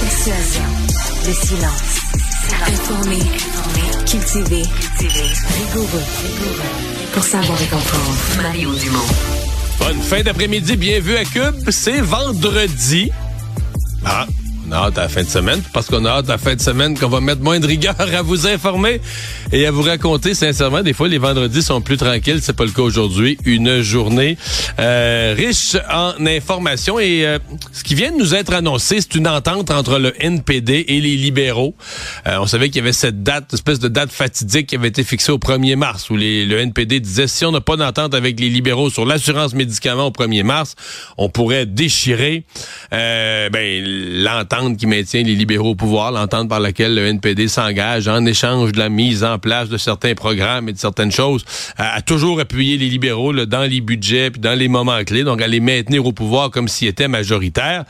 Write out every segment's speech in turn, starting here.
Persuasion, le silence. Informé, informé. Cultivé, cultivé. Rigoureux, rigoureux. Pour savoir et comprendre. Mario Dumont. Bonne fin d'après-midi, bienvenue à Cube. C'est vendredi. Ah, on a hâte à la fin de semaine, parce qu'on a hâte à la fin de semaine qu'on va mettre moins de rigueur à vous informer et à vous raconter sincèrement. Des fois, les vendredis sont plus tranquilles. C'est pas le cas aujourd'hui. Une journée euh, riche en informations et euh, ce qui vient de nous être annoncé, c'est une entente entre le NPD et les libéraux. Euh, on savait qu'il y avait cette date, espèce de date fatidique qui avait été fixée au 1er mars, où les, le NPD disait si on n'a pas d'entente avec les libéraux sur l'assurance médicaments au 1er mars, on pourrait déchirer euh, ben, l'entente qui maintient les libéraux au pouvoir, l'entente par laquelle le NPD s'engage en échange de la mise en place de certains programmes et de certaines choses, à, toujours appuyer les libéraux dans les budgets puis dans les moments clés, donc à les maintenir au pouvoir comme s'ils étaient majoritaires.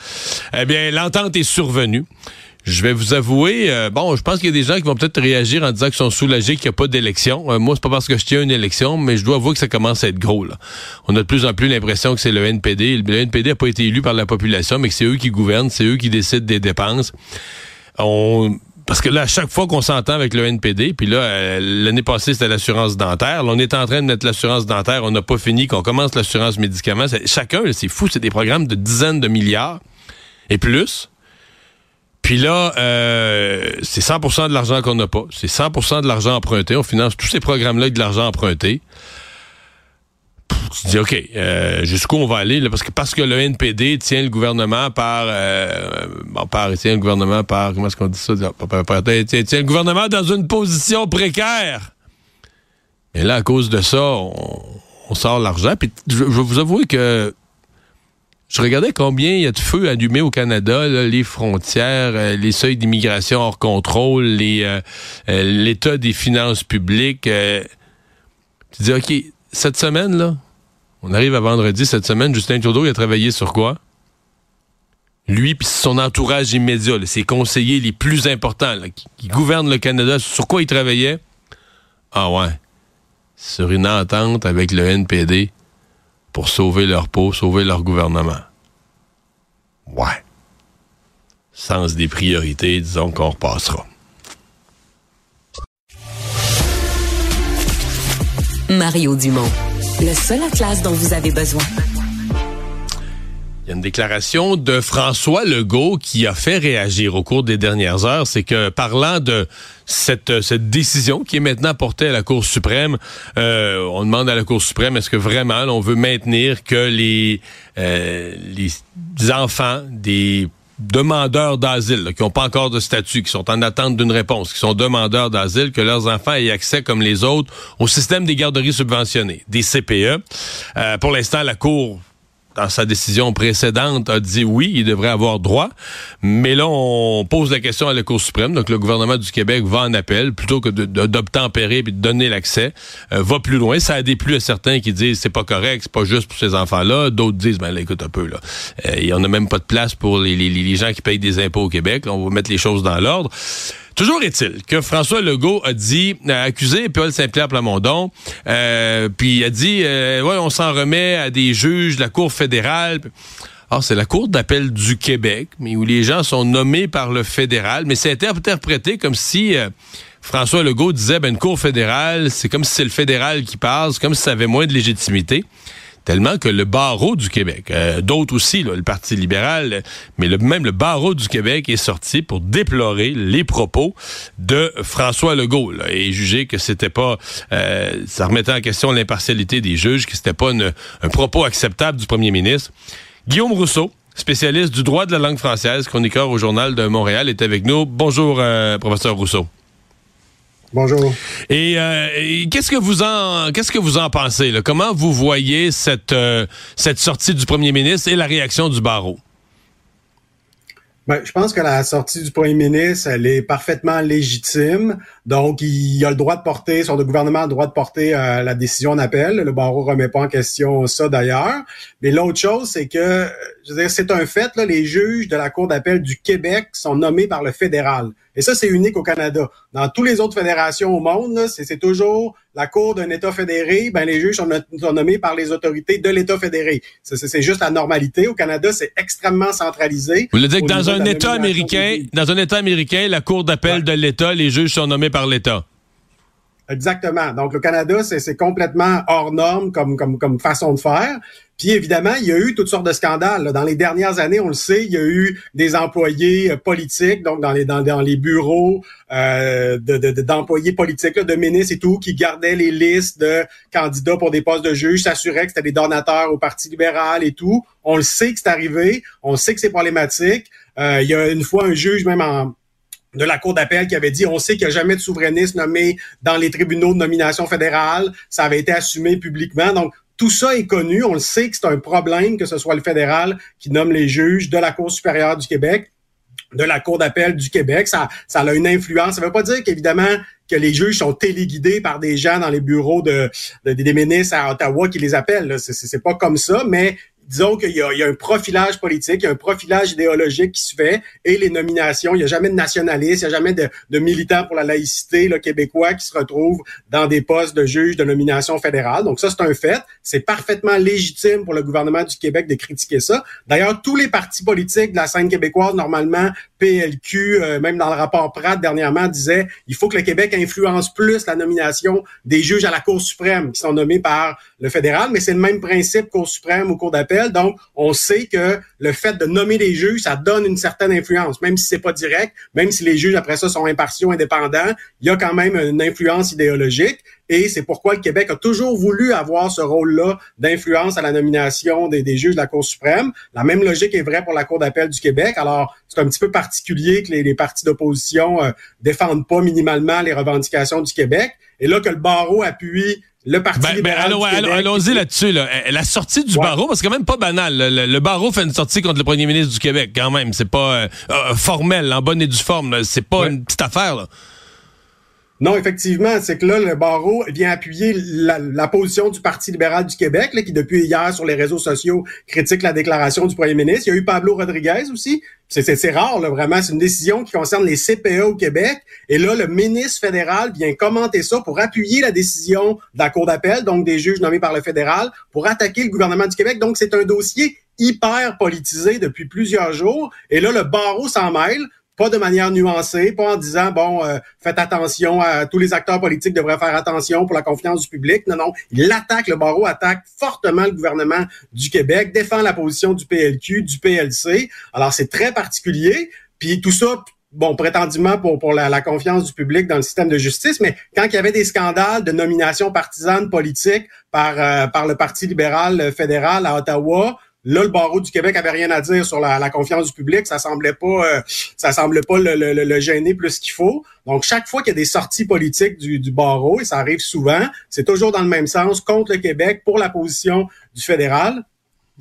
Eh bien, l'entente est survenue. Je vais vous avouer, euh, bon, je pense qu'il y a des gens qui vont peut-être réagir en disant qu'ils sont soulagés qu'il n'y a pas d'élection. Euh, moi, c'est pas parce que je tiens une élection, mais je dois avouer que ça commence à être gros. Là. On a de plus en plus l'impression que c'est le NPD. Le NPD n'a pas été élu par la population, mais que c'est eux qui gouvernent, c'est eux qui décident des dépenses. Parce que là, à chaque fois qu'on s'entend avec le NPD, puis là, euh, l'année passée, c'était l'assurance dentaire. Là, on est en train de mettre l'assurance dentaire. On n'a pas fini, qu'on commence l'assurance médicaments. Chacun, c'est fou, c'est des programmes de dizaines de milliards et plus. Puis là, euh, c'est 100% de l'argent qu'on n'a pas. C'est 100% de l'argent emprunté. On finance tous ces programmes-là avec de l'argent emprunté. tu dis, OK, euh, jusqu'où on va aller? Là, parce, que, parce que le NPD tient le gouvernement par... Euh, bon, par tient le gouvernement par... Comment est-ce qu'on dit ça? Tient, tient le gouvernement dans une position précaire. Et là, à cause de ça, on, on sort l'argent. Puis je, je vais vous avouer que je regardais combien il y a de feux allumés au Canada, les frontières, euh, les seuils d'immigration hors contrôle, euh, euh, l'état des finances publiques. tu dis, OK, cette semaine, là, on arrive à vendredi, cette semaine, Justin Trudeau, il a travaillé sur quoi? Lui puis son entourage immédiat, ses conseillers les plus importants qui, qui gouvernent le Canada, sur quoi il travaillait? Ah ouais, sur une entente avec le NPD pour sauver leur peau, sauver leur gouvernement. Ouais. Sens des priorités, disons qu'on repassera. Mario Dumont, le seul atlas dont vous avez besoin. Une déclaration de François Legault qui a fait réagir au cours des dernières heures. C'est que parlant de cette, cette décision qui est maintenant portée à la Cour suprême, euh, on demande à la Cour suprême est-ce que vraiment on veut maintenir que les, euh, les enfants des demandeurs d'asile, qui n'ont pas encore de statut, qui sont en attente d'une réponse, qui sont demandeurs d'asile, que leurs enfants aient accès, comme les autres, au système des garderies subventionnées, des CPE. Euh, pour l'instant, la Cour dans sa décision précédente, a dit oui, il devrait avoir droit. Mais là, on pose la question à la Cour suprême. Donc, le gouvernement du Québec va en appel plutôt que d'obtempérer et de donner l'accès. Euh, va plus loin. Ça a déplu à certains qui disent c'est pas correct, c'est pas juste pour ces enfants-là. D'autres disent, ben là, écoute un peu, là. Euh, il y en a même pas de place pour les gens qui payent des impôts au Québec. on va mettre les choses dans l'ordre. Toujours est-il que François Legault a dit, a accusé Paul Saint-Pierre Plamondon, euh, puis il a dit, euh, ouais, on s'en remet à des juges de la Cour fédérale. Alors, c'est la Cour d'appel du Québec, mais où les gens sont nommés par le fédéral, mais c'est interprété comme si euh, François Legault disait, ben, une Cour fédérale, c'est comme si c'est le fédéral qui passe, comme si ça avait moins de légitimité tellement que le barreau du Québec, euh, d'autres aussi, le Parti libéral, mais même le barreau du Québec est sorti pour déplorer les propos de François Legault et juger que c'était pas, euh, ça remettait en question l'impartialité des juges, que c'était pas un propos acceptable du premier ministre. Guillaume Rousseau, spécialiste du droit de la langue française, chroniqueur au Journal de Montréal, est avec nous. Bonjour, euh, professeur Rousseau. Bonjour. Euh, et, qu'est-ce que vous en qu'est-ce que vous en pensez là? Comment vous voyez cette euh, cette sortie du premier ministre et la réaction du barreau? Ben, je pense que la sortie du premier ministre, elle est parfaitement légitime. Donc, il a le droit de porter, son gouvernement a le droit de porter euh, la décision d'appel. Le barreau remet pas en question ça d'ailleurs. Mais l'autre chose, c'est que, je veux dire, c'est un fait, là, les juges de la Cour d'appel du Québec sont nommés par le fédéral. Et ça, c'est unique au Canada. Dans toutes les autres fédérations au monde, c'est toujours la cour d'un État fédéré, ben les juges sont, nommés par les autorités de l'État fédéré. C'est juste la normalité. Au Canada, c'est extrêmement centralisé. Vous voulez dire que dans un État américain, dans un État américain, la cour d'appel de l'État, les juges sont nommés par l'État? Exactement. Donc, le Canada, c'est complètement hors norme comme, comme, comme façon de faire. Puis évidemment, il y a eu toutes sortes de scandales. Dans les dernières années, on le sait, il y a eu des employés euh, politiques, donc dans les dans, dans les bureaux euh, d'employés politiques, de ministres et tout, qui gardaient les listes de candidats pour des postes de juge, s'assuraient que c'était des donateurs au Parti libéral et tout. On le sait que c'est arrivé, on sait que c'est problématique. Euh, il y a une fois un juge même en de la Cour d'appel qui avait dit on sait qu'il n'y a jamais de souverainiste nommé dans les tribunaux de nomination fédérale. Ça avait été assumé publiquement. Donc, tout ça est connu. On le sait que c'est un problème que ce soit le fédéral qui nomme les juges de la Cour supérieure du Québec de la Cour d'appel du Québec. Ça, ça a une influence. Ça ne veut pas dire qu'évidemment que les juges sont téléguidés par des gens dans les bureaux de, des ministres à Ottawa qui les appellent. C'est pas comme ça, mais disons qu'il y, a un profilage politique, il y a un profilage idéologique qui se fait et les nominations, il n'y a jamais de nationalistes, il n'y a jamais de, militants pour la laïcité là, québécois qui se retrouvent dans des postes de juges de nomination fédérale. Donc ça, c'est un fait. C'est parfaitement légitime pour le gouvernement du Québec de critiquer ça. D'ailleurs, tous les partis politiques de la scène québécoise, normalement, PLQ, euh, même dans le rapport Pratt dernièrement, disait il faut que le Québec influence plus la nomination des juges à la Cour suprême qui sont nommés par le fédéral, mais c'est le même principe Cour suprême ou Cour d'appel donc, on sait que le fait de nommer des juges, ça donne une certaine influence, même si c'est pas direct, même si les juges après ça sont impartiaux, indépendants, il y a quand même une influence idéologique. Et c'est pourquoi le Québec a toujours voulu avoir ce rôle-là d'influence à la nomination des, juges de la Cour suprême. La même logique est vraie pour la Cour d'appel du Québec. Alors, c'est un petit peu particulier que les, partis d'opposition euh, défendent pas minimalement les revendications du Québec. Et là, que le barreau appuie le Parti ben, ben allons-y là-dessus. Là. Euh, la sortie du barreau, parce que c'est quand même pas banal. Le, barreau fait une sortie contre le premier ministre du Québec, quand même. C'est pas euh, euh, formel, en bonne et due forme. C'est pas une petite affaire. Là. Non, effectivement, c'est que là, le barreau vient appuyer la, position du Parti libéral du Québec, qui depuis hier sur les réseaux sociaux critique la déclaration du premier ministre. Il y a eu Pablo Rodriguez aussi. C'est rare, là, vraiment. C'est une décision qui concerne les CPA au Québec. Et là, le ministre fédéral vient commenter ça pour appuyer la décision de la Cour d'appel, donc des juges nommés par le fédéral, pour attaquer le gouvernement du Québec. Donc, c'est un dossier hyper politisé depuis plusieurs jours. Et là, le barreau s'en mêle pas de manière nuancée, pas en disant bon, euh, faites attention, à, tous les acteurs politiques devraient faire attention pour la confiance du public. Non, non, il attaque, le barreau attaque fortement le gouvernement du Québec, défend la position du PLQ, du PLC. Alors c'est très particulier. Puis tout ça, bon, prétendument pour, pour la, confiance du public dans le système de justice, mais quand il y avait des scandales de nomination partisane politique par, euh, par le Parti libéral fédéral à Ottawa, Là, le barreau du Québec avait rien à dire sur la, confiance du public. Ça semblait pas, euh, ça semblait pas le, le, gêner plus qu'il faut. Donc, chaque fois qu'il y a des sorties politiques du, du barreau, et ça arrive souvent, c'est toujours dans le même sens contre le Québec pour la position du fédéral.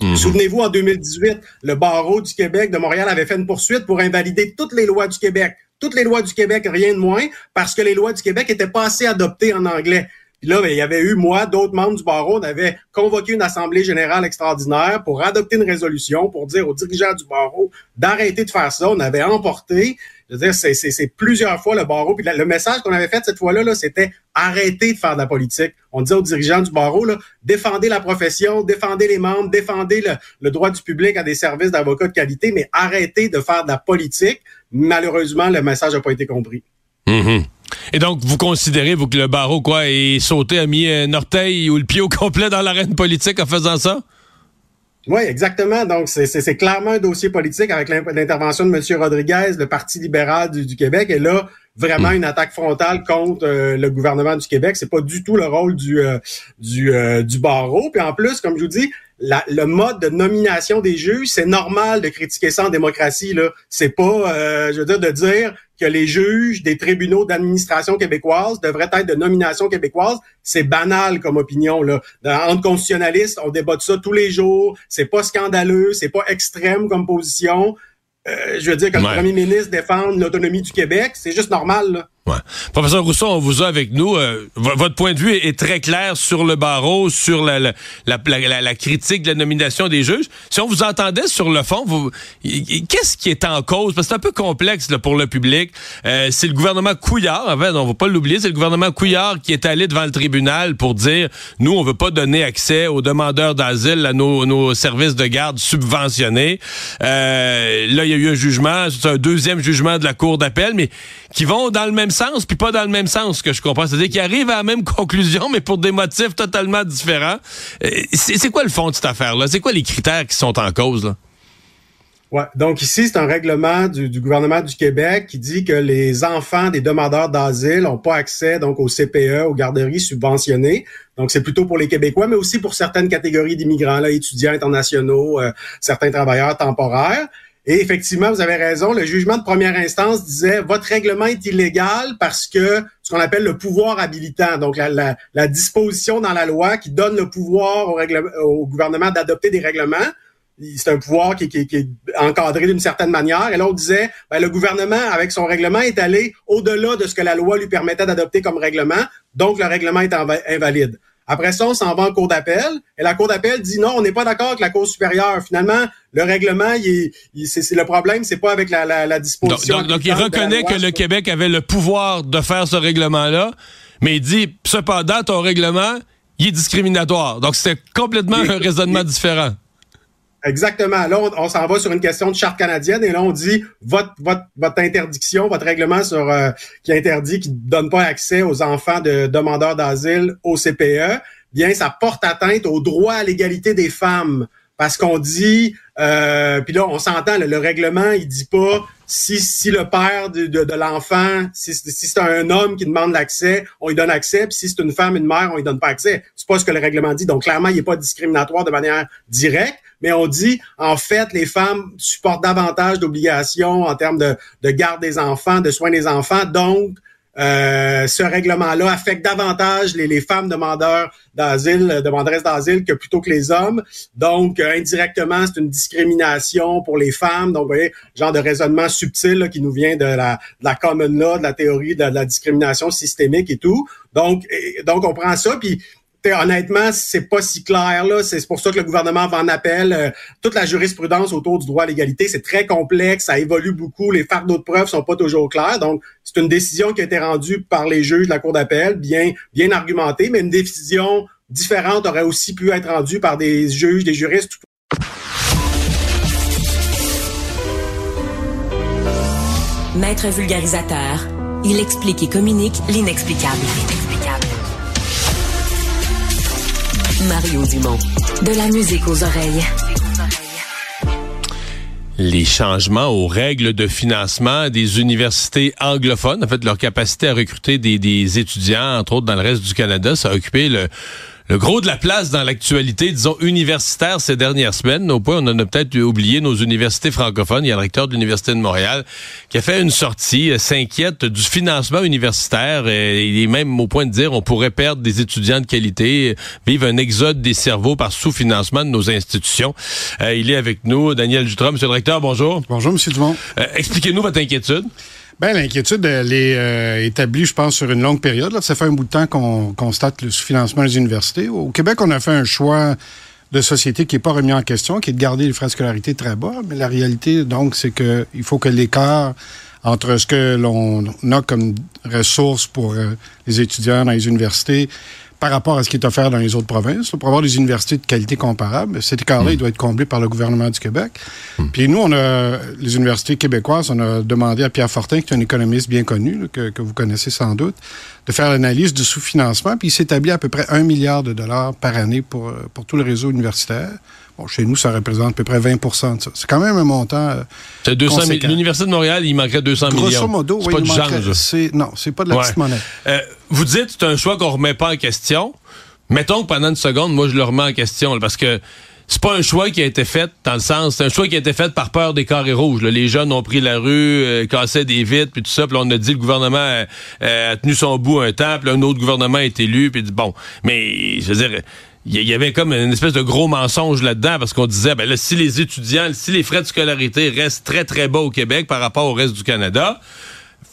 Mhm. Souvenez-vous, en 2018, le barreau du Québec de Montréal avait fait une poursuite pour invalider toutes les lois du Québec. Toutes les lois du Québec, rien de moins, parce que les lois du Québec étaient pas assez adoptées en anglais. Puis là, ben, il y avait eu, moi, d'autres membres du barreau, on avait convoqué une assemblée générale extraordinaire pour adopter une résolution pour dire aux dirigeants du barreau d'arrêter de faire ça. On avait emporté. Je veux dire, c'est plusieurs fois le barreau. Puis le message qu'on avait fait cette fois-là, -là, c'était arrêter de faire de la politique. On disait aux dirigeants du barreau, défendez la profession, défendez les membres, défendez le, droit du public à des services d'avocats de qualité, mais arrêtez de faire de la politique. Malheureusement, le message n'a pas été compris. Mm-hmm. Et donc, vous considérez, vous, que le barreau, quoi, est sauté, a mis un orteil ou le pied au complet dans l'arène politique en faisant ça? Oui, exactement. Donc, c'est clairement un dossier politique avec l'intervention de M. Rodriguez, le Parti libéral du, Québec. Et là, vraiment une attaque frontale contre euh, le gouvernement du Québec. C'est pas du tout le rôle du, euh, euh, du barreau. Puis en plus, comme je vous dis, le mode de nomination des juges, c'est normal de critiquer ça en démocratie. Là, c'est pas, euh, je veux dire, de dire que les juges des tribunaux d'administration québécoise devraient être de nomination québécoise. C'est banal comme opinion. Là, entre constitutionnalistes, on débat de ça tous les jours. C'est pas scandaleux, c'est pas extrême comme position. Euh, je veux dire le premier ministre défende l'autonomie du Québec, c'est juste normal. Là. Professeur Rousseau, on vous a avec nous. Euh, votre point de vue est, très clair sur le barreau, sur la, critique de la nomination des juges. Si on vous entendait sur le fond, qu'est-ce qui est en cause? Parce que c'est un peu complexe pour le public. Euh, c'est le gouvernement Couillard, en fait, on va pas l'oublier, c'est le gouvernement Couillard qui est allé devant le tribunal pour dire, nous, on veut pas donner accès aux demandeurs d'asile à nos, nos, services de garde subventionnés. Euh, là, il y a eu un jugement, c'est un deuxième jugement de la Cour d'appel, mais qui vont dans le même sens, puis pas dans le même sens, que je comprends. C'est-à-dire qu'ils arrivent à la même conclusion, mais pour des motifs totalement différents. Euh, c'est quoi le fond de cette affaire-là? C'est quoi les critères qui sont en cause? Là? Ouais. Donc ici, c'est un règlement du, gouvernement du Québec qui dit que les enfants des demandeurs d'asile n'ont pas accès donc au CPE, aux garderies subventionnées. Donc c'est plutôt pour les Québécois, mais aussi pour certaines catégories d'immigrants, étudiants internationaux, euh, certains travailleurs temporaires. Et effectivement, vous avez raison, le jugement de première instance disait votre règlement est illégal parce que ce qu'on appelle le pouvoir habilitant, donc la, disposition dans la loi qui donne le pouvoir au, gouvernement d'adopter des règlements, c'est un pouvoir qui, est encadré d'une certaine manière. Et là, on disait, ben, le gouvernement, avec son règlement, est allé au-delà de ce que la loi lui permettait d'adopter comme règlement, donc le règlement est invalide. Après ça, on s'en va en cour d'appel et la cour d'appel dit non, on n'est pas d'accord avec la cour supérieure. Finalement, le règlement, il, c'est, le problème, c'est pas avec la, la, la disposition. Donc, donc, il reconnaît que le Québec avait le pouvoir de faire ce règlement-là, mais il dit cependant ton règlement, il est discriminatoire. Donc c'est complètement un raisonnement différent. Exactement. Là, on, s'en va sur une question de charte canadienne et là, on dit votre, votre, votre interdiction, votre règlement sur euh, qui interdit, qui ne donne pas accès aux enfants de demandeurs d'asile au CPE, bien, ça porte atteinte au droit à l'égalité des femmes. Parce qu'on dit, euh, puis là, on s'entend, le, règlement, il dit pas si, si le père de, de, l'enfant, si, si c'est un homme qui demande l'accès, on lui donne accès, puis si c'est une femme, une mère, on lui donne pas accès. C'est pas ce que le règlement dit. Donc, clairement, il n'est pas discriminatoire de manière directe, mais on dit, en fait, les femmes supportent davantage d'obligations en termes de, de garde des enfants, de soins des enfants. Donc, euh, ce règlement-là affecte davantage les, les femmes demandeurs d'asile, demanderesses d'asile que plutôt que les hommes. Donc, euh, indirectement, c'est une discrimination pour les femmes. Donc, vous voyez, genre de raisonnement subtil qui nous vient de la, de la common law, de la théorie de la, discrimination systémique et tout. Donc, donc on prend ça, puis honnêtement, c'est pas si clair là. C'est pour ça que le gouvernement va en appel. Euh, toute la jurisprudence autour du droit à l'égalité, c'est très complexe, ça évolue beaucoup. Les fardeaux de preuves sont pas toujours clairs. Donc, c'est une décision qui a été rendue par les juges de la cour d'appel, bien bien argumentée, mais une décision différente aurait aussi pu être rendue par des juges, des juristes. Maître vulgarisateur, il explique et communique l'inexplicable. Mario Dumont. De la musique aux oreilles. Les changements aux règles de financement des universités anglophones, en fait, leur capacité à recruter des, des étudiants, entre autres dans le reste du Canada, ça a occupé le, le gros de la place dans l'actualité, disons, universitaire ces dernières semaines, au point on en a peut-être oublié nos universités francophones. Il y a le recteur de l'Université de Montréal qui a fait une sortie, euh, s'inquiète du financement universitaire. Et il est même au point de dire on pourrait perdre des étudiants de qualité, vivre un exode des cerveaux par sous-financement de nos institutions. Euh, il est avec nous, Daniel Jutras. Monsieur le recteur, bonjour. Bonjour, Monsieur Dumont. Euh, expliquez-nous votre inquiétude. Ben, l'inquiétude, elle est euh, établie, je pense, sur une longue période. Là. Ça fait un bout de temps qu'on constate le sous-financement des universités. Au Québec, on a fait un choix de société qui n'est pas remis en question, qui est de garder les frais de scolarité très bas. Mais la réalité, donc, c'est qu'il faut que l'écart entre ce que l'on a comme ressources pour euh, les étudiants dans les universités par rapport à ce qui est offert dans les autres provinces. Pour avoir des universités de qualité comparable, cet écart-là, il doit être comblé par le gouvernement du Québec. Hmm. Puis nous, on a, les universités québécoises, on a demandé à Pierre Fortin, qui est un économiste bien connu, que, que, vous connaissez sans doute, de faire l'analyse du sous-financement. Puis il s'établit à peu près un milliard de dollars par année pour, pour tout le réseau universitaire. Bon, chez nous, ça représente à peu près 20% de ça. C'est quand même un montant. Euh, c'est 200 L'Université de Montréal, il manquerait 200 millions. Grosso modo, c'est pas du. Non, c'est pas de la petite monnaie. Euh, vous dites c'est un choix qu'on remet pas en question. Mettons que pendant une seconde, moi, je le remets en question, parce que c'est pas un choix qui a été fait dans le sens, c'est un choix qui a été fait par peur des carrés rouges. Les jeunes ont pris la rue, euh, cassaient des vitres, puis tout ça. Puis on a dit le gouvernement a, tenu son bout un temps, puis un autre gouvernement est élu, puis bon. Mais je veux dire, il y avait comme une espèce de gros mensonge là-dedans parce qu'on disait ben là si les étudiants si les frais de scolarité restent très très bas au Québec par rapport au reste du Canada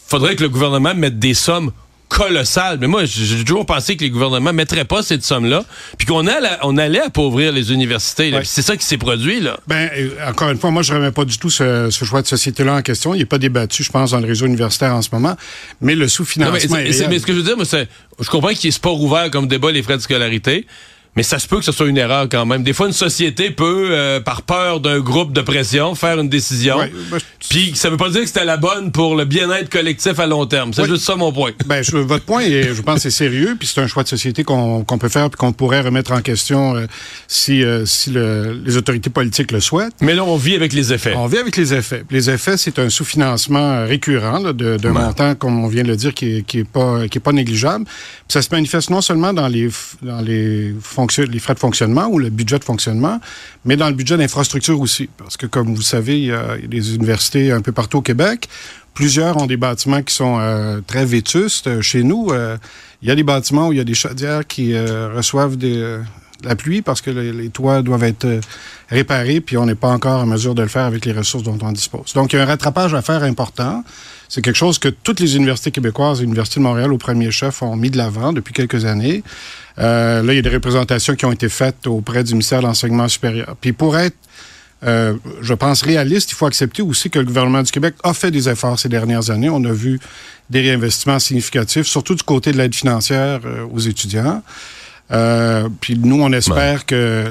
faudrait que le gouvernement mette des sommes colossales. Mais moi, j'ai toujours pensé que les gouvernements mettraient pas cette somme-là, puis qu'on allait, on allait appauvrir les universités. C'est ça qui s'est produit, là. Ben, euh, encore une fois, moi, je remets pas du tout ce, choix de société-là en question. Il n'est pas débattu, je pense, dans le réseau universitaire en ce moment. Mais le sous-financement mais, mais, ce que je veux dire, moi, je comprends qu'il est pas ouvert comme débat les frais de scolarité. Mais ça se peut que ce soit une erreur quand même. Des fois, une société peut, euh, par peur d'un groupe de pression, faire une décision. Ben, puis ça veut pas dire que c'était la bonne pour le bien-être collectif à long terme. C'est juste ça mon point. Ben, je, votre point, est, je pense, c'est sérieux. Puis c'est un choix de société qu'on peut faire puis qu'on pourrait remettre en question euh, si, euh, si les autorités politiques le souhaitent. Mais là, on vit avec les effets. On vit avec les effets. Les effets, c'est un sous-financement récurrent d'un montant, comme on vient de le dire, qui est, qui est pas qui est pas négligeable. Puis ça se manifeste non seulement dans les dans les fonds les frais de fonctionnement ou le budget de fonctionnement, mais dans le budget d'infrastructure aussi. Parce que, comme vous savez, il y a des universités un peu partout au Québec. Plusieurs ont des bâtiments qui sont euh, très vétustes. Chez nous, euh, il y a des bâtiments où il y a des chaudières qui euh, reçoivent des, la pluie parce que les, toits doivent être réparés, puis on n'est pas encore en mesure de le faire avec les ressources dont on dispose. Donc, il y a un rattrapage à faire important. C'est quelque chose que toutes les universités québécoises, l'Université de Montréal au premier chef, ont mis de l'avant depuis quelques années. Euh, là, il y a des représentations qui ont été faites auprès du ministère de l'Enseignement supérieur. Puis pour être, euh, je pense, réaliste, il faut accepter aussi que le gouvernement du Québec a fait des efforts ces dernières années. On a vu des réinvestissements significatifs, surtout du côté de l'aide financière euh, aux étudiants. Euh, puis nous, on espère que,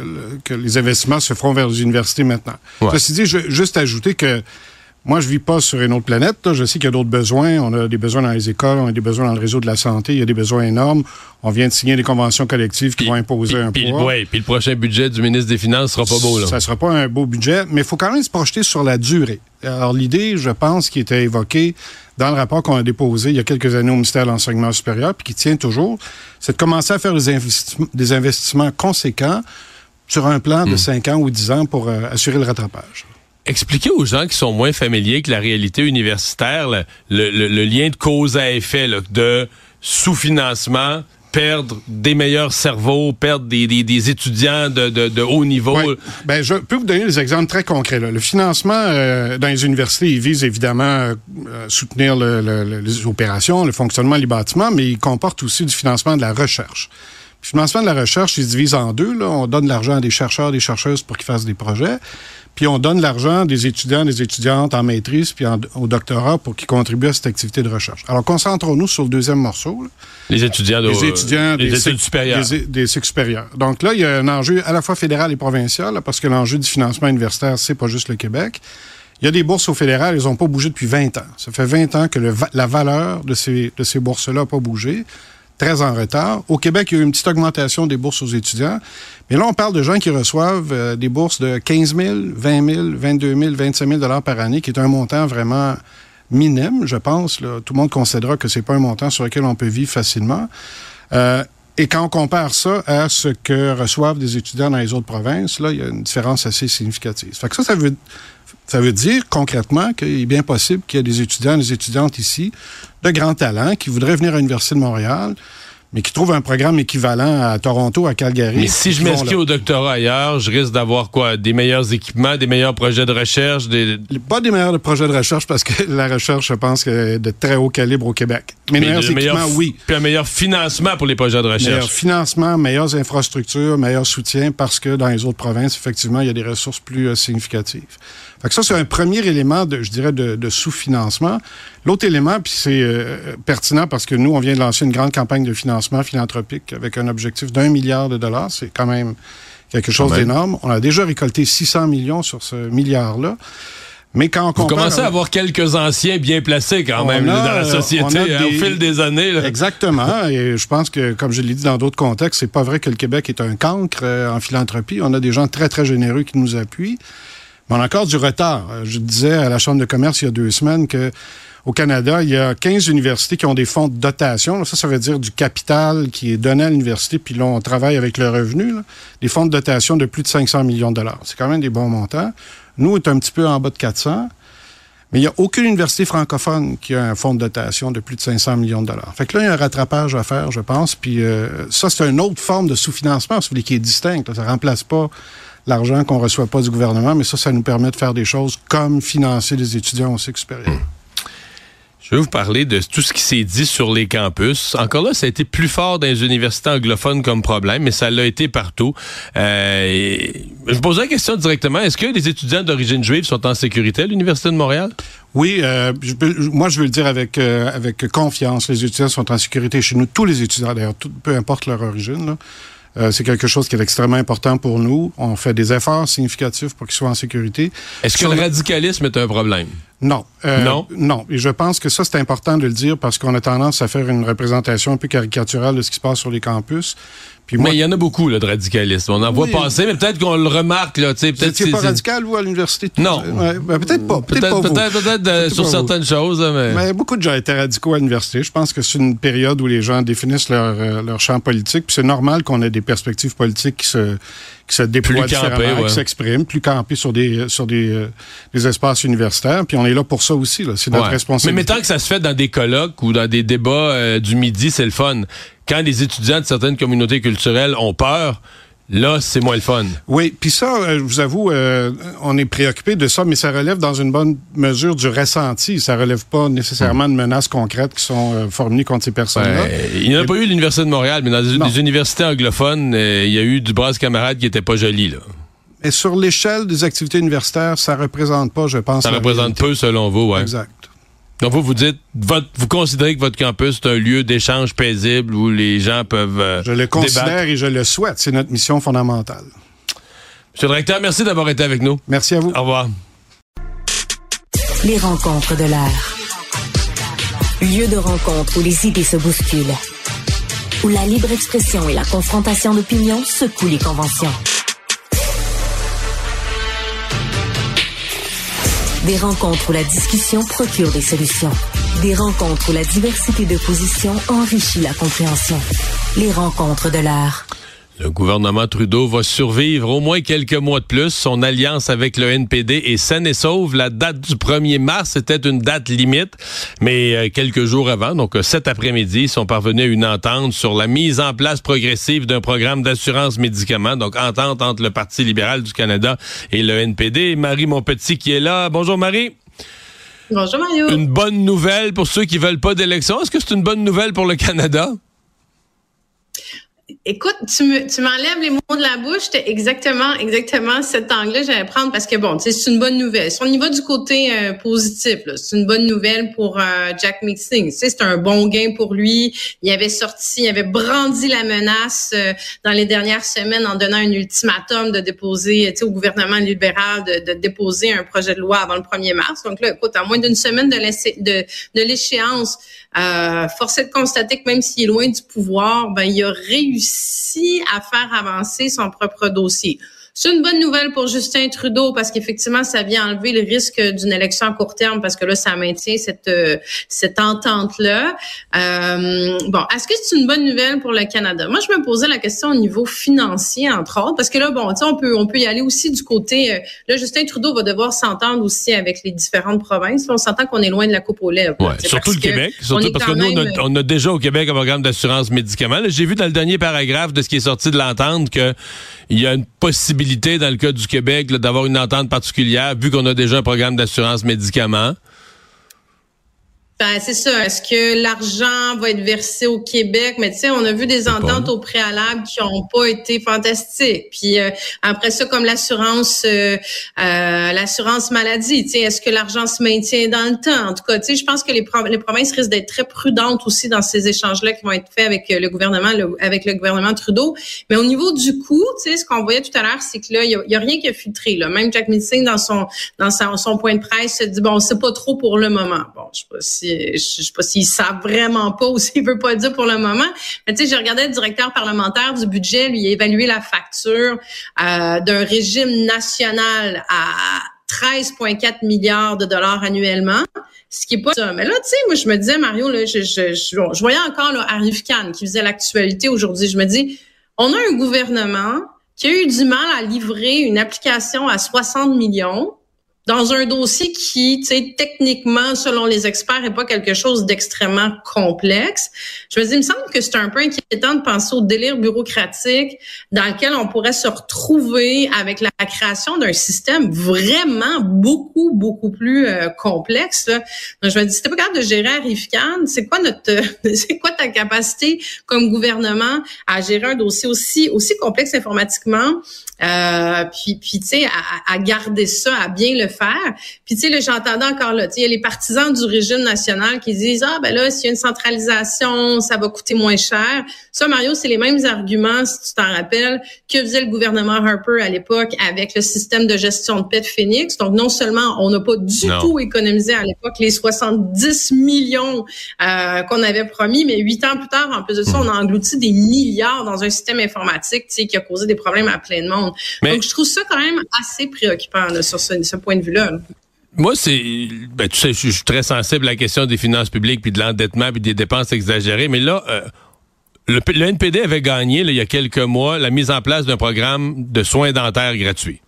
que les investissements se feront vers les universités maintenant. Ceci dit, je, juste ajouter que moi, je vis pas sur une autre planète. Je sais qu'il y a d'autres besoins. On a des besoins dans les écoles, on a des besoins dans le réseau de la santé. Il y a des besoins énormes. On vient de signer des conventions collectives qui vont imposer un poids. Oui, puis le prochain budget du ministre des Finances sera pas beau. Là. Ça sera pas un beau budget, mais il faut quand même se projeter sur la durée. Alors, l'idée, je pense, qui était évoquée dans le rapport qu'on a déposé il y a quelques années au ministère de l'Enseignement supérieur, puis qui tient toujours, c'est de commencer à faire des, investissements, conséquents sur un plan de 5 hmm. ans ou 10 ans pour euh, assurer le rattrapage expliquer aux gens qui sont moins familiers que la réalité universitaire, le, lien de cause à effet de sous-financement, perdre des meilleurs cerveaux, perdre des, étudiants de, haut niveau. Ben, je peux vous donner des exemples très concrets. Le financement euh, dans les universités, il vise évidemment à euh, soutenir les opérations, le fonctionnement des bâtiments, mais il comporte aussi du financement de la recherche. Le financement de la recherche, il se divise en deux. Là. On donne de l'argent à des chercheurs, des chercheuses pour qu'ils fassent des projets. Puis on donne l'argent des étudiants, des étudiantes en maîtrise puis au doctorat pour qu'ils contribuent à cette activité de recherche. Alors concentrons-nous sur le deuxième morceau. Les étudiants, de, les étudiants des, études supérieures. Des, cycles supérieurs. Donc là, il y a un enjeu à la fois fédéral et provincial, parce que l'enjeu du financement universitaire, c'est pas juste le Québec. Il y a des bourses au fédéral, elles n'ont pas bougé depuis 20 ans. Ça fait 20 ans que la valeur de ces, de ces bourses-là n'a pas bougé très en retard. Au Québec, il y a eu une petite augmentation des bourses aux étudiants. Mais là, on parle de gens qui reçoivent euh, des bourses de 15 000, 20 000, 22 000, 25 000 dollars par année, qui est un montant vraiment minime, je pense. Tout le monde considérera que c'est pas un montant sur lequel on peut vivre facilement. Euh, et quand on compare ça à ce que reçoivent des étudiants dans les autres provinces, là, il y a une différence assez significative. Fait que ça, ça veut, ça veut dire concrètement qu'il est bien possible qu'il y ait des étudiants des étudiantes ici de grands talents qui voudraient venir à l'Université de Montréal, mais qui trouvent un programme équivalent à Toronto, à Calgary. Mais si je m'inscris au doctorat ailleurs, je risque d'avoir quoi? Des meilleurs équipements, des meilleurs projets de recherche? Des... Pas des meilleurs projets de recherche parce que la recherche, je pense, est de très haut calibre au Québec. Mais, meilleurs équipements, oui. Puis un meilleur financement pour les projets de recherche. Meilleur financement, meilleures infrastructures, meilleur soutien parce que dans les autres provinces, effectivement, il y a des ressources plus euh, significatives. Fait que ça, c'est un premier élément, de, je dirais, de, sous-financement. L'autre élément, puis c'est euh, pertinent parce que nous, on vient de lancer une grande campagne de financement philanthropique avec un objectif d'un milliard de dollars. C'est quand même quelque chose d'énorme. On a déjà récolté 600 millions sur ce milliard-là. Mais quand on Vous commencez à avoir quelques anciens bien placés quand même dans la société hein, au fil des années. Exactement. et je pense que, comme je l'ai dit dans d'autres contextes, c'est pas vrai que le Québec est un cancre euh, en philanthropie. On a des gens très, très généreux qui nous appuient. Mais on a encore du retard. Euh, je disais à la Chambre de commerce il y a deux semaines que au Canada, il y a 15 universités qui ont des fonds de dotation. Ça, ça veut dire du capital qui est donné à l'université, puis là, on travaille avec le revenu. Des fonds de dotation de plus de 500 millions de dollars. C'est quand même des bons montants. Nous, on est un petit peu en bas de 400. Mais il n'y a aucune université francophone qui a un fonds de dotation de plus de 500 millions de dollars. Fait que là, il y a un rattrapage à faire, je pense. Puis euh, ça, c'est une autre forme de sous-financement, si vous voulez, qui est distincte. Ça ne remplace pas l'argent qu'on reçoit pas du gouvernement, mais ça, ça nous permet de faire des choses comme financer des étudiants au cycle supérieur. Hmm. Je vais vous parler de tout ce qui s'est dit sur les campus. Encore là, ça a été plus fort dans les universités anglophones comme problème, mais ça l'a été partout. Euh, je vous pose la question directement. Est-ce que les étudiants d'origine juive sont en sécurité à l'Université de Montréal? Oui, euh, moi je veux le dire avec euh, avec confiance. Les étudiants sont en sécurité chez nous. Tous les étudiants, d'ailleurs, peu importe leur origine. Là. Euh, c'est quelque chose qui est extrêmement important pour nous. On fait des efforts significatifs pour qu'ils soient en sécurité. Est-ce que le radicalisme est un problème? Non. Euh, non? Non. Et je pense que ça, c'est important de le dire parce qu'on a tendance à faire une représentation un peu caricaturale de ce qui se passe sur les campus mais il y en a beaucoup là, de radicalisme. On en voit passer, mais peut-être qu'on le remarque. Là, peut être pas radical, vous, à l'université? Non. Ben, peut-être pas. Peut-être peut-être peut euh, sur certaines choses. Mais... mais... beaucoup de gens étaient radicaux à l'université. Je pense que c'est une période où les gens définissent leur, euh, leur champ politique. Puis c'est normal qu'on ait des perspectives politiques qui se, qui se déploient différemment, qui s'expriment, plus campés sur des sur des, euh, des, espaces universitaires. Puis on est là pour ça aussi. C'est notre responsabilité. Mais tant que ça se fait dans des colloques ou dans des débats du midi, c'est le fun quand les étudiants de certaines communautés culturelles ont peur, Là, c'est moins le fun. Oui, puis ça, euh, je vous avoue, euh, on est préoccupé de ça, mais ça relève dans une bonne mesure du ressenti. Ça relève pas nécessairement de menaces concrètes qui sont euh, formulées contre ces personnes-là. il n'y en a pas eu à l'Université de Montréal, mais dans des, universités anglophones, il y a eu du bras camarade qui était pas joli, là. Et sur l'échelle des activités universitaires, ça représente pas, je pense. Ça représente peu, selon vous, oui. Exact. Donc vous, vous dites, vous considérez que votre campus est un lieu d'échange paisible où les gens peuvent euh, Je le considère et je le souhaite. C'est notre mission fondamentale. Monsieur le directeur, merci d'avoir été avec nous. Merci à vous. Au revoir. Les rencontres de l'air. Lieu de rencontre où les idées se bousculent. Où la libre expression et la confrontation d'opinions secouent les conventions. Des rencontres où la discussion procure des solutions. Des rencontres où la diversité de positions enrichit la compréhension. Les rencontres de l'art. Le gouvernement Trudeau va survivre au moins quelques mois de plus. Son alliance avec le NPD est saine et sauve. La date du 1er mars était une date limite, mais euh, quelques jours avant, donc euh, cet après-midi, ils sont parvenus à une entente sur la mise en place progressive d'un programme d'assurance médicaments. Donc entente entre le Parti libéral du Canada et le NPD. Marie Monpetit qui est là. Bonjour Marie. Bonjour Mario. Une bonne nouvelle pour ceux qui veulent pas d'élection. Est-ce que c'est une bonne nouvelle pour le Canada? Écoute, tu me, tu m'enlèves les mots de la bouche. C'était exactement, exactement cet angle-là que j'allais prendre parce que bon, c'est une bonne nouvelle. Si on du côté euh, positif, c'est une bonne nouvelle pour euh, Jack Mixing. C'est un bon gain pour lui. Il avait sorti, il avait brandi la menace euh, dans les dernières semaines en donnant un ultimatum de déposer, au gouvernement libéral de, de, déposer un projet de loi avant le 1er mars. Donc là, écoute, à moins d'une semaine de l'échéance, euh, force est de constater que même s'il est loin du pouvoir, ben il a réussi à faire avancer son propre dossier. C'est une bonne nouvelle pour Justin Trudeau parce qu'effectivement, ça vient enlever le risque d'une élection à court terme parce que là, ça maintient cette euh, cette entente-là. Euh, bon, est-ce que c'est une bonne nouvelle pour le Canada? Moi, je me posais la question au niveau financier, entre autres, parce que là, bon, tu sais, on peut, on peut y aller aussi du côté... Euh, là, Justin Trudeau va devoir s'entendre aussi avec les différentes provinces. On s'entend qu'on est loin de la coupe aux lèvres. Ouais, surtout le Québec. Surtout parce que nous, on a, on a, déjà au Québec un programme d'assurance médicaments. J'ai vu dans le dernier paragraphe de ce qui est sorti de l'entente que il y a une possibilité dans le cas du Québec d'avoir une entente particulière vu qu'on a déjà un programme d'assurance médicaments. Ben, c'est ça. Est-ce que l'argent va être versé au Québec? Mais tu sais, on a vu des ententes au préalable qui n'ont pas été fantastiques. Puis euh, après ça, comme l'assurance euh, euh, l'assurance maladie, tu sais, est-ce que l'argent se maintient dans le temps? En tout cas, tu sais, je pense que les, les provinces risquent d'être très prudentes aussi dans ces échanges-là qui vont être faits avec le gouvernement, avec le gouvernement Trudeau. Mais au niveau du coût, tu sais, ce qu'on voyait tout à l'heure, c'est que là, il y, a, rien qui a filtré. Là. Même Jack Meeting, dans son dans son, point de presse, se dit bon, c'est pas trop pour le moment. Bon, je sais pas si je sais pas s'ils savent vraiment pas ou s'ils veulent pas dire pour le moment. Mais tu sais, j'ai regardé le directeur parlementaire du budget, lui, évalué la facture euh, d'un régime national à 13,4 milliards de dollars annuellement, ce qui est pas ça. Mais là, tu sais, moi, je me disais, Mario, là, je, je, je, voyais encore là, Arif Khan qui faisait l'actualité aujourd'hui. Je me dis, on a un gouvernement qui a eu du mal à livrer une application à 60 millions dans un dossier qui, tu sais, techniquement, selon les experts, n'est pas quelque chose d'extrêmement complexe. Je me dis, il me semble que c'est un peu inquiétant de penser au délire bureaucratique dans lequel on pourrait se retrouver avec la création d'un système vraiment beaucoup, beaucoup plus euh, complexe. Donc, je me dis, si pas capable de gérer Arifican, c'est quoi notre, c'est quoi ta capacité comme gouvernement à gérer un dossier aussi, aussi complexe informatiquement? Euh, puis, puis tu sais, à, à, garder ça, à bien le faire. Puis, tu sais, j'entendais encore là, il y a les partisans du régime national qui disent, ah, ben là, s'il y a une centralisation, ça va coûter moins cher. Ça, Mario, c'est les mêmes arguments, si tu t'en rappelles, que faisait le gouvernement Harper à l'époque avec le système de gestion de paix de Phoenix. Donc, non seulement on n'a pas du tout économisé à l'époque les 70 millions euh, qu'on avait promis, mais huit ans plus tard, en plus de ça, on a englouti des milliards dans un système informatique, tu sais, qui a causé des problèmes à plein de monde. Donc, je trouve ça quand même assez préoccupant sur ce, point de Moi, c'est, ben, tu sais, je suis très sensible à la question des finances publiques, puis de l'endettement, puis des dépenses exagérées, mais là, euh, le, NPD avait gagné, il y a quelques mois, la mise en place d'un programme de soins dentaires gratuits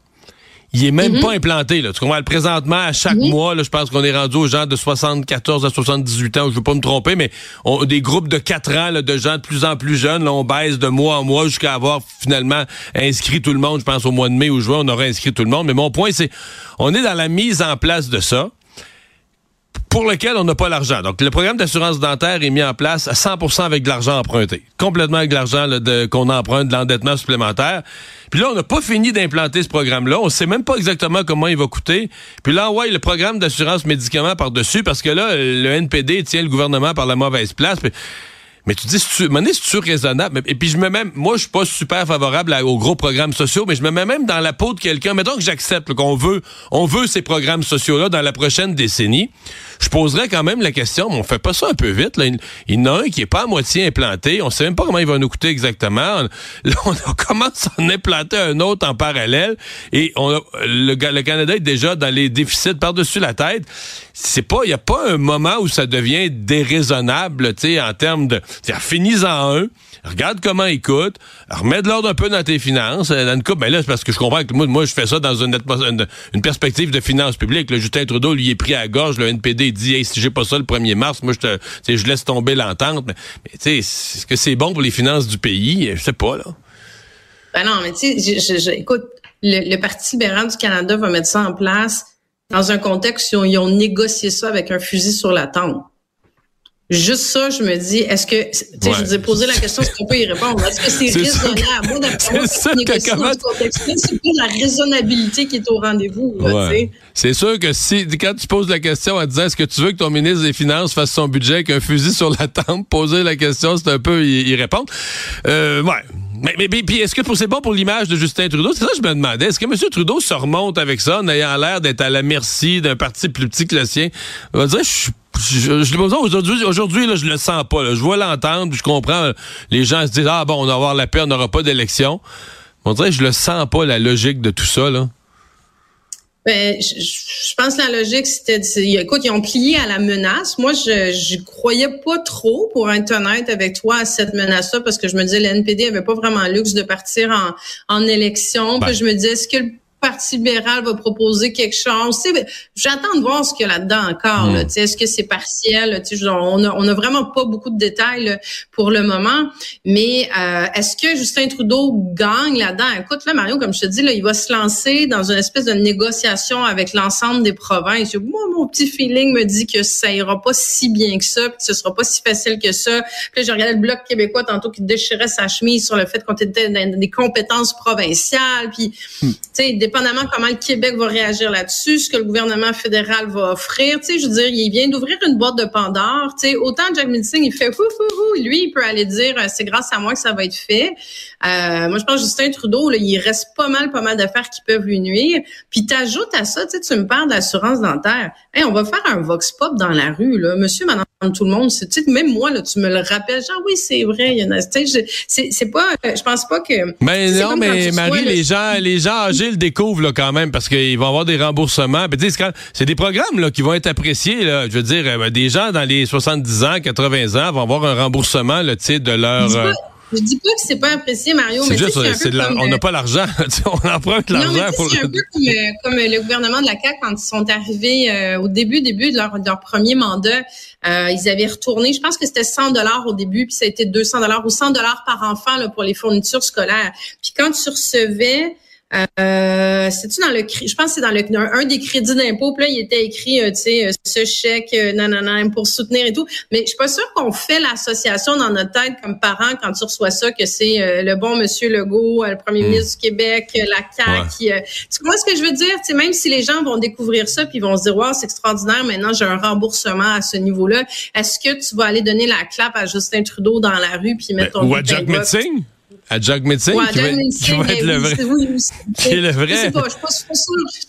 il est même mhm. pas implanté. Là. Tu comprends? Présentement, à chaque mois, là, je pense qu'on est rendu aux gens de 74 à 78 ans, je veux pas me tromper, mais on, des groupes de 4 ans là, de gens de plus en plus jeunes, là, on baisse de mois en mois jusqu'à avoir finalement inscrit tout le monde. Je pense au mois de mai ou juin, on aurait inscrit tout le monde. Mais mon point, c'est on est dans la mise en place de ça pour lequel on n'a pas l'argent. Donc, le programme d'assurance dentaire est mis en place à 100% avec de l'argent emprunté. Complètement avec de l'argent qu'on emprunte, de l'endettement supplémentaire. Puis là, on n'a pas fini d'implanter ce programme-là. On sait même pas exactement comment il va coûter. Puis là, ouais, le programme d'assurance médicaments par-dessus, parce que là, le NPD tient le gouvernement par la mauvaise place. Mais tu dis, c'est tu raisonnable? Et puis je me mets même, moi, je suis pas super favorable aux gros programmes sociaux, mais je me mets même dans la peau de quelqu'un. Mettons que j'accepte qu'on veut, on veut ces programmes sociaux-là dans la prochaine décennie. Je poserais quand même la question, mais on fait pas ça un peu vite. Là. Il, y en a un qui est pas à moitié implanté. On sait même pas comment il va nous coûter exactement. Là, on commence à en implanter un autre en parallèle. Et on le, le Canada est déjà dans les déficits par-dessus la tête. C'est pas, il y a pas un moment où ça devient déraisonnable, tu sais, en termes de finis-en un, regarde comment il coûte, remets de l'ordre un peu dans tes finances. Euh, dans une coupe, ben là, c'est parce que je comprends que moi, moi je fais ça dans une, une, perspective de finances publiques. Le Justin Trudeau, lui, est pris à gorge. Le NPD dit, hey, si j'ai pas ça le 1er mars, moi, je te, je laisse tomber l'entente. Mais, tu sais, est-ce que c'est bon pour les finances du pays? Je sais pas, là. Ben non, mais tu sais, écoute, le, le Parti libéral du Canada va mettre ça en place dans un contexte où ils ont négocié ça avec un fusil sur la tempe. Juste ça, je me dis, est-ce que, tu sais, je vous ai posé la question, est-ce qu'on peut y répondre? Est-ce que c'est raisonnable? Moi, d'après moi, c'est c'est pas la raisonnabilité qui est au rendez-vous. C'est sûr que si, quand tu poses la question en disant, est-ce que tu veux que ton ministre des Finances fasse son budget avec un fusil sur la tempe, poser la question, c'est un peu y, répondre. Euh, ouais. Mais, mais, puis est-ce que c'est bon pour l'image de Justin Trudeau? C'est ça que je me demandais. Est-ce que M. Trudeau se remonte avec ça en ayant l'air d'être à la merci d'un parti plus petit que le sien? On va dire, je je, je, aujourd'hui, aujourd'hui, là, je le sens pas. Je vois l'entendre, je comprends. Les gens se disent ah bon, on va avoir la paix, on n'aura pas d'élection. On dirait, je le sens pas la logique de tout ça là. Ben, je, pense que la logique, c'était, écoute, ils ont plié à la menace. Moi, je, je croyais pas trop, pour être honnête avec toi, à cette menace-là, parce que je me disais, l'NPD avait pas vraiment le luxe de partir en, en élection. Puis ben. je me disais, est-ce que le Parti libéral va proposer quelque chose. J'attends de voir ce qu'il y a là-dedans encore. Là. Hmm. Est-ce que c'est partiel? on a, on a vraiment pas beaucoup de détails pour le moment. Mais euh, est-ce que Justin Trudeau gagne là-dedans? Écoute, là, Mario, comme je te dis, là, il va se lancer dans une espèce de négociation avec l'ensemble des provinces. Moi, mon petit feeling me dit que ça ira pas si bien que ça, puis que ce sera pas si facile que ça. Puis là, j'ai regardé le Bloc québécois tantôt qui déchirait sa chemise sur le fait qu'on était dans des compétences provinciales. Puis, hmm. tu sais, dépendamment comment le Québec va réagir là-dessus, ce que le gouvernement fédéral va offrir. Tu sais, je veux dire, il vient d'ouvrir une boîte de Pandore. Tu sais, autant Jack Minsing, il fait fou, fou, fou. Lui, il peut aller dire, euh, c'est grâce à moi que ça va être fait. Euh, moi, je pense que Justin Trudeau, là, il reste pas mal, pas mal d'affaires qui peuvent lui nuire. Puis t'ajoutes à ça, tu sais, tu me parles d'assurance dentaire. Hey, on va faire un vox pop dans la rue, là. Monsieur, madame, tout le monde. C'est, même moi, là, tu me le rappelles. Genre, oui, c'est vrai. Il y en a, c'est, c'est pas, euh, je pense pas que. Mais non, mais Marie, les gens, les gens âgés le découvrent, là, quand même, parce qu'ils vont avoir des remboursements. c'est des programmes, là, qui vont être appréciés, là. Je veux dire, euh, des gens dans les 70 ans, 80 ans vont avoir un remboursement, là, tu sais, de leur. Je dis pas que c'est pas apprécié, Mario, mais juste, c'est on n'a pas l'argent. on emprunte l'argent pour. C'est un peu comme, euh, comme, le gouvernement de la CAQ quand ils sont arrivés euh, au début, début de leur, leur premier mandat. Euh, ils avaient retourné, je pense que c'était 100 dollars au début, puis ça a été 200 dollars ou 100 dollars par enfant là, pour les fournitures scolaires. Puis quand tu recevais euh, c'est-tu dans le je pense que c'est dans le un, des crédits d'impôt, puis là il était écrit euh, tu sais euh, ce chèque euh, nanana pour soutenir et tout, mais je suis pas sûre qu'on fait l'association dans notre tête comme parents quand tu reçois ça que c'est euh, le bon monsieur Legault, le premier hmm. ministre du Québec, la CAQ qui tu comprends ce que je veux dire, tu sais même si les gens vont découvrir ça puis vont se dire "Wow, c'est extraordinaire, maintenant j'ai un remboursement à ce niveau-là." Est-ce que tu vas aller donner la clape à Justin Trudeau dans la rue puis mettre ben, ton Ou à Jack Metzing? À Jack Metzing, qui, va, qui va être le vrai. Oui, qui est le vrai. Je sais pas, je suis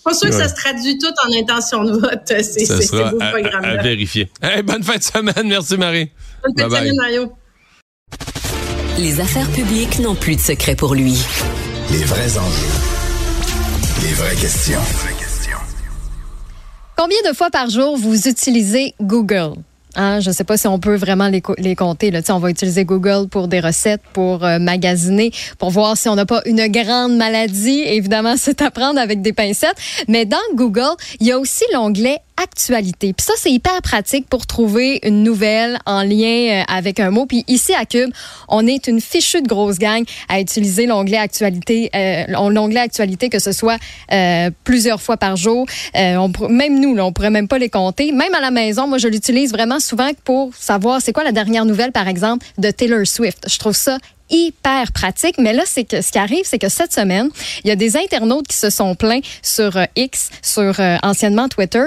pas, sûre, que ça se traduit tout en intention de vote. C'est sera à, à, vérifier. Hey, bonne fin de semaine. Merci, Marie. Bonne fin de semaine, Mario. Les affaires publiques n'ont plus de secret pour lui. Les vrais enjeux. Les vraies questions. Combien de fois par jour vous utilisez Google? Hein, je ne sais pas si on peut vraiment les, les compter. Là. On va utiliser Google pour des recettes, pour euh, magasiner, pour voir si on n'a pas une grande maladie. Évidemment, c'est à prendre avec des pincettes. Mais dans Google, il y a aussi l'onglet actualité. Puis ça, c'est hyper pratique pour trouver une nouvelle en lien euh, avec un mot. Puis ici, à Cube, on est une fichue de grosse gang à utiliser l'onglet actualité, euh, l'onglet actualité, que ce soit euh, plusieurs fois par jour. Euh, on, même nous, là, on pourrait même pas les compter. Même à la maison, moi, je l'utilise vraiment souvent pour savoir c'est quoi la dernière nouvelle, par exemple, de Taylor Swift. Je trouve ça hyper pratique. Mais là, c'est que ce qui arrive, c'est que cette semaine, il y a des internautes qui se sont plaints sur X, sur anciennement Twitter,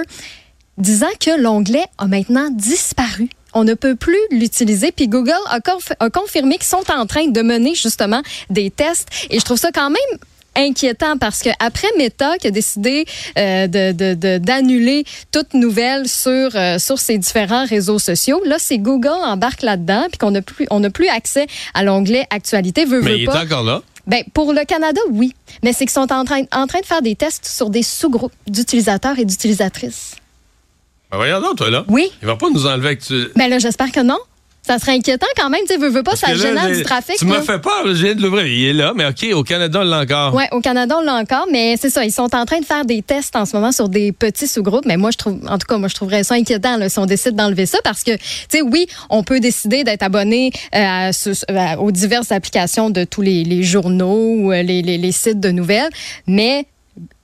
disant que l'onglet a maintenant disparu. On ne peut plus l'utiliser. Puis Google a, confirmé qu'ils sont en train de mener justement des tests. Et je trouve ça quand même inquiétant parce que après Meta qui a décidé euh, d'annuler toute nouvelle sur euh, sur ses différents réseaux sociaux, là c'est Google embarque là-dedans puis qu'on n'a plus on n'a plus accès à l'onglet actualité veut, Mais il est encore là. Ben, pour le Canada, oui. Mais c'est qu'ils sont en train, en train de faire des tests sur des sous-groupes d'utilisateurs et d'utilisatrices. Ben voyons donc, toi, là. Oui. Il va pas nous enlever avec tu. Ben là, j'espère que non. Ça serait inquiétant quand même, tu veux, veux pas, ça génère du trafic. Tu m'as fait peur, je viens de l'ouvrir. Il est là, mais OK, au Canada, on l'a encore. Oui, au Canada, on l'a encore, mais c'est ça, ils sont en train de faire des tests en ce moment sur des petits sous-groupes, mais moi, je trouve, en tout cas, moi, je trouverais ça inquiétant là, si on décide d'enlever ça parce que, tu sais, oui, on peut décider d'être abonné euh, aux diverses applications de tous les, les journaux ou euh, les, les, les sites de nouvelles, mais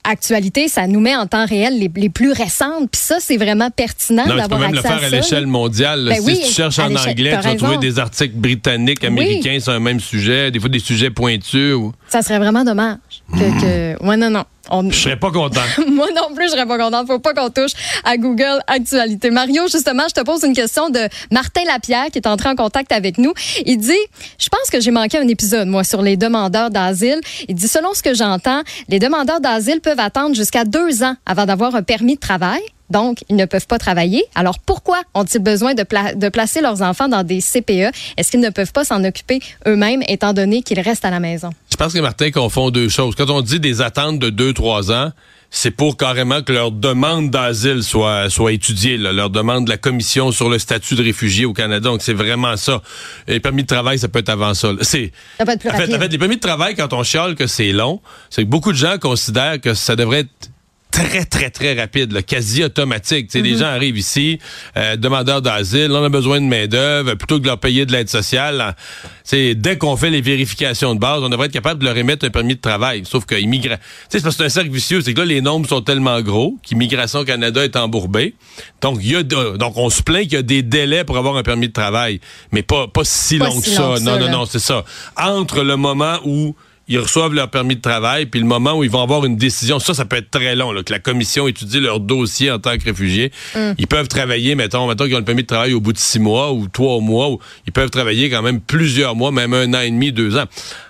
actualité, ça nous met en temps réel les, plus récentes. Puis ça, c'est vraiment pertinent d'avoir accès Tu peux même le faire à, l'échelle mondiale. Ben si tu cherches en anglais, tu vas trouver des articles britanniques, américains sur un même sujet, des fois des sujets pointus. Ça serait vraiment dommage. Que, que... Ouais, non, non. Je serais pas content. Moi non plus, je serais pas content. Faut pas qu'on touche à Google Actualité. Mario, justement, je te pose une question de Martin Lapierre qui est entré en contact avec nous. Il dit, je pense que j'ai manqué un épisode, moi, sur les demandeurs d'asile. Il dit, selon ce que j'entends, les demandeurs d'asile peuvent attendre jusqu'à deux ans avant d'avoir un permis de travail. Donc, ils ne peuvent pas travailler. Alors, pourquoi ont-ils besoin de, de, placer leurs enfants dans des CPE? Est-ce qu'ils ne peuvent pas s'en occuper eux-mêmes, étant donné qu'ils restent à la maison? Je pense que Martin confond deux choses. Quand on dit des attentes de deux, trois ans, c'est pour carrément que leur demande d'asile soit soit étudiée, leur demande de la commission sur le statut de réfugié au Canada. Donc c'est vraiment ça. Les permis de travail, ça peut être avant ça. C'est ça peut être plus en, fait, en fait, les permis de travail, quand on chiale que c'est long, c'est que beaucoup de gens considèrent que ça devrait être très, très, très rapide, là, quasi automatique. Les gens arrivent ici, euh, demandeurs d'asile, on a besoin de main-d'œuvre, plutôt que de leur payer de l'aide sociale. C'est dès qu'on fait les vérifications de base, on devrait être capable de leur émettre un permis de travail. Sauf que immigra... c'est parce que c'est un cercle vicieux, c'est que là, les nombres sont tellement gros qu'Immigration Canada est embourbé. Donc, il y a donc on se plaint qu'il y a des délais pour avoir un permis de travail, mais pas, pas si long que ça. non, non, non, c'est ça. Entre le moment où ils reçoivent leur permis de travail, puis le moment où ils vont avoir une décision, ça, ça peut être très long, là, que la commission étudie leur dossier en tant que réfugiés. Mm. Ils peuvent travailler, mettons, mettons qu'ils ont le permis de travail au bout de six mois ou trois mois, ou ils peuvent travailler quand même plusieurs mois, même un an et demi, deux ans.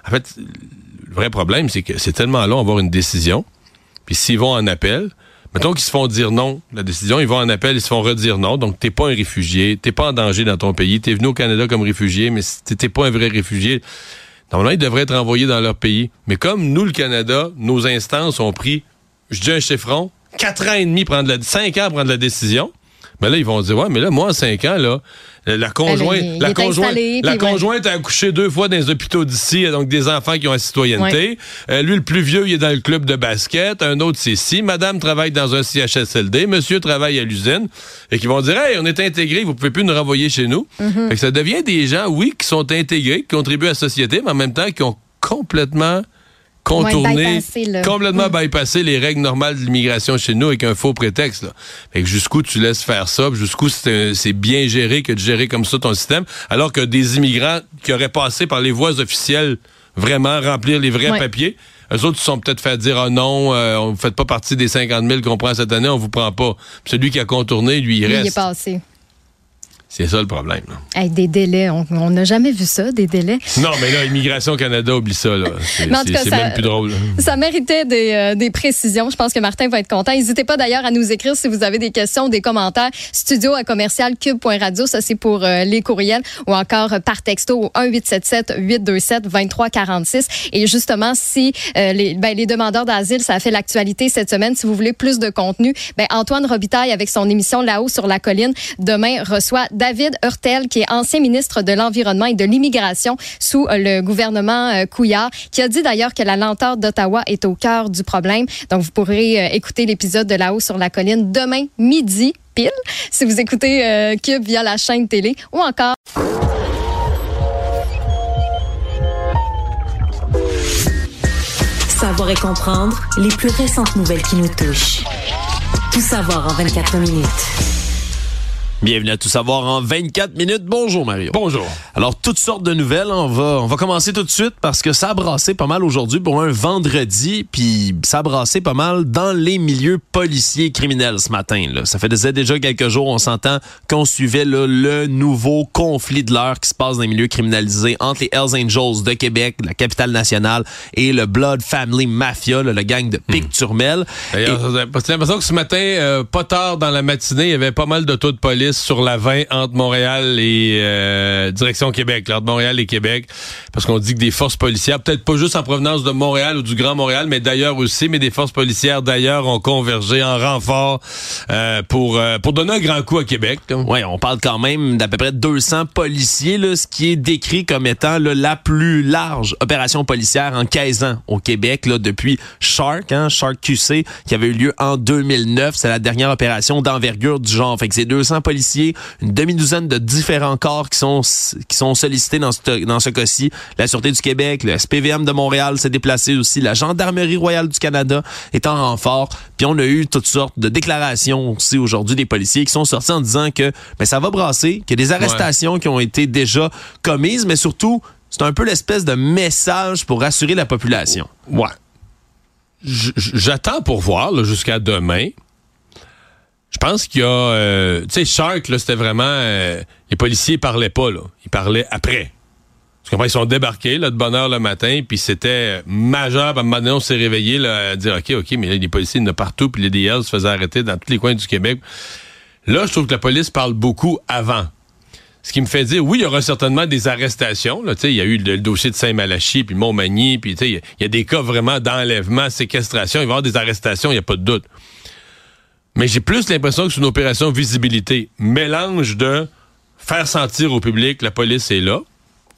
En fait, le vrai problème, c'est que c'est tellement long d'avoir une décision, puis s'ils vont en appel, Mettons qu'ils se font dire non, la décision, ils vont en appel, ils se font redire non. Donc, t'es pas un réfugié, t'es pas en danger dans ton pays, t'es venu au Canada comme réfugié, mais t'es pas un vrai réfugié. Normalement, ils devraient être envoyés dans leur pays. Mais comme nous, le Canada, nos instances ont pris, je dis un chiffron, quatre ans et demi, prendre la, cinq ans à prendre la décision, Mais là, ils vont dire, ouais, mais là, moi, en cinq ans, là, la conjointe, il la est conjointe, la puis ouais. conjointe a accouché deux fois dans les hôpitaux d'ici, donc des enfants qui ont la citoyenneté. Euh, lui, le plus vieux, il est dans le club de basket. Un autre, c'est ici. Madame travaille dans un CHSLD. Monsieur travaille à l'usine. Et qui vont dire, hey, on est intégrés, vous pouvez plus nous renvoyer chez nous. Mm-hmm. Fait que ça devient des gens, oui, qui sont intégrés, qui contribuent à la société, mais en même temps, qui ont complètement là. complètement bypassé les règles normales de l'immigration chez nous avec un faux prétexte. Là. Fait que jusqu'où tu laisses faire ça, jusqu'où c'est bien géré que de gérer comme ça ton système, alors que des immigrants qui auraient passé par les voies officielles vraiment remplir les vrais Ouais. papiers, eux autres se sont peut-être fait dire ah non, euh, on ne fait pas partie des 50 000 qu'on prend cette année, on vous prend pas. Puis celui qui a contourné, lui, il Lui, il est reste. passé. C'est ça le problème. là. Hey, des délais, on n'a jamais vu ça, des délais. Non, mais là, Immigration Canada, oublie ça. C'est même plus drôle. Ça méritait des, euh, des précisions. Je pense que Martin va être content. N'hésitez pas d'ailleurs à nous écrire si vous avez des questions, des commentaires. Studio à commercial cube.radio, ça c'est pour euh, les courriels ou encore euh, par texto au 1877 827 2346. Et justement, si les, ben, les demandeurs d'asile, ça a fait l'actualité cette semaine. Si vous voulez plus de contenu, ben, Antoine Robitaille avec son émission Là-haut sur la colline demain reçoit David Hurtel, qui est ancien ministre de l'Environnement et de l'Immigration sous euh, le gouvernement euh, Couillard, qui a dit d'ailleurs que la lenteur d'Ottawa est au cœur du problème. Donc, vous pourrez euh, écouter l'épisode de Là-haut sur la colline demain midi pile, si vous écoutez euh, Cube via la chaîne télé ou encore Savoir et comprendre les plus récentes nouvelles qui nous touchent. Tout savoir en 24 minutes. Bienvenue à Tout savoir en 24 minutes. Bonjour Mario. Bonjour. Alors, toutes sortes de nouvelles. On va, on va commencer tout de suite parce que ça a brassé pas mal aujourd'hui pour un vendredi, puis ça a brassé pas mal dans les milieux policiers et criminels ce matin. Là. Ça faisait déjà quelques jours, on s'entend qu'on suivait là, le nouveau conflit de l'heure qui se passe dans les milieux criminalisés entre les Hells Angels de Québec, la capitale nationale, et le Blood Family Mafia, là, le gang de Pic-Turmel. D'ailleurs, parce que j'ai l'impression que ce matin, euh, pas tard dans la matinée, il y avait pas mal de taux de police sur la 20 entre Montréal et euh, direction Québec, là, entre Montréal et Québec, parce qu'on dit que des forces policières, peut-être pas juste en provenance de Montréal ou du Grand Montréal, mais d'ailleurs aussi, mais des forces policières d'ailleurs ont convergé en renfort euh, pour euh, pour donner un grand coup à Québec. Ouais, on parle quand même d'à peu près 200 policiers, là, ce qui est décrit comme étant là, la plus large opération policière en 15 ans au Québec là, depuis Shark, hein, Shark QC, qui avait eu lieu en 2009. C'est la dernière opération d'envergure du genre. Fait que c'est 200 policiers, une demi-douzaine de différents corps qui sont qui sont sollicités dans ce, dans ce cas-ci. La Sûreté du Québec, le SPVM de Montréal s'est déplacé aussi, la Gendarmerie royale du Canada est en renfort. Puis on a eu toutes sortes de déclarations aussi aujourd'hui des policiers qui sont sortis en disant que ben, ça va brasser, qu'il y a des arrestations qui ont été déjà commises, mais surtout, c'est un peu l'espèce de message pour rassurer la population. Ouais. J'attends pour voir jusqu'à demain. Je pense qu'il y a... euh, tu sais, Shark, là, c'était vraiment... euh, les policiers parlaient pas, là. Ils parlaient après. Parce qu'après, ils sont débarqués, là, de bonne heure le matin, puis c'était majeur. Puis à on s'est réveillé, là, à dire, OK, OK, mais là, les policiers, il y en a partout, puis les DL se faisaient arrêter dans tous les coins du Québec. Là, je trouve que la police parle beaucoup avant. Ce qui me fait dire, oui, il y aura certainement des arrestations. Là, il y a eu le, dossier de Saint-Malachie, puis Montmagny, puis il y y, a des cas vraiment d'enlèvement, séquestration. Il va y avoir des arrestations, il n'y a pas de doute. Mais j'ai plus l'impression que c'est une opération visibilité. Mélange de faire sentir au public la police est là.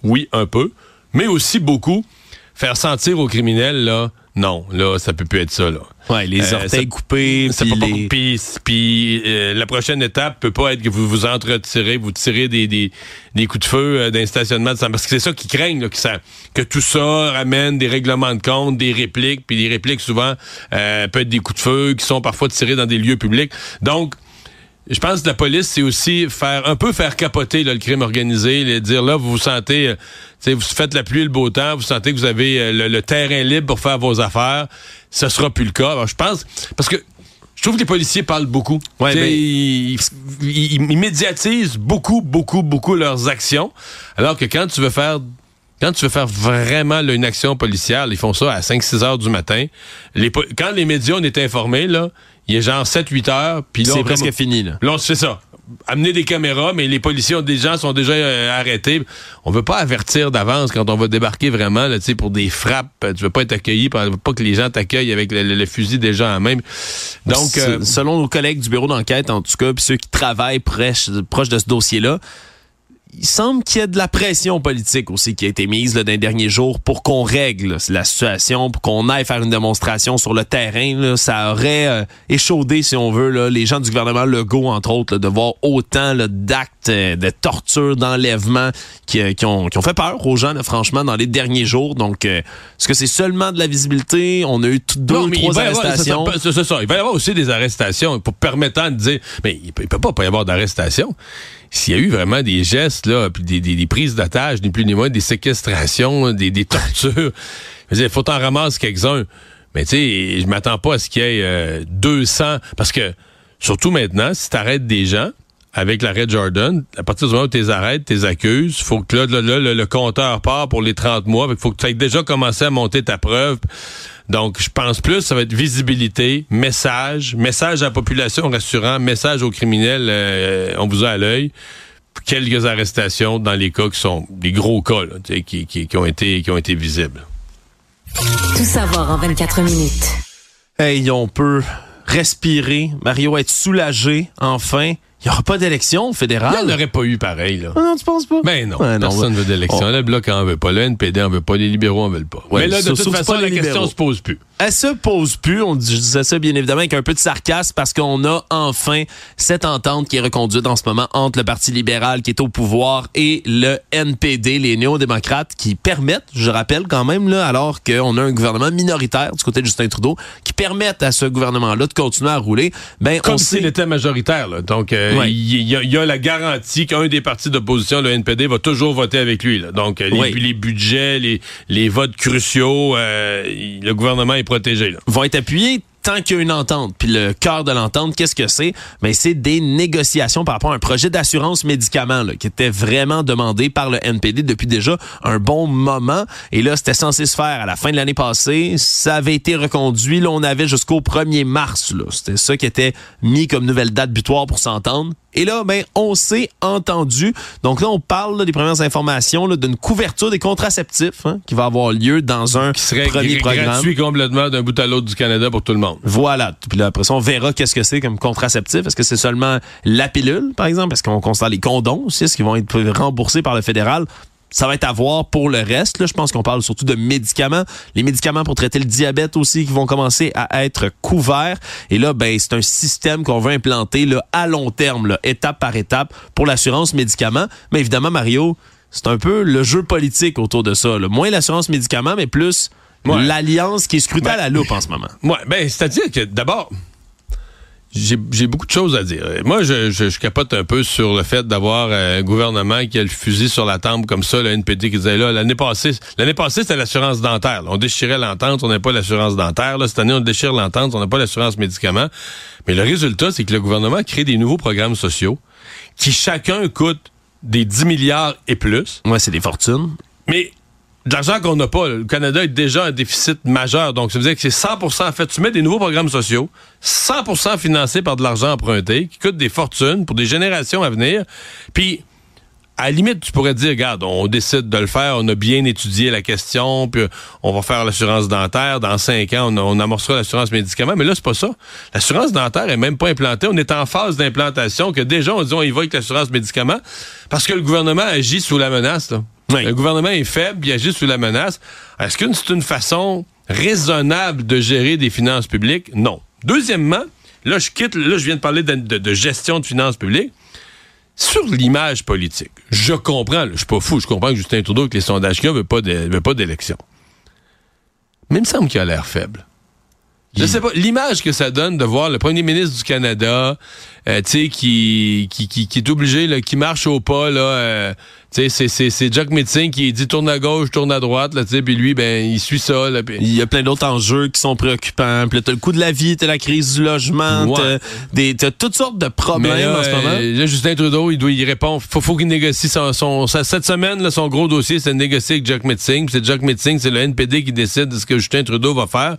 Oui, un peu. Mais aussi beaucoup faire sentir aux criminels, là, non, là, ça peut plus être ça, là. Ouais, les Euh, orteils ça- coupés, C'est puis pas puis, puis, euh, la prochaine étape peut pas être que vous vous entretirez, vous tirez des, des, des coups de feu euh, d'un stationnement de centre. Parce que c'est ça qui craignent, là, que, ça, que tout ça ramène des règlements de compte, des répliques, puis les répliques souvent euh, peuvent être des coups de feu qui sont parfois tirés dans des lieux publics. Donc, je pense que la police, c'est aussi faire un peu faire capoter là, le crime organisé, là, dire là, vous vous sentez, euh, vous faites la pluie et le beau temps, vous sentez que vous avez euh, le, le terrain libre pour faire vos affaires. Ce sera plus le cas. Alors, je pense, parce que je trouve que les policiers parlent beaucoup. Ouais, ben- ils, ils- ils médiatisent beaucoup, beaucoup, beaucoup leurs actions. Alors que quand tu veux faire quand tu veux faire vraiment là, une action policière, ils font ça à 5-6 heures du matin. Les, quand les médias on est informés, là, il est genre 7-8 heures, puis là, C'est presque comme- fini, là. Là, on se fait ça. amener des caméras, mais les policiers ont des gens sont déjà euh, arrêtés. On veut pas avertir d'avance quand on va débarquer vraiment là, pour des frappes. Tu veux pas être accueilli, pas que les gens t'accueillent avec le, fusil des gens en même. Donc, euh, selon nos collègues du bureau d'enquête, en tout cas, puis ceux qui travaillent proche, proche de ce dossier-là, il semble qu'il y a de la pression politique aussi qui a été mise là, dans les derniers jours pour qu'on règle la situation, pour qu'on aille faire une démonstration sur le terrain. Là. Ça aurait euh, échaudé, si on veut, là, les gens du gouvernement Legault, entre autres, de voir autant d'actes euh, de torture, d'enlèvement qui, euh, qui, ont, qui ont fait peur aux gens, franchement, dans les derniers jours. Donc, est-ce que c'est seulement de la visibilité? On a eu deux ou trois arrestations. C'est ça, Il va y avoir aussi des arrestations pour permettant de dire, mais il peut, peut pas, pas y avoir d'arrestation s'il y a eu vraiment des gestes, là, puis des, des, prises d'otages, ni plus ni moins, des séquestrations, des, des tortures, il faut en ramasser quelques-uns. Mais tu sais, je m'attends pas à ce qu'il y ait 200, euh, parce que, surtout maintenant, si tu arrêtes des gens, avec l'arrêt Jordan, à partir du moment où tu les arrêtes, tu les accuses, faut que là, là, le, compteur part pour les 30 mois, il faut que tu aies déjà commencé à monter ta preuve. Donc, je pense plus, ça va être visibilité, message, message à la population rassurant, message aux criminels, euh, on vous a à l'œil. Quelques arrestations dans les cas qui sont des gros cas qui, qui, qui, ont été, qui ont été visibles. Tout savoir en 24 minutes. Hey, on peut respirer, Mario être soulagé, enfin. Il n'y aura pas d'élection fédérale. Il n'y en aurait pas eu pareil, là. Ah non, tu penses pas? Ben non. personne ne veut d'élection. Le Bloc en veut pas. Le NPD en veut pas. Les libéraux en veulent pas. Mais là, de toute façon, la question se pose plus. Elle se pose plus. On disait ça, bien évidemment, avec un peu de sarcasme parce qu'on a enfin cette entente qui est reconduite en ce moment entre le Parti libéral qui est au pouvoir et le NPD, les néo-démocrates, qui permettent, je rappelle quand même, là, alors qu'on a un gouvernement minoritaire du côté de Justin Trudeau, qui permettent à ce gouvernement-là de continuer à rouler. Ben, Comme s'il était majoritaire, là. Donc, euh, il y, a la garantie qu'un des partis d'opposition, le NPD, va toujours voter avec lui. Donc, les, les, budgets, les, les votes cruciaux, euh, le gouvernement est protégé. Là. Vont être appuyés tant qu'il y a une entente. Puis le cœur de l'entente, qu'est-ce que c'est? Mais ben, c'est des négociations par rapport à un projet d'assurance médicaments là, qui était vraiment demandé par le NPD depuis déjà un bon moment. Et là, c'était censé se faire à la fin de l'année passée. Ça avait été reconduit. Là, on avait jusqu'au 1er mars. C'était ça qui était mis comme nouvelle date butoir pour s'entendre. Et là, ben, on s'est entendu. Donc là, on parle des premières informations d'une couverture des contraceptifs hein, qui va avoir lieu dans un qui serait premier programme. gratuit complètement d'un bout à l'autre du Canada pour tout le monde. Voilà. Puis là, après ça, on verra qu'est-ce que c'est comme contraceptif. Est-ce que c'est seulement la pilule, par exemple? Est-ce qu'on constate les condoms aussi? Est-ce qu'ils vont être remboursés par le fédéral? Ça va être à voir pour le reste. Là, je pense qu'on parle surtout de médicaments. Les médicaments pour traiter le diabète aussi qui vont commencer à être couverts. Et là, ben, c'est un système qu'on veut implanter là, à long terme, là, étape par étape, pour l'assurance médicaments. Mais évidemment, Mario, c'est un peu le jeu politique autour de ça. Là. Moins l'assurance médicaments, mais plus l'alliance qui est scrutée à la loupe en ce moment. Ouais, ben, c'est-à-dire que d'abord, j'ai beaucoup de choses à dire. Moi, je, je, capote un peu sur le fait d'avoir euh, un gouvernement qui a le fusil sur la tempe comme ça, le NPD qui disait là, l'année passée, l'année passée, c'était l'assurance dentaire. On déchirait l'entente, on n'a pas l'assurance dentaire. Là, cette année, on déchire l'entente, on n'a pas l'assurance médicaments. Mais le résultat, c'est que le gouvernement crée des nouveaux programmes sociaux qui chacun coûtent des 10 milliards et plus. Ouais, c'est des fortunes. Mais de l'argent qu'on n'a pas. Le Canada est déjà un déficit majeur. Donc, ça veut dire que c'est 100 En fait, tu mets des nouveaux programmes sociaux, 100% financés par de l'argent emprunté, qui coûte des fortunes pour des générations à venir. Puis, à la limite, tu pourrais dire, regarde, on décide de le faire, on a bien étudié la question, puis on va faire l'assurance dentaire. Dans cinq ans, on, amorcera l'assurance médicaments. Mais là, c'est pas ça. L'assurance dentaire est même pas implantée. On est en phase d'implantation que déjà, on dit, on y va avec l'assurance médicaments parce que le gouvernement agit sous la menace. Le gouvernement est faible, il agit sous la menace. Est-ce que c'est une façon raisonnable de gérer des finances publiques? Non. Deuxièmement, là, je quitte, là, je viens de parler de, gestion de finances publiques. Sur l'image politique, je comprends, je suis pas fou, je comprends que Justin Trudeau, que les sondages qu'il veut pas d'élection. Mais il me semble qu'il a l'air faible. Je sais pas, l'image que ça donne de voir le premier ministre du Canada, euh, tu sais, qui, qui, qui, est obligé, là, qui marche au pas, là, euh, tu sais, c'est Jack Metzing qui dit tourne à gauche, tourne à droite, là, tu sais, puis lui, ben, il suit ça, là. Il y a plein d'autres enjeux qui sont préoccupants. Puis t'as le coût de la vie, t'as la crise du logement, t'as toutes sortes de problèmes en ce moment. Euh, là, Justin Trudeau, il doit y répondre. Faut, faut qu'il négocie son, son, cette semaine, là, son gros dossier, c'est de négocier avec Jack Metzing. c'est Jack Metzing, c'est le NPD qui décide de ce que Justin Trudeau va faire.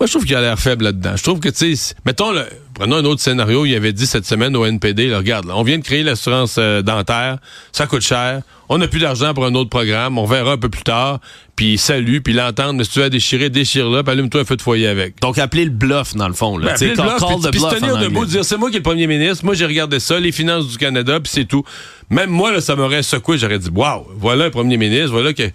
Moi, je trouve qu'il a l'air faible là-dedans. Je trouve que, tu sais, mettons, le, prenons un autre scénario. Il avait dit cette semaine au NPD, là, regarde, là, on vient de créer l'assurance euh, dentaire, ça coûte cher, on n'a plus d'argent pour un autre programme, on verra un peu plus tard, puis salut, puis l'entendre, mais si tu veux déchirer, déchire-le, puis allume-toi un feu de foyer avec. Donc, appeler le bluff, dans le fond. Là. Ben, appeler le bluff, call puis- the puis se tenir en debout, dire c'est moi qui est le premier ministre, moi j'ai regardé ça, les finances du Canada, puis c'est tout. Même moi, là, ça m'aurait secoué, j'aurais dit, waouh, voilà un premier ministre, voilà que.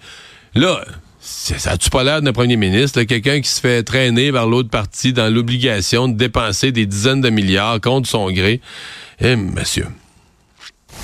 Là, ça a-tu pas l'air d'un premier ministre, quelqu'un qui se fait traîner vers l'autre parti dans l'obligation de dépenser des dizaines de milliards contre son gré? Eh, monsieur.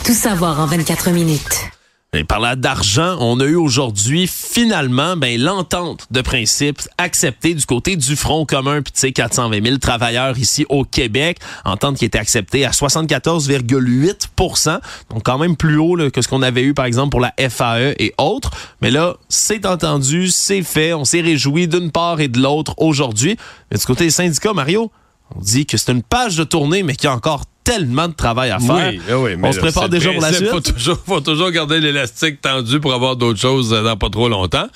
Tout savoir en 24 minutes. Et parlant d'argent, on a eu aujourd'hui finalement ben, l'entente de principe acceptée du côté du Front commun, puis tu sais, 420 000 travailleurs ici au Québec. Entente qui était acceptée à 74,8% donc quand même plus haut là, que ce qu'on avait eu par exemple pour la FAE et autres. Mais là, c'est entendu, c'est fait, on s'est réjoui d'une part et de l'autre aujourd'hui. Mais du côté des syndicats, Mario, on dit que c'est une page de tournée, mais qu'il y a encore tellement de travail à faire. Oui, oui, mais on se prépare déjà pour la suite. Faut toujours, faut toujours garder l'élastique tendu pour avoir d'autres choses euh, dans pas trop longtemps.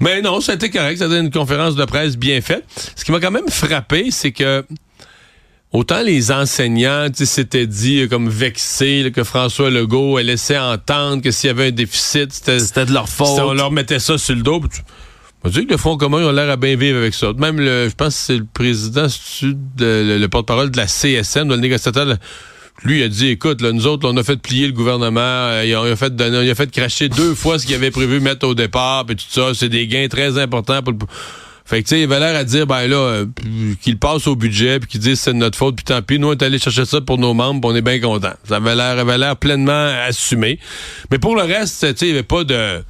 Mais non, c'était correct. C'était une conférence de presse bien faite. Ce qui m'a quand même frappé, c'est que autant les enseignants s'étaient dit euh, comme vexés là, que François Legault elle laissait entendre que s'il y avait un déficit, c'était de leur faute. on leur mettait ça sur le dos. tu- on dit que le Front commun, ils ont l'air à bien vivre avec ça. Même, le, je pense que c'est le président, le, le porte-parole de la CSN, le négociateur, lui, a dit, écoute, là, nous autres, on a fait plier le gouvernement, euh, il a, il a fait il a fait cracher deux fois ce qu'il avait prévu mettre au départ, puis tout ça, c'est des gains très importants pour le... Fait que, tu sais, il avait l'air à dire, ben là, euh, qu'il passe au budget, puis qu'il dise c'est de notre faute, puis tant pis, nous, on est allé chercher ça pour nos membres, on est bien contents. Ça avait l'air, avait l'air pleinement assumé. Mais pour le reste, tu sais, il n'y avait pas de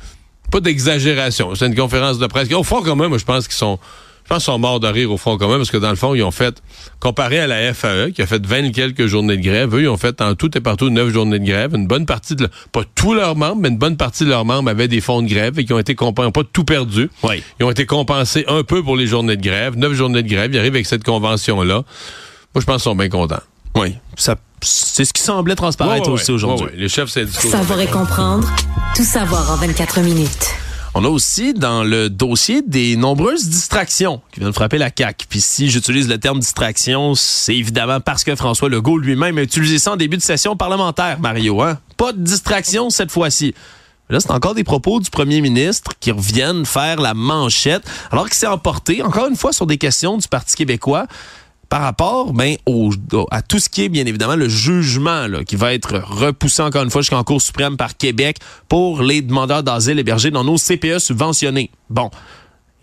pas d'exagération. C'est une conférence de presse. Au Front commun, moi, je pense qu'ils sont, je pense qu'ils sont morts de rire au Front commun parce que dans le fond, ils ont fait, comparé à la FAE, qui a fait 20 et quelques journées de grève, eux, ils ont fait en tout et partout 9 journées de grève. Une bonne partie de, pas tous leurs membres, mais une bonne partie de leurs membres avaient des fonds de grève et qui ont été compensés, pas tout perdu. Oui. Ils ont été compensés un peu pour les journées de grève. 9 journées de grève, ils arrivent avec cette convention-là. Moi, je pense qu'ils sont bien contents. Oui. Ça, c'est ce qui semblait transparaître Ouais, ouais, aussi ouais. aujourd'hui. Ouais, ouais. Les chefs syndicaux. Savoir et comprendre. Tout savoir en 24 minutes. On a aussi dans le dossier des nombreuses distractions qui viennent frapper la CAQ. Puis si j'utilise le terme distraction, c'est évidemment parce que François Legault lui-même a utilisé ça en début de session parlementaire, Mario. Hein? Pas de distraction cette fois-ci. Là, c'est encore des propos du premier ministre qui reviennent faire la manchette, alors qu'il s'est emporté, encore une fois, sur des questions du Parti québécois par rapport ben, à tout ce qui est, bien évidemment, le jugement là, qui va être repoussé encore une fois jusqu'en Cour suprême par Québec pour les demandeurs d'asile hébergés dans nos CPE subventionnés. Bon,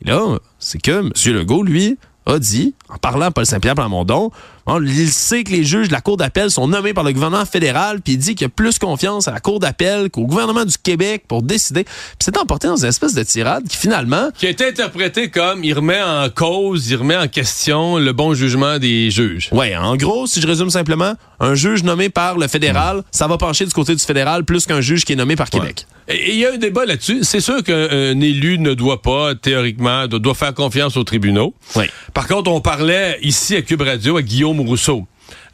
et là, c'est que M. Legault, lui, a dit, en parlant à Paul Saint-Pierre Plamondon, bon, il sait que les juges de la Cour d'appel sont nommés par le gouvernement fédéral, puis il dit qu'il a plus confiance à la Cour d'appel qu'au gouvernement du Québec pour décider. Puis c'est emporté dans une espèce de tirade qui, finalement, qui a été interprété comme il remet en cause, il remet en question le bon jugement des juges. Ouais, en gros, si je résume simplement, un juge nommé par le fédéral, ça va pencher du côté du fédéral plus qu'un juge qui est nommé par Québec. Et il y a un débat là-dessus. C'est sûr qu'un élu ne doit pas, théoriquement, doit, faire confiance aux tribunaux. Oui. Par contre, on parlait ici à Cube Radio à Guillaume Rousseau.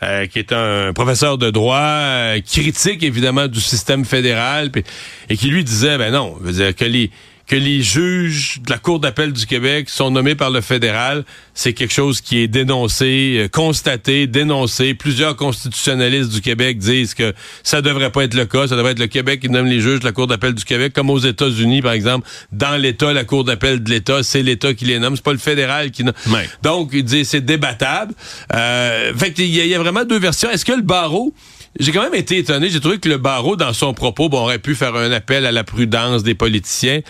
euh, qui est un professeur de droit, euh, critique évidemment du système fédéral, puis- et qui lui disait, ben non, veut dire que les que les juges de la Cour d'appel du Québec sont nommés par le fédéral, c'est quelque chose qui est dénoncé, euh, constaté, dénoncé. Plusieurs constitutionnalistes du Québec disent que ça devrait pas être le cas. Ça devrait être le Québec qui nomme les juges de la Cour d'appel du Québec, comme aux États-Unis, par exemple. Dans l'État, la Cour d'appel de l'État, c'est l'État qui les nomme. C'est pas le fédéral qui nomme. Donc, il dit c'est débattable. Euh, fait qu'il y, il y a vraiment deux versions. Est-ce que le barreau j'ai quand même été étonné. J'ai trouvé que le barreau, dans son propos, bon, aurait pu faire un appel à la prudence des politiciens.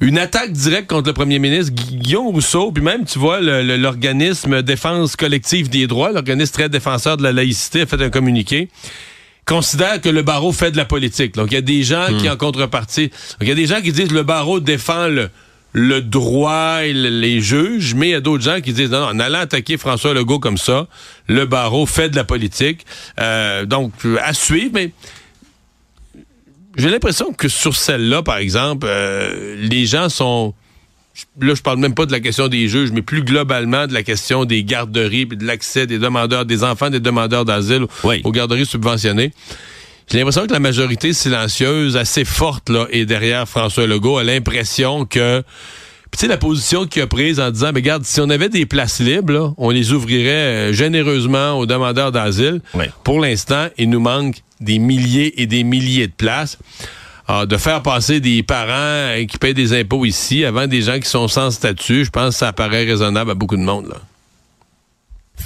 Une attaque directe contre le premier ministre Gu- Guillaume Rousseau, puis même, tu vois, l'organisme Défense collective des droits, l'organisme très défenseur de la laïcité, a fait un communiqué considère que le barreau fait de la politique. Donc, il y a des gens qui, en contrepartie, il y a des gens qui disent que le barreau défend le, le droit et le- les juges, mais il y a d'autres gens qui disent non, non, en allant attaquer François Legault comme ça, le barreau fait de la politique. Euh, donc, à suivre, mais j'ai l'impression que sur celle-là, par exemple, euh, les gens sont. Là, je parle même pas de la question des juges, mais plus globalement de la question des garderies de l'accès des demandeurs, des enfants des demandeurs d'asile Oui. aux garderies subventionnées. J'ai l'impression que la majorité silencieuse, assez forte, là, est derrière François Legault, a l'impression que Puis tu sais, la position qu'il a prise en disant, mais regarde, si on avait des places libres, là, on les ouvrirait euh, généreusement aux demandeurs d'asile. Pour l'instant, il nous manque des milliers et des milliers de places. Alors, de faire passer des parents euh, qui payent des impôts ici avant des gens qui sont sans statut, je pense que ça paraît raisonnable à beaucoup de monde. Là.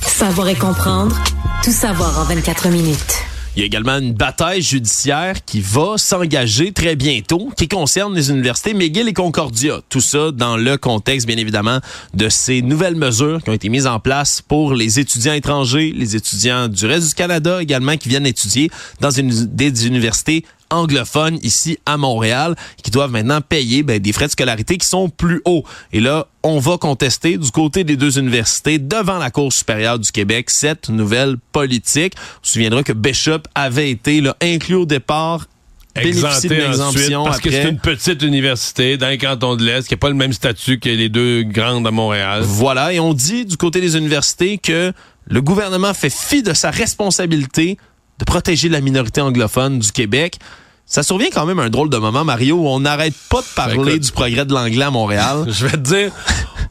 Savoir et comprendre, tout savoir en 24 minutes. Il y a également une bataille judiciaire qui va s'engager très bientôt, qui concerne les universités McGill et Concordia. Tout ça dans le contexte, bien évidemment, de ces nouvelles mesures qui ont été mises en place pour les étudiants étrangers, les étudiants du reste du Canada également qui viennent étudier dans des universités anglophones ici à Montréal qui doivent maintenant payer ben, des frais de scolarité qui sont plus hauts. Et là, on va contester du côté des deux universités devant la Cour supérieure du Québec cette nouvelle politique. On se souviendra que Bishop avait été là, inclus au départ bénéficier de Exempté ensuite, parce que c'est une petite université dans les cantons de l'Est qui n'a pas le même statut que les deux grandes à Montréal. Voilà, et on dit du côté des universités que le gouvernement fait fi de sa responsabilité de protéger la minorité anglophone du Québec. Ça survient quand même à un drôle de moment, Mario, où on n'arrête pas de parler Ben, écoute. du progrès de l'anglais à Montréal. Je vais te dire,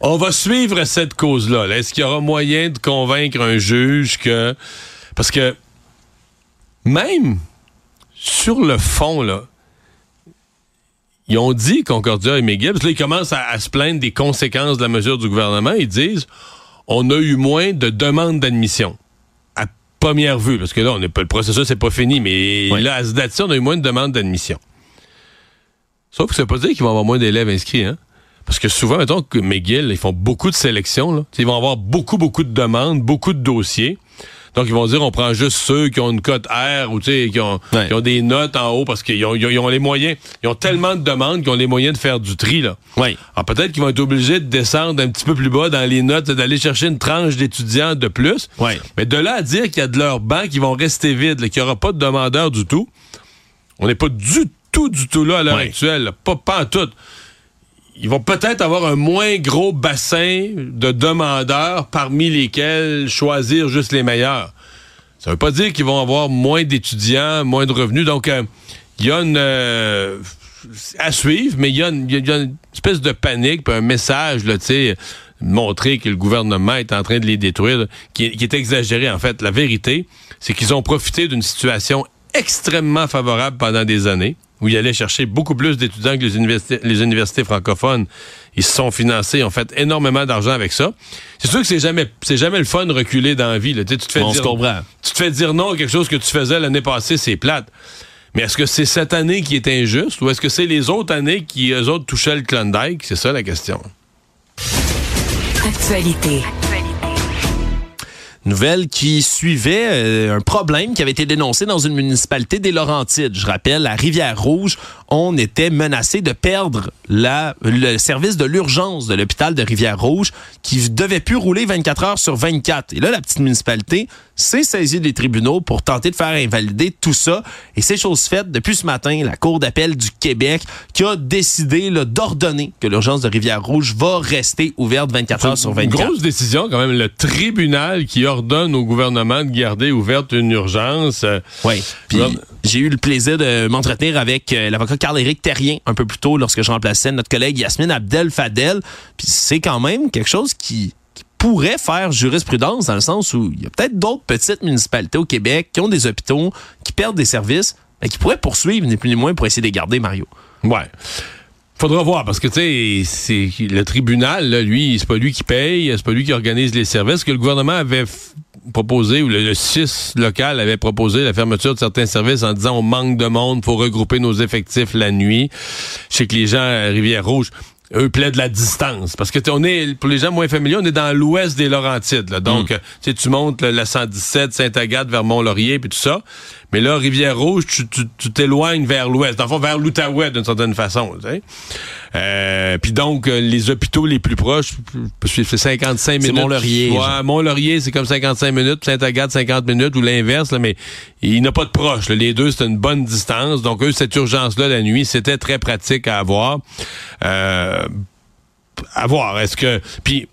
on va suivre cette cause-là. là. Est-ce qu'il y aura moyen de convaincre un juge que... Parce que même sur le fond, là, ils ont dit, Concordia et que là, ils commencent à, à se plaindre des conséquences de la mesure du gouvernement. Ils disent, on a eu moins de demandes d'admission. Première vue, parce que là, on est pas, le processus n'est pas fini, mais Oui. là, à ce date-ci, on a eu moins de demandes d'admission. Sauf que ça veut pas dire qu'il va y avoir moins d'élèves inscrits, hein? Parce que souvent, mettons que McGill, ils font beaucoup de sélections. Là. Ils vont avoir beaucoup, beaucoup de demandes, beaucoup de dossiers. Donc, ils vont dire, on prend juste ceux qui ont une cote R ou qui ont, Ouais. qui ont des notes en haut parce qu'ils ont, ils ont- ils ont les moyens. Ils ont tellement de demandes qu'ils ont les moyens de faire du tri. Là. Oui. Alors, peut-être qu'ils vont être obligés de descendre un petit peu plus bas dans les notes, d'aller chercher une tranche d'étudiants de plus. Ouais. Mais de là à dire qu'il y a de leurs bancs qui vont rester vides, qu'il n'y aura pas de demandeurs du tout, on n'est pas du tout, du tout là à l'heure Ouais. actuelle. là. Pas, pas en tout. Ils vont peut-être avoir un moins gros bassin de demandeurs parmi lesquels choisir juste les meilleurs. Ça veut pas dire qu'ils vont avoir moins d'étudiants, moins de revenus. Donc, euh, il y a une... euh, à suivre, mais il y, a une- espèce de panique, puis un message, tu montrer que le gouvernement est en train de les détruire, qui, qui est exagéré. En fait, la vérité, c'est qu'ils ont profité d'une situation extrêmement favorable pendant des années, où ils allaient chercher beaucoup plus d'étudiants que les universités, les universités francophones. Ils se sont financés, ils ont fait énormément d'argent avec ça. C'est sûr que c'est jamais, c'est jamais le fun de reculer dans la vie. Là. Tu sais, tu te fais On dire, tu te fais dire non à quelque chose que tu faisais l'année passée, c'est plate. Mais est-ce que c'est cette année qui est injuste ou est-ce que c'est les autres années qui, eux autres, touchaient le Klondike? C'est ça la question. Actualité. Nouvelle qui suivait euh, un problème qui avait été dénoncé dans une municipalité des Laurentides. Je rappelle, à Rivière-Rouge, on était menacé de perdre la, le service de l'urgence de l'hôpital de Rivière-Rouge qui devait plus rouler 24 heures sur 24. Et là, la petite municipalité s'est saisie des tribunaux pour tenter de faire invalider tout ça. Et c'est chose faite depuis ce matin, la Cour d'appel du Québec qui a décidé d'ordonner que l'urgence de Rivière-Rouge va rester ouverte 24 heures sur Une 24. grosse décision quand même. Le tribunal qui ordonne au gouvernement de garder ouverte une urgence. Oui. Puis j'ai eu le plaisir de m'entretenir avec euh, l'avocat Carl-Éric Terrien un peu plus tôt lorsque je remplaçais notre collègue Yasmine Abdel Fadel. Puis c'est quand même quelque chose qui, qui pourrait faire jurisprudence dans le sens où il y a peut-être d'autres petites municipalités au Québec qui ont des hôpitaux, qui perdent des services, mais qui pourraient poursuivre ni plus ni moins pour essayer de les garder, Mario. Ouais. Faudra voir parce que tu sais, c'est le tribunal, là, lui, c'est pas lui qui paye, c'est pas lui qui organise les services. Que le gouvernement avait proposé ou le, le 6 local avait proposé la fermeture de certains services en disant on manque de monde, faut regrouper nos effectifs la nuit. Je sais que les gens à Rivière-Rouge eux plaident la distance parce que on est pour les gens moins familiers, on est dans l'ouest des Laurentides là. Donc euh, tu montes là, la 117 Saint-Agathe vers Mont-Laurier puis tout ça. Mais là Rivière-Rouge, tu tu- tu t'éloignes vers l'ouest, dans le fond vers l'Outaouais d'une certaine façon, tu sais. Euh, puis donc euh, les hôpitaux les plus proches c'est 55 minutes. Mont-Laurier, Ouais. Mont-Laurier, c'est comme 55 minutes, Saint-Agathe 50 minutes ou l'inverse mais il n'a pas de proche. là. Les deux, c'est une bonne distance. Donc eux, cette urgence-là la nuit, c'était très pratique à avoir. Euh, à voir. Est-ce que. Puis.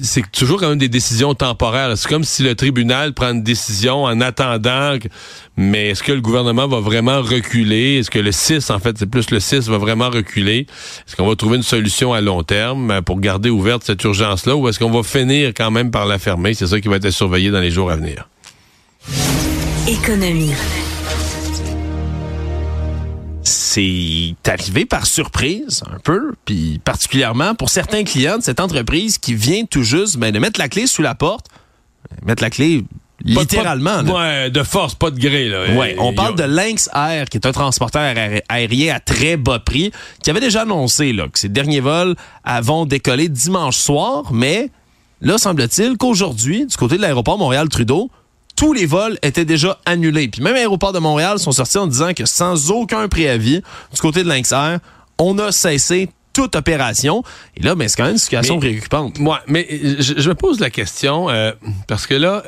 C'est toujours quand même des décisions temporaires. C'est comme si le tribunal prend une décision en attendant. mais est-ce que le gouvernement va vraiment reculer? Est-ce que le 6, en fait, c'est plus le 6, va vraiment reculer? Est-ce qu'on va trouver une solution à long terme euh, pour garder ouverte cette urgence-là? Ou est-ce qu'on va finir quand même par la fermer? C'est ça qui va être surveillé dans les jours à venir. Économie. C'est arrivé par surprise un peu, puis particulièrement pour certains clients de cette entreprise qui vient tout juste ben, de mettre la clé sous la porte, mettre la clé littéralement. de- ouais, de force, pas de gré. Là. Ouais, on parle de Lynx Air, qui est un transporteur aé- aérien à très bas prix, qui avait déjà annoncé là, que ses derniers vols vont décoller dimanche soir, mais là, semble-t-il qu'aujourd'hui, du côté de l'aéroport Montréal-Trudeau, tous les vols étaient déjà annulés. Puis même l'aéroport de Montréal sont sortis en disant que sans aucun préavis, du côté de Lynx Air, on a cessé toute opération. Et là, ben, c'est quand même une situation Mais- préoccupante. Moi, mais je, je me pose la question, euh, parce que là,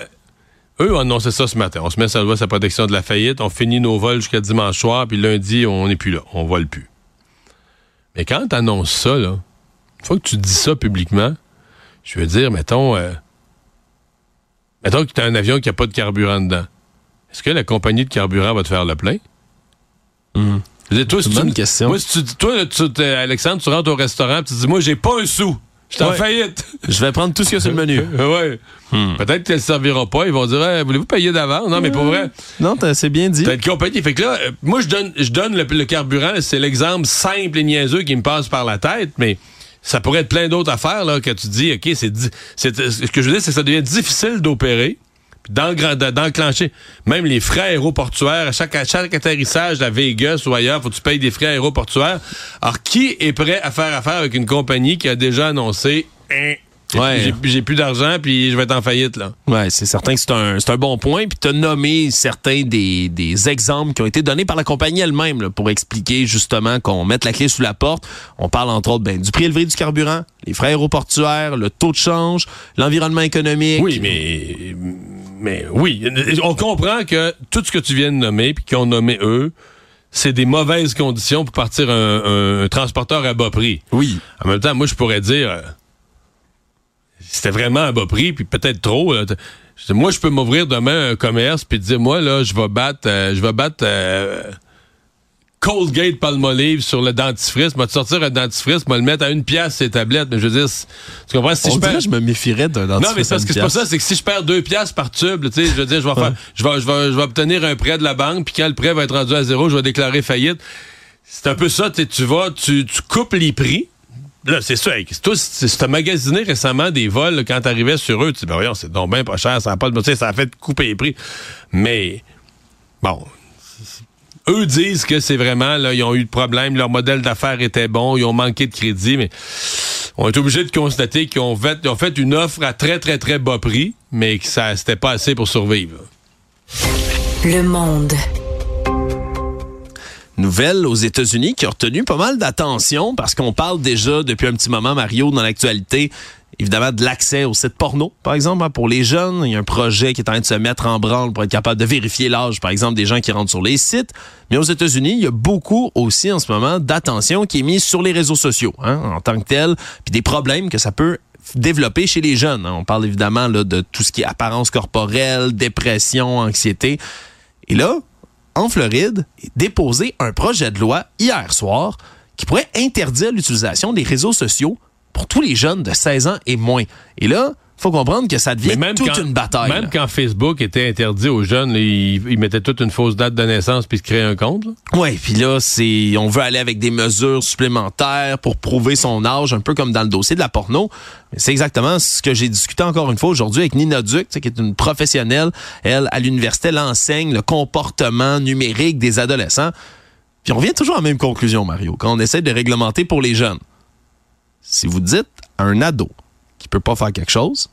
eux ont annoncé ça ce matin. On se met sur le doigt sa protection de la faillite, on finit nos vols jusqu'à dimanche soir, puis lundi, on n'est plus là, on vole plus. Mais quand tu annonces ça, là, une fois que tu dis ça publiquement, je veux dire, mettons, euh, mettons que tu as un avion qui n'a pas de carburant dedans. Est-ce que la compagnie de carburant va te faire le plein? Hmm. C'est une bonne question. Moi, si tu, toi, tu- Alexandre, tu rentres au restaurant, puis tu dis, moi, j'ai pas un sou. Je suis en Ouais. faillite. Je vais prendre tout ce qu'il y a sur le menu. ouais. Peut-être qu'elle ne servira pas. Ils vont dire, Hey, voulez-vous payer d'avance? Non, mais pour vrai, Non, t'as- c'est bien dit. t'as une compagnie. Fait que là, euh, moi, je donne, je donne le, le carburant. C'est l'exemple simple et niaiseux qui me passe par la tête, mais ça pourrait être plein d'autres affaires, là, que tu dis, OK, c'est, ce que je veux dire, c'est que ça devient difficile d'opérer. d'enclencher même les frais aéroportuaires à chaque, à chaque atterrissage à Vegas ou ailleurs, faut que tu payes des frais aéroportuaires. Alors, qui est prêt à faire affaire avec une compagnie qui a déjà annoncé Hein, Ouais. j'ai, plus d'argent puis je vais être en faillite là. Ouais, c'est certain que c'est un, bon point. Puis tu as nommé certains des, des exemples qui ont été donnés par la compagnie elle-même là, pour expliquer justement qu'on mette la clé sous la porte. On parle entre autres ben, du prix élevé du carburant, les frais aéroportuaires, le taux de change, l'environnement économique. Oui, mais, mais oui, on comprend que tout ce que tu viens de nommer puis qu'ils ont nommé eux, c'est des mauvaises conditions pour partir un, un- un transporteur à bas prix. Oui. En même temps, moi, je pourrais dire, c'était vraiment à bas prix, puis peut-être trop. là. Je moi, je peux m'ouvrir demain un commerce puis dire, moi, là, je vais battre, euh, je vais battre euh, Colgate Palmolive sur le dentifrice. Moi, te sortir un dentifrice, moi, le mettre à une pièce ces tablettes. Mais je veux dire, tu comprends? Si On je perds- je me méfierais d'un dentifrice non, mais parce à que c'est pas ça, c'est que si je perds deux piastres par tube, tu sais, je veux dire, je vais faire, je vais, je vais, je vais obtenir un prêt de la banque, puis quand le prêt va être rendu à zéro, je vais déclarer faillite. C'est un peu ça, tu vas, tu, tu coupes les prix. Là, c'est ça. si tu as magasiné récemment des vols, là, quand t'arrivais sur eux, tu dis, ben voyons, c'est donc bien pas cher, ça a pas de, ça a fait couper les prix. Mais, bon. Eux disent que c'est vraiment, là, ils ont eu de problème, leur modèle d'affaires était bon, ils ont manqué de crédit, mais on est obligé de constater qu'ils ont fait, ils ont fait une offre à très, très, très bas prix, mais que ça, c'était pas assez pour survivre. Le monde. Nouvelle aux États-Unis qui a retenu pas mal d'attention parce qu'on parle déjà depuis un petit moment, Mario, dans l'actualité, évidemment, de l'accès au site porno, par exemple, hein, pour les jeunes. Il y a un projet qui est en train de se mettre en branle pour être capable de vérifier l'âge, par exemple, des gens qui rentrent sur les sites. Mais aux États-Unis, il y a beaucoup aussi en ce moment d'attention qui est mise sur les réseaux sociaux hein, en tant que tel, puis des problèmes que ça peut développer chez les jeunes. hein. On parle évidemment là, de tout ce qui est apparence corporelle, dépression, anxiété. Et là, en Floride, déposé un projet de loi hier soir qui pourrait interdire l'utilisation des réseaux sociaux pour tous les jeunes de 16 ans et moins. Et là, faut comprendre que ça devient toute quand, une bataille. Même là. quand Facebook était interdit aux jeunes, ils, ils mettaient toute une fausse date de naissance puis se créaient un compte. Ouais, puis là, c'est on veut aller avec des mesures supplémentaires pour prouver son âge, un peu comme dans le dossier de la porno. C'est exactement ce que j'ai discuté encore une fois aujourd'hui avec Nina Duc, qui est une professionnelle. Elle, à l'université, elle enseigne le comportement numérique des adolescents. Puis on revient toujours à la même conclusion, Mario, quand on essaie de réglementer pour les jeunes. Si vous dites à un ado qui peut pas faire quelque chose,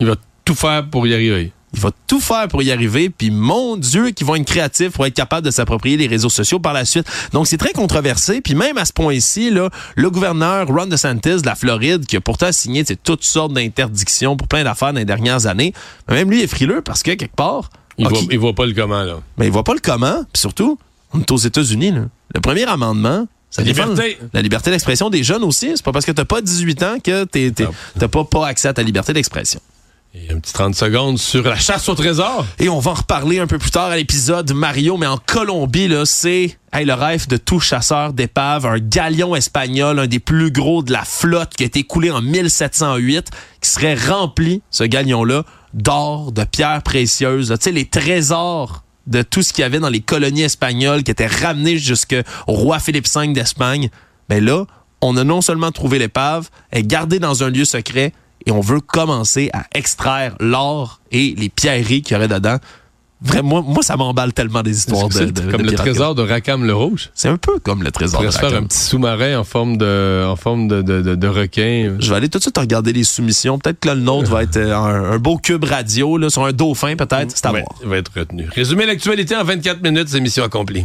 Il va tout faire pour y arriver. il va tout faire pour y arriver, puis mon Dieu, qu'ils vont être créatifs pour être capables de s'approprier les réseaux sociaux par la suite. Donc, c'est très controversé, puis même à ce point-ci, là, le gouverneur Ron DeSantis de la Floride, qui a pourtant signé toutes sortes d'interdictions pour plein d'affaires dans les dernières années, même lui est frileux parce que, quelque part, Il, ok, voit, il voit pas le comment, là. mais il voit pas le comment, puis surtout, on est aux États-Unis, là. Le premier amendement, Ça La défend liberté. La liberté d'expression des jeunes aussi. C'est pas parce que t'as pas 18 ans que t'es- t'as pas, pas accès à ta liberté d'expression. Et un petit 30 secondes sur la chasse au trésor. Et on va en reparler un peu plus tard à l'épisode Mario, mais en Colombie, là, c'est hey, le rêve de tout chasseur d'épave, un galion espagnol, un des plus gros de la flotte qui a été coulé en 1708, qui serait rempli, ce galion-là, d'or, de pierres précieuses, tu sais, les trésors de tout ce qu'il y avait dans les colonies espagnoles qui étaient ramenés jusqu'au roi Philippe V d'Espagne. Ben là, on a non seulement trouvé l'épave, elle est gardée dans un lieu secret et on veut commencer à extraire l'or et les pierreries qu'il y aurait dedans. Vraiment, moi, ça m'emballe tellement des histoires de, comme de le trésor de Rackham le Rouge. C'est un peu comme le trésor de se faire un petit sous-marin en forme de, en forme de, de, requin. Je vais aller tout de suite regarder les soumissions. Peut-être que là, le nôtre va être euh, un, un beau cube radio, là, sur un dauphin, peut-être. C'est à Ouais, voir. il va être retenu. Résumer l'actualité en 24 minutes, c'est mission accomplie.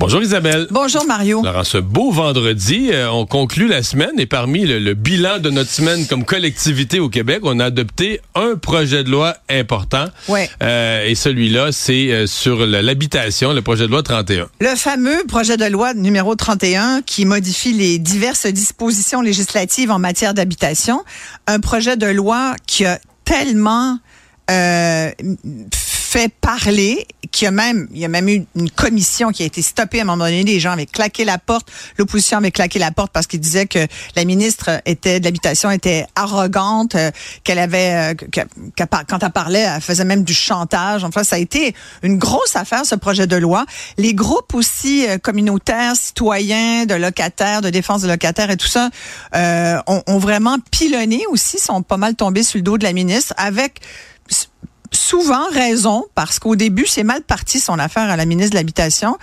Bonjour Isabelle. Bonjour Mario. Alors, en ce beau vendredi, euh, on conclut la semaine et parmi le, le bilan de notre semaine comme collectivité au Québec, on a adopté un projet de loi important. Ouais. Euh, et celui-là, c'est euh, sur l'habitation, le projet de loi 31. Le fameux projet de loi numéro 31 qui modifie les diverses dispositions législatives en matière d'habitation. Un projet de loi qui a tellement euh, fait parler, qui a même, il y a même eu une commission qui a été stoppée à un moment donné. Les gens avaient claqué la porte, l'opposition avait claqué la porte parce qu'ils disaient que la ministre était de l'habitation était arrogante, euh, qu'elle avait, euh, que- par- quand elle parlait, elle faisait même du chantage. Enfin, ça a été une grosse affaire ce projet de loi. Les groupes aussi euh, communautaires, citoyens, de locataires, de défense de locataires et tout ça ont, ont vraiment pilonné aussi, sont pas mal tombés sur le dos de la ministre avec souvent raison parce qu'au début c'est mal parti son affaire à la ministre de l'habitation.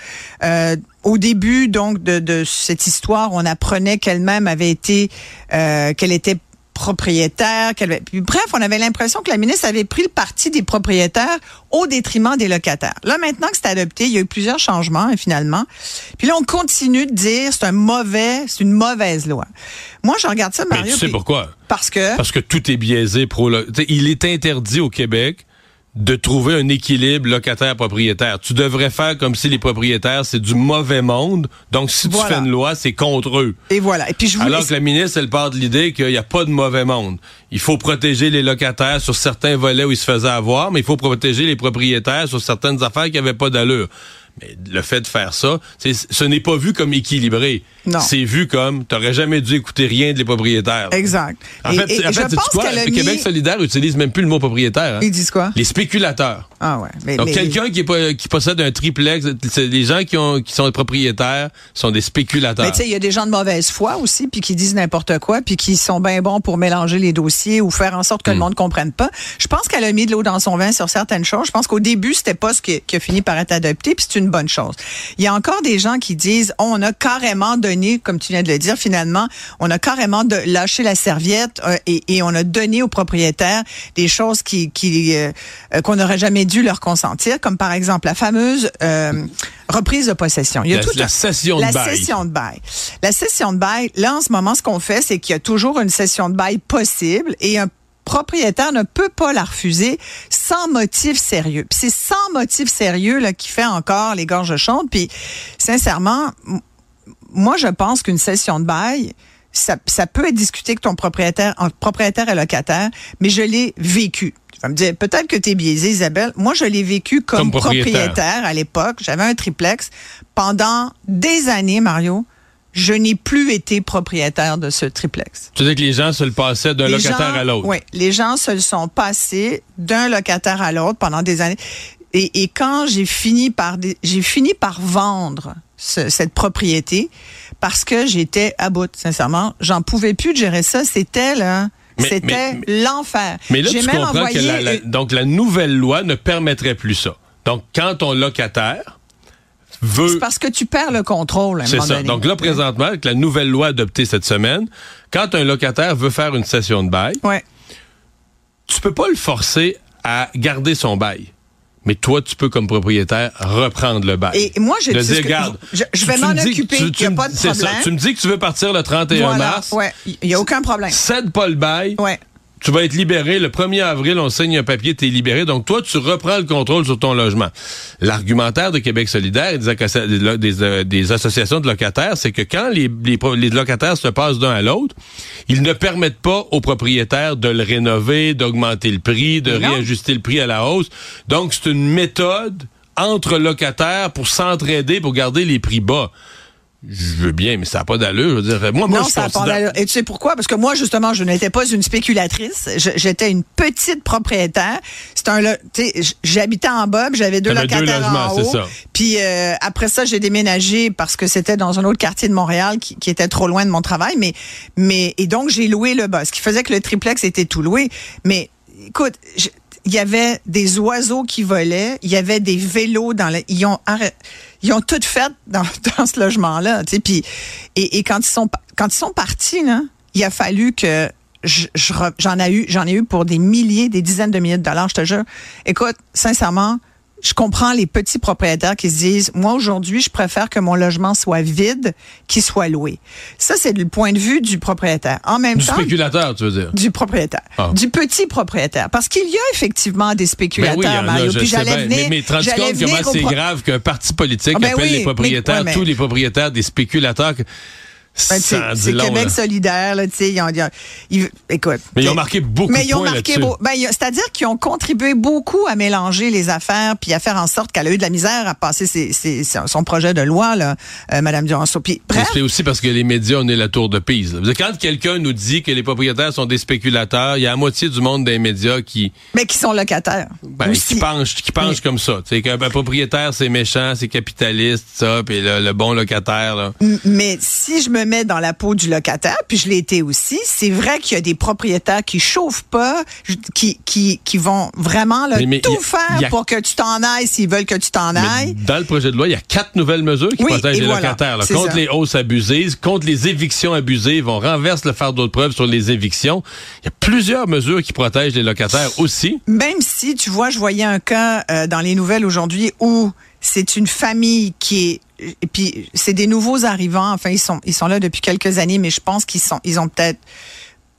Euh, au début donc de, de cette histoire, on apprenait qu'elle-même avait été euh, qu'elle était propriétaire, qu'elle avait- puis bref, on avait l'impression que la ministre avait pris le parti des propriétaires au détriment des locataires. Là maintenant que c'est adopté, il y a eu plusieurs changements et finalement. Puis là on continue de dire c'est un mauvais, c'est une mauvaise loi. Moi je regarde ça Mais Mario tu sais puis- pourquoi? parce que Parce que tout est biaisé pro. Il est interdit au Québec de trouver un équilibre locataire-propriétaire. Tu devrais faire comme si les propriétaires, c'est du mauvais monde. Donc, si tu fais une loi, c'est contre eux. et voilà. Et puis je voulais Alors que la ministre, elle part de l'idée qu'il n'y a pas de mauvais monde. Il faut protéger les locataires sur certains volets où ils se faisaient avoir, mais il faut protéger les propriétaires sur certaines affaires qui n'avaient pas d'allure. Mais le fait de faire ça, c'est- ce n'est pas vu comme équilibré. C'est vu comme t'aurais jamais dû écouter rien des propriétaires. Exact. En Et- fait, et en je fait, sais-tu pense quoi? Le Québec solidaire utilise même plus le mot propriétaire. hein. Ils disent quoi? Les spéculateurs. Ah ouais. Mais, Donc, mais- quelqu'un qui, possède un triplex, les gens qui, ont, qui sont propriétaires sont des spéculateurs. Mais tu sais, il y a des gens de mauvaise foi aussi, puis qui disent n'importe quoi, puis qui sont bien bons pour mélanger les dossiers ou faire en sorte Hmm. que le monde comprenne pas. Je pense qu'elle a mis de l'eau dans son vin sur certaines choses. Je pense qu'au début, c'était pas ce qui, qui a fini par être adopté, puis c'est une bonne chose. Il y a encore des gens qui disent, on a carrément donné, comme tu viens de le dire, finalement, on a carrément de, lâché la serviette euh, et, et on a donné aux propriétaires des choses qui, qui euh, euh, qu'on n'aurait jamais dû leur consentir, comme par exemple la fameuse reprise de possession. Il y a La- tout la cession de la bail. cession de bail. La cession de bail, là, en ce moment, ce qu'on fait, c'est qu'il y a toujours une cession de bail possible et un propriétaire ne peut pas la refuser sans motif sérieux. Puis c'est sans motif sérieux là, qui fait encore les gorges chaudes. Puis sincèrement, moi, je pense qu'une cession de bail, ça, ça peut être discuté avec ton propriétaire, entre propriétaire et locataire, mais je l'ai vécu. Tu vas me dire, peut-être que tu es biaisé, Isabelle. Moi, je l'ai vécu comme, Comme propriétaire. propriétaire à l'époque. J'avais un triplex. Pendant des années, Mario, je n'ai plus été propriétaire de ce triplex. Tu veux dire que les gens se le passaient d'un locataire gens- à l'autre? Oui, les gens se le sont passés d'un locataire à l'autre pendant des années. Et, et quand j'ai fini par j'ai fini par vendre ce- cette propriété parce que j'étais à bout, sincèrement, j'en pouvais plus de gérer ça. C'était là, c'était l'enfer. Mais là, J'ai tu même comprends que la, donc la nouvelle loi ne permettrait plus ça. Donc, quand ton locataire veut... c'est parce que tu perds le contrôle à un C'est moment ça. donné. Donc là, présentement, avec la nouvelle loi adoptée cette semaine, quand un locataire veut faire une session de bail, Ouais. tu peux pas le forcer à garder son bail. Mais toi, tu peux, comme propriétaire, reprendre le bail. Et moi, j'ai De dire, regarde, je, je vais m'en occuper, tu- il n'y a pas de ça. problème. Tu me dis que tu veux partir le 31 Voilà. mars. Ouais, il n'y a aucun problème. Cède pas le bail. Ouais. Tu vas être libéré. Le 1er avril, on signe un papier, tu es libéré. Donc, toi, tu reprends le contrôle sur ton logement. L'argumentaire de Québec solidaire et des, associations de locataires, c'est que quand les, les, pro- les locataires se passent d'un à l'autre, ils ne permettent pas aux propriétaires de le rénover, d'augmenter le prix, de Non. réajuster le prix à la hausse. Donc, c'est une méthode entre locataires pour s'entraider, pour garder les prix bas. Je veux bien, mais ça n'a pas d'allure. Je veux dire, moi, moi, non, je ça a pas d'allure. Et tu sais pourquoi? Parce que moi, justement, je n'étais pas une spéculatrice. J'étais une petite propriétaire. C'est un, j'habitais en bas, j'avais deux T'avais deux locataires logements, en c'est haut. ça. Puis euh, après ça, j'ai déménagé parce que c'était dans un autre quartier de Montréal qui, qui était trop loin de mon travail. Mais, mais et donc j'ai loué le bas, ce qui faisait que le triplex était tout loué. Mais écoute, il y avait des oiseaux qui volaient, il y avait des vélos dans le, ils ont arrêt- ils ont tout fait dans, ce logement-là, et, quand ils sont quand ils sont partis là, il a fallu que j'en ai j'en ai eu pour des milliers, des dizaines de milliers de dollars, je te jure. Écoute, sincèrement, je comprends les petits propriétaires qui se disent, moi aujourd'hui, je préfère que mon logement soit vide qu'il soit loué. Ça, c'est le point de vue du propriétaire. En même Du temps, spéculateur, tu veux dire? du propriétaire, Ah. du petit propriétaire, parce qu'il y a effectivement des Ben spéculateurs, oui, il y en a, Mario. Puis j'allais venir, mais, mais te compte comment c'est grave qu'un parti politique Ah ben appelle oui, les mais- propriétaires, ouais, mais- tous les propriétaires des spéculateurs. que- Ben, c'est Québec là. solidaire, là, tu sais, ils ont, ils ont- ils- écoute. Mais ils ont marqué beaucoup mais de ils ont marqué beau- ben, c'est-à-dire qu'ils ont contribué beaucoup à mélanger les affaires puis à faire en sorte qu'elle a eu de la misère à passer ses- ses- son projet de loi, là, euh, Madame Duranceau. Puis, C'est aussi parce que les médias, on est la tour de Pise. là. Quand quelqu'un nous dit que les propriétaires sont des spéculateurs, il y a la moitié du monde des médias qui, mais qui sont locataires. ben, aussi. qui penchent, qui penchent comme ça. Sais, qu'un un propriétaire, c'est méchant, c'est capitaliste, ça, puis le, le bon locataire, là. Mais si je me mets dans la peau du locataire, puis je l'ai été aussi, c'est vrai qu'il y a des propriétaires qui chauffent pas, qui, qui, qui vont vraiment là, Mais- mais tout faire a- pour que tu t'en ailles s'ils veulent que tu t'en ailles. dans le projet de loi, il y a quatre nouvelles mesures qui Oui, protègent les voilà, locataires. là. contre ça. les hausses abusives, contre les évictions abusives. On renverse le fardeau de preuve sur les évictions. Il y a plusieurs mesures qui protègent les locataires aussi. Même si, tu vois, je voyais un cas euh, dans les nouvelles aujourd'hui où c'est une famille qui est et puis c'est des nouveaux arrivants. Enfin, ils sont là depuis quelques années, mais je pense qu'ils sont ils ont peut-être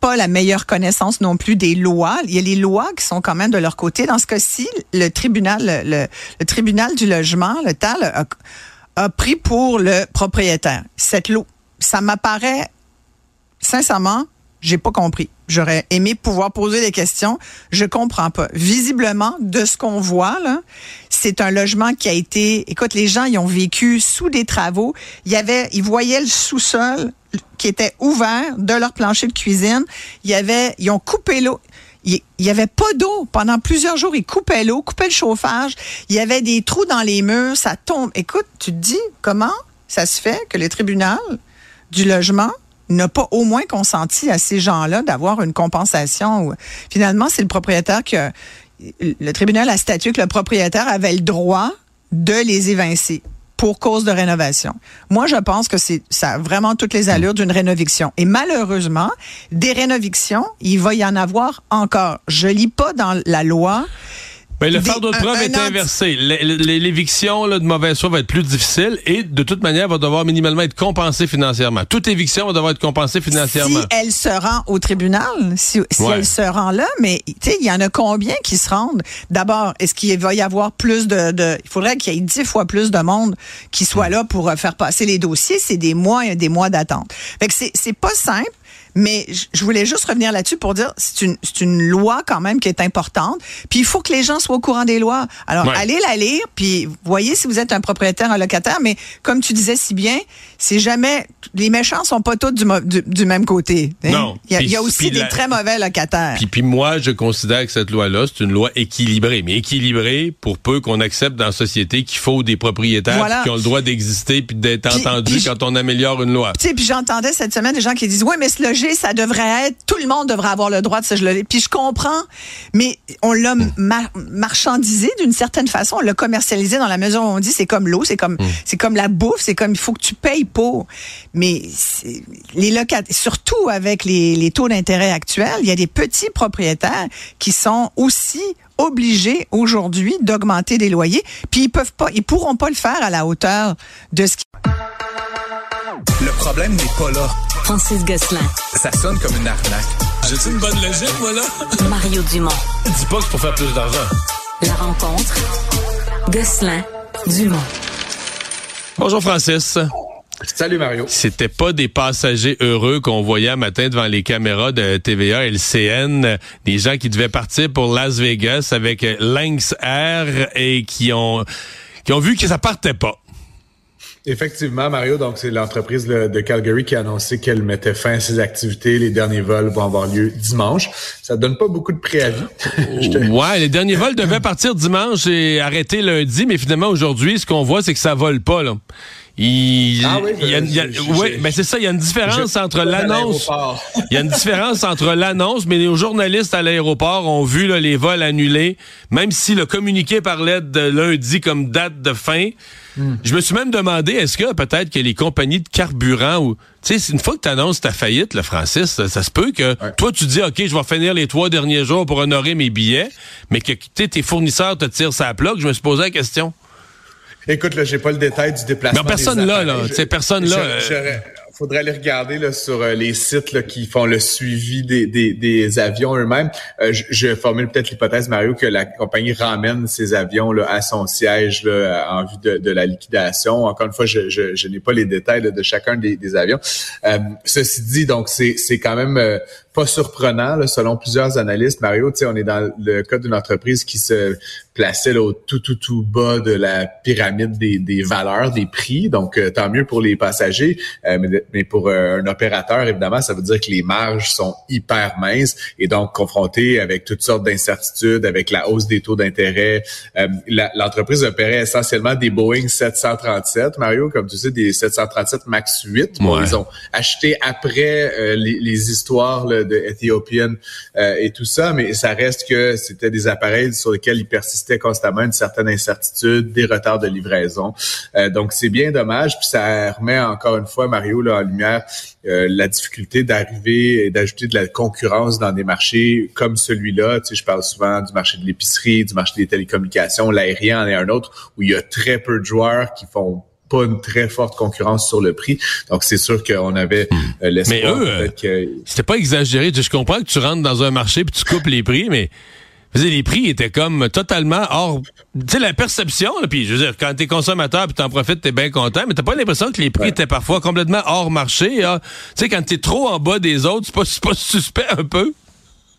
pas la meilleure connaissance non plus des lois. Il y a les lois qui sont quand même de leur côté. Dans ce cas-ci, le tribunal le tribunal du logement, le TAL, a, a pris pour le propriétaire cette loi. Ça m'apparaît sincèrement, j'ai pas compris. J'aurais aimé pouvoir poser des questions. Je comprends pas. Visiblement, de ce qu'on voit, là, c'est un logement qui a été, écoute, les gens, ils ont vécu sous des travaux. Il y avait, ils voyaient le sous-sol qui était ouvert de leur plancher de cuisine. Il y avait, ils ont coupé l'eau. Il il y avait pas d'eau pendant plusieurs jours. Ils coupaient l'eau, coupaient le chauffage. Il y avait des trous dans les murs. Ça tombe. Écoute, tu te dis comment ça se fait que le tribunal du logement n'a pas au moins consenti à ces gens-là d'avoir une compensation. Finalement, c'est le propriétaire qui a- le tribunal a statué que le propriétaire avait le droit de les évincer pour cause de rénovation. Moi, je pense que c'est ça a vraiment toutes les allures d'une rénoviction. Et malheureusement, des rénovictions, il va y en avoir encore. Je lis pas dans la loi. Mais le Des- fardeau de preuve est inversé. L'éviction de mauvaise foi va être plus difficile et de toute manière va devoir minimalement être compensée financièrement. Toute éviction va devoir être compensée financièrement. Si elle se rend au tribunal, si, si Ouais. elle se rend là, mais tu sais, il y en a combien qui se rendent? D'abord, est-ce qu'il va y avoir plus de, de- il faudrait qu'il y ait dix fois plus de monde qui soit là pour euh, faire passer les dossiers. C'est des mois et des mois d'attente. Fait que c'est pas simple. Mais je- voulais juste revenir là-dessus pour dire c'est une c'est une loi quand même qui est importante. Puis il faut que les gens soient au courant des lois. Alors Ouais. allez la lire puis voyez si vous êtes un propriétaire un locataire mais comme tu disais si bien, c'est jamais les méchants sont pas tous du, du, du même côté. hein? Non. Il y a, Puis- il y a aussi des la- très mauvais locataires. Puis, puis moi, je considère que cette loi-là, c'est une loi équilibrée. Mais équilibrée pour peu qu'on accepte dans la société qu'il faut des propriétaires Voilà. qui ont le droit d'exister puis d'être entendus quand on améliore une loi. Tu sais, puis j'entendais cette semaine des gens qui disent ouais mais ce se ça devrait être, tout le monde devrait avoir le droit de se loger. Puis je comprends, mais on l'a mar- marchandisé d'une certaine façon, on l'a commercialisé dans la mesure où on dit c'est comme l'eau, c'est comme, c'est comme la bouffe, c'est comme il faut que tu payes pour. Mais les locataires, surtout avec les, les taux d'intérêt actuels, il y a des petits propriétaires qui sont aussi obligés aujourd'hui d'augmenter des loyers, puis ils peuvent pas, ils pourront pas le faire à la hauteur de ce qui Le problème n'est pas là. Francis Gosselin, Ça sonne comme une arnaque. J'ai une bonne logique, voilà. Mario Dumont. Dis pas que c'est pour faire plus d'argent. La rencontre. Gosselin, Dumont. Bonjour Francis. Salut Mario. C'était pas des passagers heureux qu'on voyait un matin devant les caméras de TVA LCN, des gens qui devaient partir pour Las Vegas avec Lynx Air et qui ont qui ont vu que ça partait pas. Effectivement, Mario, donc c'est l'entreprise de Calgary qui a annoncé qu'elle mettait fin à ses activités. Les derniers vols vont avoir lieu dimanche. Ça donne pas beaucoup de préavis. Te- Ouais, les derniers vols devaient partir dimanche et arrêter lundi, mais finalement aujourd'hui, ce qu'on voit, c'est que ça vole pas là. Il, Ah oui, il y a, il y a- je- je- ouais, je- ben c'est ça, il y a une différence je- entre l'annonce. Il y a une différence entre l'annonce, mais les journalistes à l'aéroport ont vu là, les vols annulés, même si le communiqué parlait de lundi comme date de fin. Hmm. Je me suis même demandé, est-ce que peut-être que les compagnies de carburant ou tu sais, une fois que tu annonces ta faillite, le Francis, ça, ça se peut que toi tu dis OK, je vais finir les trois derniers jours pour honorer mes billets, mais que tes fournisseurs te tirent sa plaque, je me suis posé la question. Écoute, là, j'ai pas le détail du déplacement. Mais personne des là, là, Je- personne là, je- faudrait aller regarder là, sur euh, les sites là, qui font le suivi des, des, des avions eux-mêmes. Euh, je, je formule peut-être l'hypothèse, Mario, que la compagnie ramène ces avions là, à son siège là, en vue de, de la liquidation. Encore une fois, je, je, je n'ai pas les détails là, de chacun des, des avions. Euh, ceci dit, donc c'est c'est quand même euh, pas surprenant, là, selon plusieurs analystes. Mario, tu sais, on est dans le cas d'une entreprise qui se plaçait là, au tout, tout, tout bas de la pyramide des, des valeurs, des prix. Donc, euh, tant mieux pour les passagers. Euh, mais, mais pour euh, un opérateur, évidemment, ça veut dire que les marges sont hyper minces et donc confrontés avec toutes sortes d'incertitudes, avec la hausse des taux d'intérêt. L'entreprise opérait essentiellement des Boeing 737, Mario, comme tu sais, des 737 MAX 8. Bon, Ouais. ils ont acheté après les, les histoires là, euh, et tout ça, mais ça reste que c'était des appareils sur lesquels il persistait constamment une certaine incertitude, des retards de livraison. Euh, donc c'est bien dommage, puis ça remet encore une fois Mario là, en lumière euh, la difficulté d'arriver et d'ajouter de la concurrence dans des marchés comme celui-là. Tu sais, je parle souvent du marché de l'épicerie, du marché des télécommunications, l'aérien en est un autre où il y a très peu de joueurs qui font pas une très forte concurrence sur le prix. Donc, c'est sûr qu'on avait euh, l'espoir Mais eux, que... C'était pas exagéré. Je comprends que tu rentres dans un marché puis tu coupes les prix, mais les prix étaient comme totalement hors. Tu sais, la perception, là, puis je veux dire, quand t'es consommateur puis t'en profites, t'es bien content, mais t'as pas l'impression que les prix étaient parfois complètement hors marché. hein. Tu sais, quand t'es trop en bas des autres, c'est pas, c'est pas suspect un peu?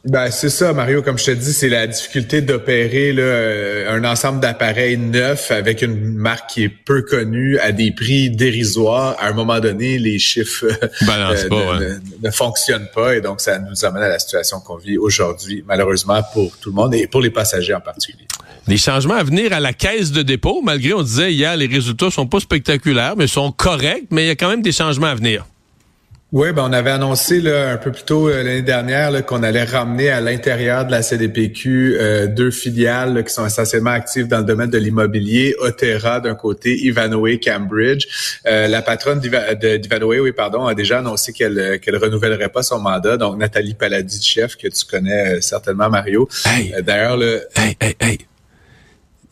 Ben, c'est ça, Mario. Comme je te dis, c'est la difficulté d'opérer là, euh, un ensemble d'appareils neufs avec une marque qui est peu connue à des prix dérisoires. À un moment donné, les chiffres euh, Balance euh, pas, ne, ouais. ne- ne fonctionnent pas et donc ça nous amène à la situation qu'on vit aujourd'hui, malheureusement pour tout le monde et pour les passagers en particulier. Des changements à venir à la caisse de dépôt, malgré, on disait hier, les résultats sont pas spectaculaires, mais sont corrects, mais il y a quand même des changements à venir. Oui, ben on avait annoncé là, un peu plus tôt euh, l'année dernière là, qu'on allait ramener à l'intérieur de la CDPQ euh, deux filiales là, qui sont essentiellement actives dans le domaine de l'immobilier, Otera d'un côté, Ivanhoe Cambridge. Euh, la patronne d'Iva- de- d'Ivanhoe, oui, pardon, a déjà annoncé qu'elle euh, qu'elle renouvellerait pas son mandat. Donc Nathalie Paladis, chef, que tu connais euh, certainement, Mario. Hey. D'ailleurs, le Hey, hey, hey.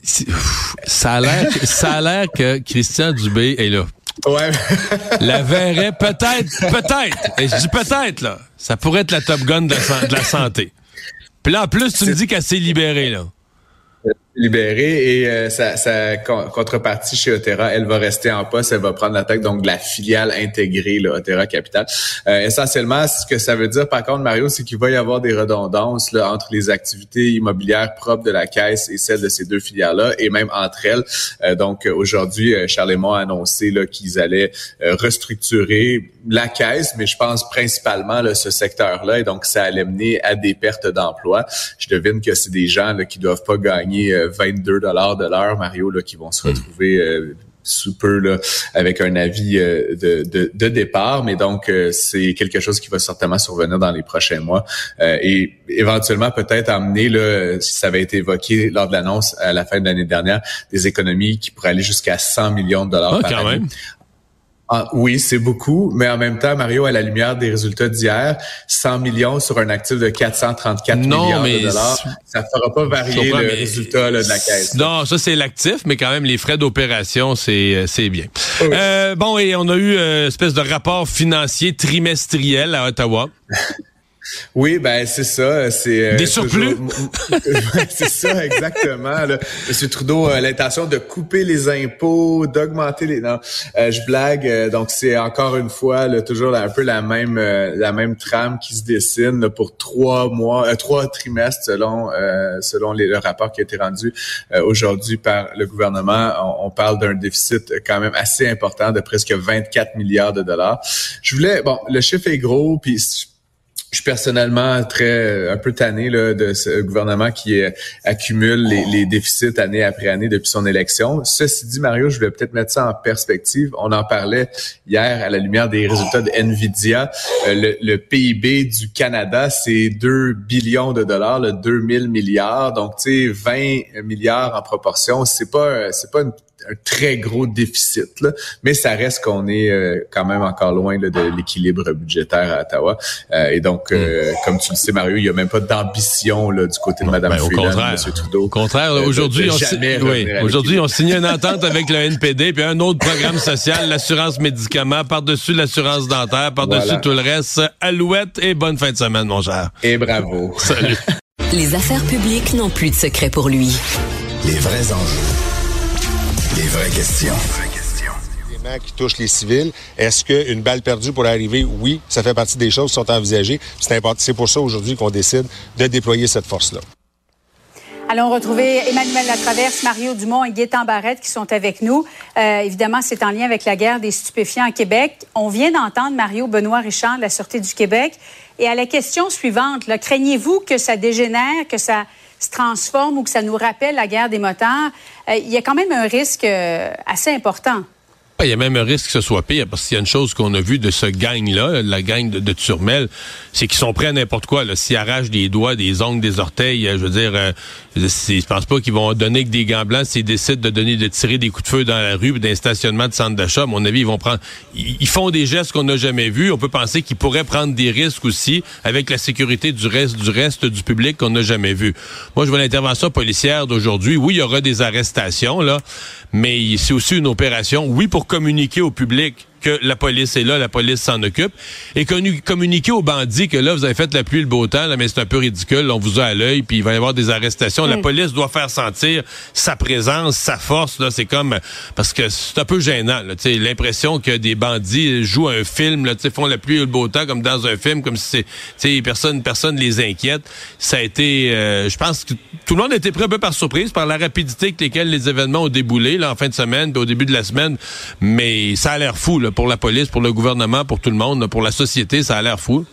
Ça a l'air, ça a l'air que Christian Dubé est là. Ouais, La verrait peut-être, peut-être. Et je dis peut-être, là. Ça pourrait être la Top Gun de la, de la santé. Puis là, en plus, tu me dis qu'elle s'est libérée, là. Libérée et euh, sa, sa con- contrepartie chez Otera, elle va rester en poste, elle va prendre la tête donc de la filiale intégrée, là, Otera Capital. Euh, essentiellement, ce que ça veut dire, par contre, Mario, c'est qu'il va y avoir des redondances là, entre les activités immobilières propres de la caisse et celles de ces deux filiales-là, et même entre elles. Euh, donc, aujourd'hui, euh, Charles Lemont a annoncé qu'ils allaient euh, restructurer la caisse, mais je pense principalement là, ce secteur-là, et donc ça allait mener à des pertes d'emplois. Je devine que c'est des gens là, qui doivent pas gagner euh, 22 dollars de l'heure, Mario, là, qui vont se retrouver euh, sous peu là, avec un avis de, de, de, départ. Mais donc, c'est quelque chose qui va certainement survenir dans les prochains mois et éventuellement peut-être amener, là, si ça avait été évoqué lors de l'annonce à la fin de l'année dernière, des économies qui pourraient aller jusqu'à 100 millions de dollars ah, par année. Ah, oui, c'est beaucoup, mais en même temps, Mario, à la lumière des résultats d'hier, 100 millions sur un actif de 434 milliards de dollars, ça ne fera pas varier le résultat de la caisse. Non, ça c'est l'actif, mais quand même les frais d'opération, c'est euh, c'est bien. Euh, bon, et on a eu une euh, espèce de rapport financier trimestriel à Ottawa. Oui, ben c'est ça. C'est euh, des surplus? c'est ça exactement. Là. Monsieur Trudeau a l'intention de couper les impôts, d'augmenter les. Non, euh, je blague. Euh, donc c'est encore une fois là, toujours un peu la même la même trame qui se dessine pour trois mois, trois trimestres selon selon les, le rapport qui a été rendu aujourd'hui par le gouvernement. On, on parle d'un déficit quand même assez important de presque 24 milliards de dollars. Je voulais bon, le chiffre est gros puis je suis personnellement très un peu tanné là, de ce gouvernement qui euh, accumule les, les, déficits année après année depuis son élection. Ceci dit, Mario, je vais peut-être mettre ça en perspective. On en parlait hier à la lumière des résultats de Nvidia. Euh, le, le, PIB du Canada, c'est 2 billions de dollars, le 2000 milliards. Donc, tu sais, 20 milliards en proportion, c'est pas c'est pas une un très gros déficit, là. mais ça reste qu'on est euh, quand même encore loin de l'équilibre budgétaire à Ottawa. Euh, et donc, euh, hmm. comme tu le sais, Mario, il n'y a même pas d'ambition là, du côté de Mme ben, Freeland, M. Trudeau. Au contraire, aujourd'hui, on, oui, aujourd'hui on signe une entente avec le NPD, puis un autre programme social, l'assurance médicaments, par-dessus l'assurance dentaire, par-dessus tout le reste. Alouette et bonne fin de semaine, mon cher. Et bravo. Salut. Les affaires publiques n'ont plus de secret pour lui. Les vrais enjeux. Les vraies questions. qui touchent les civils. Est-ce qu'une balle perdue pourrait arriver? Oui, ça fait partie des choses qui sont envisagées. C'est pour ça aujourd'hui qu'on décide de déployer cette force-là. Allons retrouver Emmanuel Latraverse, Mario Dumont et Gaétan Barrette qui sont avec nous. Euh, évidemment, c'est en lien avec la guerre des stupéfiants à Québec. On vient d'entendre Mario Benoît Richard de la Sûreté du Québec. Et à la question suivante, craignez-vous que ça dégénère, que ça se transforme ou que ça nous rappelle la guerre des motards, euh, il y a quand même un risque euh, assez important. Il y a même un risque que ce soit pire, parce qu'il y a une chose qu'on a vue de ce gang-là, la gang de, Turmel, c'est qu'ils sont prêts à n'importe quoi. S'ils arrachent des doigts, des ongles, des orteils, euh, je veux dire, euh, je pense pas qu'ils vont donner que des gants blancs s'ils décident de donner, de tirer des coups de feu dans la rue, d'un stationnement de centre d'achat. À mon avis, ils vont prendre, ils, font des gestes qu'on n'a jamais vus. On peut penser qu'ils pourraient prendre des risques aussi avec la sécurité du reste, du reste du public qu'on n'a jamais vu. Moi, je vois l'intervention policière d'aujourd'hui. Oui, il y aura des arrestations, là, mais c'est aussi une opération, oui, pour communiquer au public que la police est là, la police s'en occupe, et communiquer aux bandits que là, vous avez fait la pluie et le beau temps, là, mais c'est un peu ridicule, on vous a à l'œil, puis il va y avoir des arrestations. La mm. police doit faire sentir sa présence, sa force, là, c'est comme, parce que c'est un peu gênant, sais l'impression que des bandits jouent un film, là, font la pluie et le beau temps, comme dans un film, comme si c'est, personne, personne les inquiète. Ça a été, euh, je pense que tout le monde a été pris un peu par surprise par la rapidité avec laquelle les événements ont déboulé, là, en fin de semaine, puis au début de la semaine, mais ça a l'air fou, là, pour la police, pour le gouvernement, pour tout le monde, pour la société, ça a l'air fou.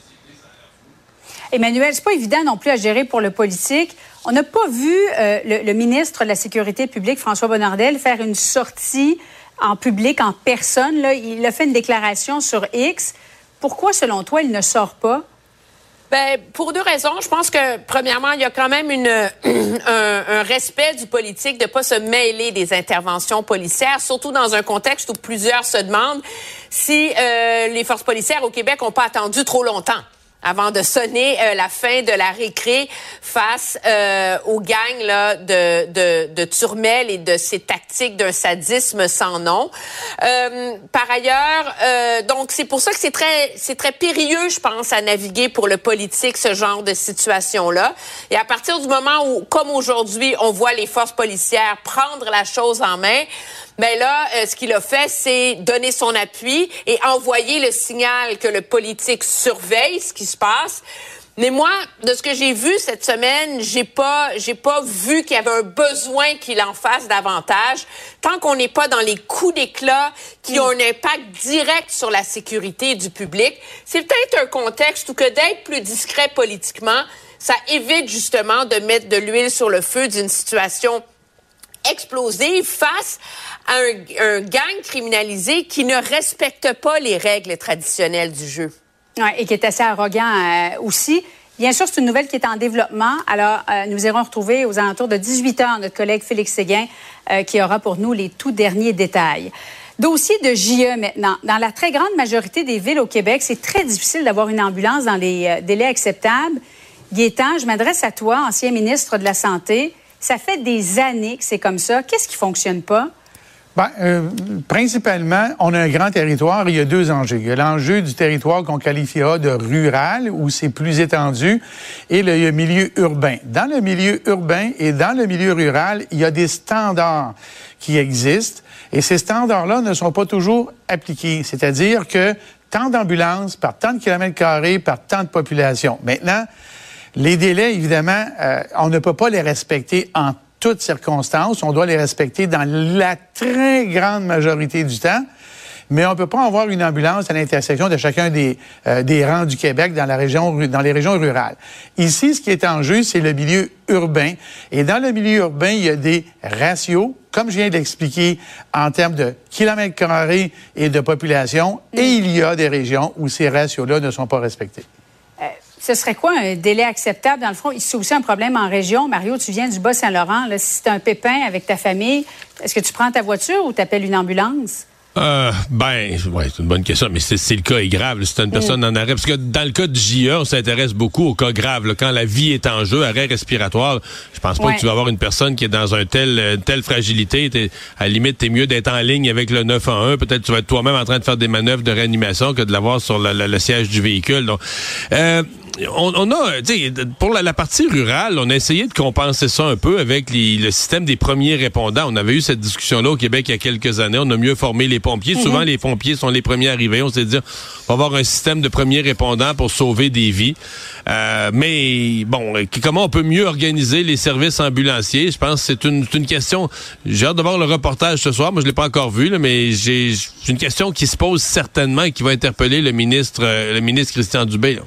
Emmanuel, c'est pas évident non plus à gérer pour le politique. On n'a pas vu euh, le, ministre de la Sécurité publique, François Bonnardel, faire une sortie en public, en personne. Il a fait une déclaration sur X. Pourquoi, selon toi, il ne sort pas? Ben, pour deux raisons. Je pense que, premièrement, il y a quand même une, un, respect du politique de pas se mêler des interventions policières, surtout dans un contexte où plusieurs se demandent si euh, les forces policières au Québec n'ont pas attendu trop longtemps avant de sonner euh, la fin de la récré face euh, aux gangs là, de, de, de Turmel et de ses tactiques d'un sadisme sans nom. Euh, par ailleurs, euh, donc c'est pour ça que c'est très c'est très périlleux, je pense, à naviguer pour le politique ce genre de situation là. Et à partir du moment où, comme aujourd'hui, on voit les forces policières prendre la chose en main, mais là, euh, ce qu'il a fait, c'est donner son appui et envoyer le signal que le politique surveille ce qui se passe. Mais moi, de ce que j'ai vu cette semaine, j'ai pas, j'ai pas vu qu'il y avait un besoin qu'il en fasse davantage. Tant qu'on n'est pas dans les coups d'éclat qui ont un impact direct sur la sécurité du public, c'est peut-être un contexte où que d'être plus discret politiquement, ça évite justement de mettre de l'huile sur le feu d'une situation explosive face à un, un gang criminalisé qui ne respecte pas les règles traditionnelles du jeu. Ouais, et qui est assez arrogant euh, aussi. Bien sûr, c'est une nouvelle qui est en développement. Alors, euh, nous irons retrouver aux alentours de 18 heures notre collègue Félix Séguin euh, qui aura pour nous les tout derniers détails. Dossier de JE maintenant. Dans la très grande majorité des villes au Québec, c'est très difficile d'avoir une ambulance dans les délais acceptables. Gaétan, je m'adresse à toi, ancien ministre de la Santé. Ça fait des années que c'est comme ça. Qu'est-ce qui fonctionne pas? Ben, euh, principalement, on a un grand territoire. Il y a deux enjeux. Il y a l'enjeu du territoire qu'on qualifiera de rural, où c'est plus étendu, et le, milieu urbain. Dans le milieu urbain et dans le milieu rural, il y a des standards qui existent, et ces standards-là ne sont pas toujours appliqués. C'est-à-dire que tant d'ambulances par tant de kilomètres carrés par tant de population. Maintenant, les délais, évidemment, euh, on ne peut pas les respecter en toutes circonstances. On doit les respecter dans la très grande majorité du temps. Mais on ne peut pas avoir une ambulance à l'intersection de chacun des, euh, des rangs du Québec dans, la région, dans les régions rurales. Ici, ce qui est en jeu, c'est le milieu urbain. Et dans le milieu urbain, il y a des ratios, comme je viens d'expliquer, en termes de kilomètres carrés et de population. Et il y a des régions où ces ratios-là ne sont pas respectés. Ce serait quoi un délai acceptable? Dans le fond, c'est aussi un problème en région. Mario, tu viens du Bas-Saint-Laurent. Si tu un pépin avec ta famille, est-ce que tu prends ta voiture ou tu appelles une ambulance? Euh, ben, ouais, c'est une bonne question, mais c'est le cas est grave. C'est une personne mm. en arrêt. Parce que dans le cas de JE, on s'intéresse beaucoup au cas grave. quand la vie est en jeu, arrêt respiratoire, je pense pas que tu vas avoir une personne qui est dans un tel, euh, telle fragilité. à la limite, t'es mieux d'être en ligne avec le 911. Peut-être tu vas être toi-même en train de faire des manœuvres de réanimation que de l'avoir sur le, siège du véhicule. Donc, euh, on, a, pour la, partie rurale, on a essayé de compenser ça un peu avec le système des premiers répondants. On avait eu cette discussion-là au Québec il y a quelques années. On a mieux formé les pompiers. Souvent, mhm. les pompiers sont les premiers arrivés. On s'est dit, on va avoir un système de premiers répondants pour sauver des vies. Euh, mais bon, comment on peut mieux organiser les services ambulanciers? Je pense que c'est une, une question. J'ai hâte de voir le reportage ce soir. Moi, je l'ai pas encore vu, là, mais j'ai une question qui se pose certainement et qui va interpeller le ministre, euh, le ministre Christian Dubé.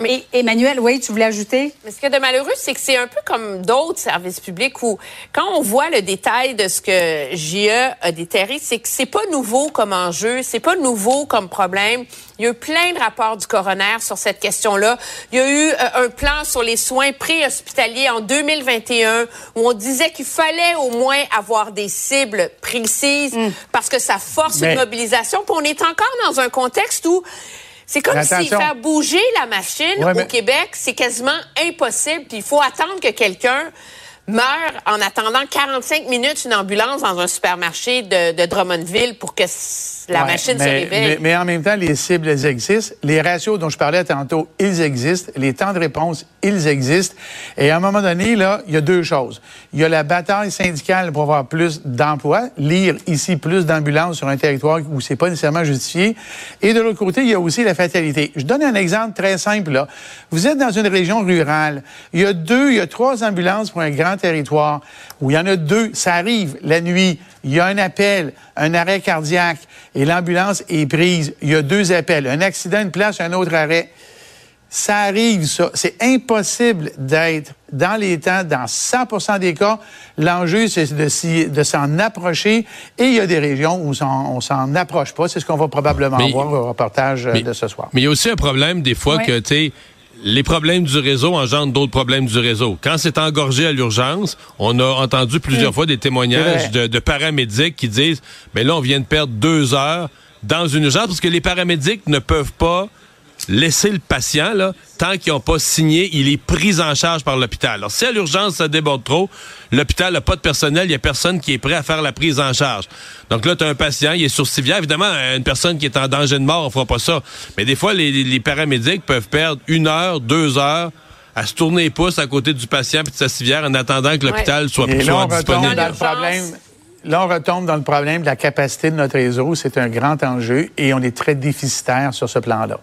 Mais Emmanuel, oui, tu voulais ajouter? Mais ce qui est de malheureux, c'est que c'est un peu comme d'autres services publics où, quand on voit le détail de ce que JE a déterré, c'est que c'est pas nouveau comme enjeu, c'est pas nouveau comme problème. Il y a eu plein de rapports du coroner sur cette question-là. Il y a eu euh, un plan sur les soins préhospitaliers en 2021 où on disait qu'il fallait au moins avoir des cibles précises mm. parce que ça force une mobilisation. Puis on est encore dans un contexte où c'est comme si faire bouger la machine au Québec, c'est quasiment impossible. Puis il faut attendre que quelqu'un meurt en attendant 45 minutes une ambulance dans un supermarché de, de Drummondville pour que la machine mais, se réveille. Mais, en même temps, les cibles, elles existent. Les ratios dont je parlais tantôt, ils existent. Les temps de réponse, ils existent. Et à un moment donné, là, il y a deux choses. Il y a la bataille syndicale pour avoir plus d'emplois, lire ici plus d'ambulances sur un territoire où c'est pas nécessairement justifié. Et de l'autre côté, il y a aussi la fatalité. Je donne un exemple très simple. Vous êtes dans une région rurale. Il y a deux, il y a trois ambulances pour un grand territoire où il y en a deux. Ça arrive la nuit il y a un appel, un arrêt cardiaque, et l'ambulance est prise. Il y a deux appels, un accident, une place, un autre arrêt. Ça arrive, ça. C'est impossible d'être dans les temps, dans 100% des cas. L'enjeu, c'est de, s'en approcher. Et il y a des régions où on s'en approche pas. C'est ce qu'on va probablement voir au reportage de ce soir. Mais il y a aussi un problème, des fois, que, tu sais, les problèmes du réseau engendrent d'autres problèmes du réseau. Quand c'est engorgé à l'urgence, on a entendu plusieurs fois des témoignages de, paramédics qui disent, mais là, on vient de perdre deux heures dans une urgence parce que les paramédics ne peuvent pas laisser le patient, là, tant qu'ils n'ont pas signé, il est pris en charge par l'hôpital. Alors, si à l'urgence, ça déborde trop, l'hôpital n'a pas de personnel, il n'y a personne qui est prêt à faire la prise en charge. Donc là, tu as un patient, il est sur civière. Évidemment, une personne qui est en danger de mort, on fera pas ça. Mais des fois, les, paramédics peuvent perdre une heure, deux heures à se tourner les pouces à côté du patient et de sa civière en attendant que l'hôpital soit, plus là, disponible. Dans le problème, là, on retombe dans le problème de la capacité de notre réseau. C'est un grand enjeu et on est très déficitaire sur ce plan-là.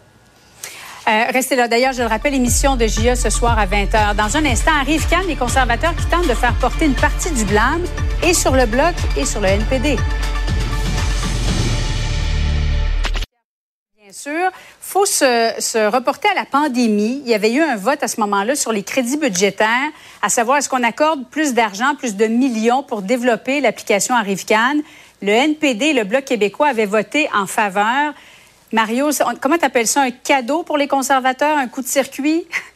Euh, restez là. D'ailleurs, je le rappelle, émission de JE ce soir à 20h. Dans un instant, arrive quand les conservateurs qui tentent de faire porter une partie du blâme et sur le Bloc et sur le NPD. Bien sûr. faut se, se, reporter à la pandémie. Il y avait eu un vote à ce moment-là sur les crédits budgétaires, à savoir est-ce qu'on accorde plus d'argent, plus de millions pour développer l'application Arrivcan. Le NPD et le Bloc québécois avaient voté en faveur. Mario, comment tu appelles ça? Un cadeau pour les conservateurs? Un coup de circuit?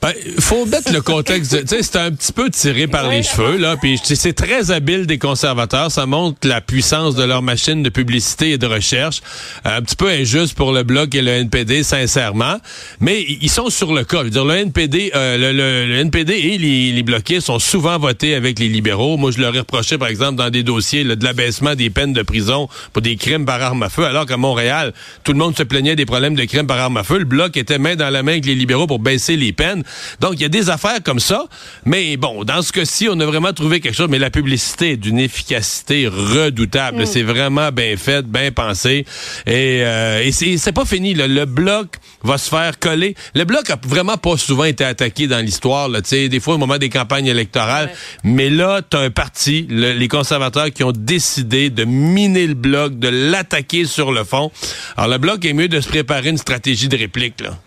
Ben, faut mettre le contexte. Tu sais, c'est un petit peu tiré par les cheveux, là. Puis c'est très habile des conservateurs. Ça montre la puissance de leur machine de publicité et de recherche. Un petit peu injuste pour le bloc et le NPD, sincèrement. Mais ils sont sur le cas. Je veux dire, le NPD, euh, le, NPD et les, les, bloqués sont souvent votés avec les libéraux. Moi, je leur ai reproché, par exemple, dans des dossiers là, de l'abaissement des peines de prison pour des crimes par arme à feu, alors qu'à Montréal, tout le monde se plaignait des problèmes de crimes par arme à feu. Le bloc était main dans la main avec les libéraux pour baisser les peines. Donc, il y a des affaires comme ça. Mais bon, dans ce cas-ci, on a vraiment trouvé quelque chose. Mais la publicité est d'une efficacité redoutable. Mm. C'est vraiment bien fait, bien pensé. Et, euh, et c'est pas fini. Le bloc va se faire coller. Le bloc a vraiment pas souvent été attaqué dans l'histoire. Des fois, au moment des campagnes électorales. Mais là, tu as un parti, les conservateurs, qui ont décidé de miner le bloc, de l'attaquer sur le fond. Alors, le bloc est mieux de se préparer une stratégie de réplique. Là.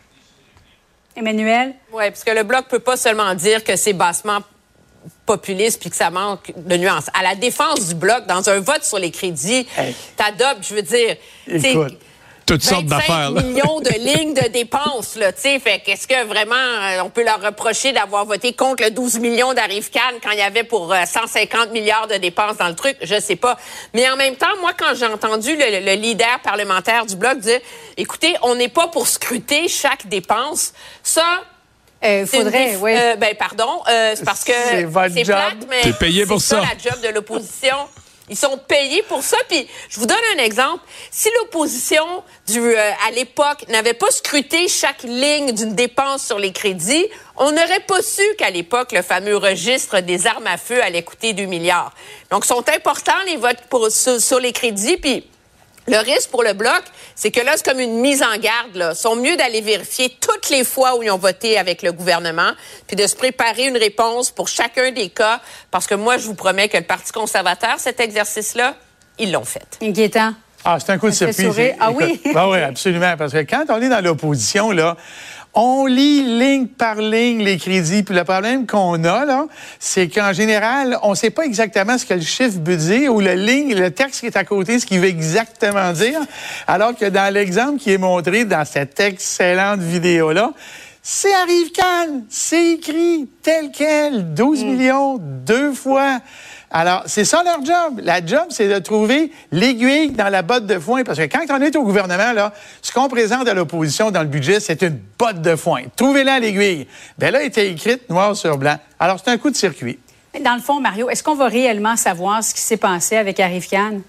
Emmanuel? Oui, parce que le Bloc peut pas seulement dire que c'est bassement populiste puis que ça manque de nuances. À la défense du Bloc, dans un vote sur les crédits, t'adoptes, je veux dire toutes sortes d'affaires. millions de lignes de dépenses, là, tu sais. Fait qu'est-ce que vraiment euh, on peut leur reprocher d'avoir voté contre le 12 millions d'Arrive-Can quand il y avait pour 150 euh, milliards de dépenses dans le truc? Je sais pas. Mais en même temps, moi, quand j'ai entendu le, leader parlementaire du Bloc dire, écoutez, on n'est pas pour scruter chaque dépense, ça, euh, faudrait, oui. Euh, ben, pardon, c'est parce que c'est. Plate, mais payé pour ça. la job de l'opposition. Ils sont payés pour ça. Puis je vous donne un exemple. Si l'opposition euh, à l'époque n'avait pas scruté chaque ligne d'une dépense sur les crédits, on n'aurait pas su qu'à l'époque le fameux registre des armes à feu allait coûter 2 milliards. Donc sont importants les votes sur, sur les crédits. Puis le risque pour le bloc, c'est que là, c'est comme une mise en garde. Là. Ils sont mieux d'aller vérifier toutes les fois où ils ont voté avec le gouvernement, puis de se préparer une réponse pour chacun des cas, parce que moi, je vous promets que le Parti conservateur, cet exercice-là, ils l'ont fait. Inquiétant. Ah, c'est un coup de surprise. Ah oui? Ah oui, absolument. Parce que quand on est dans l'opposition, là, on lit ligne par ligne les crédits. Puis le problème qu'on a, là, c'est qu'en général, on ne sait pas exactement ce que le chiffre veut dire ou le ligne, le texte qui est à côté, ce qu'il veut exactement dire. Alors que dans l'exemple qui est montré dans cette excellente vidéo-là, c'est arrive calme, c'est écrit tel quel, 12 mm. millions, deux fois. Alors, c'est ça leur job. La job, c'est de trouver l'aiguille dans la botte de foin. Parce que quand on est au gouvernement, là, ce qu'on présente à l'opposition dans le budget, c'est une botte de foin. Trouvez-la l'aiguille. Bien là, elle était écrite noir sur blanc. Alors, c'est un coup de circuit. Dans le fond, Mario, est-ce qu'on va réellement savoir ce qui s'est passé avec Arif Khan?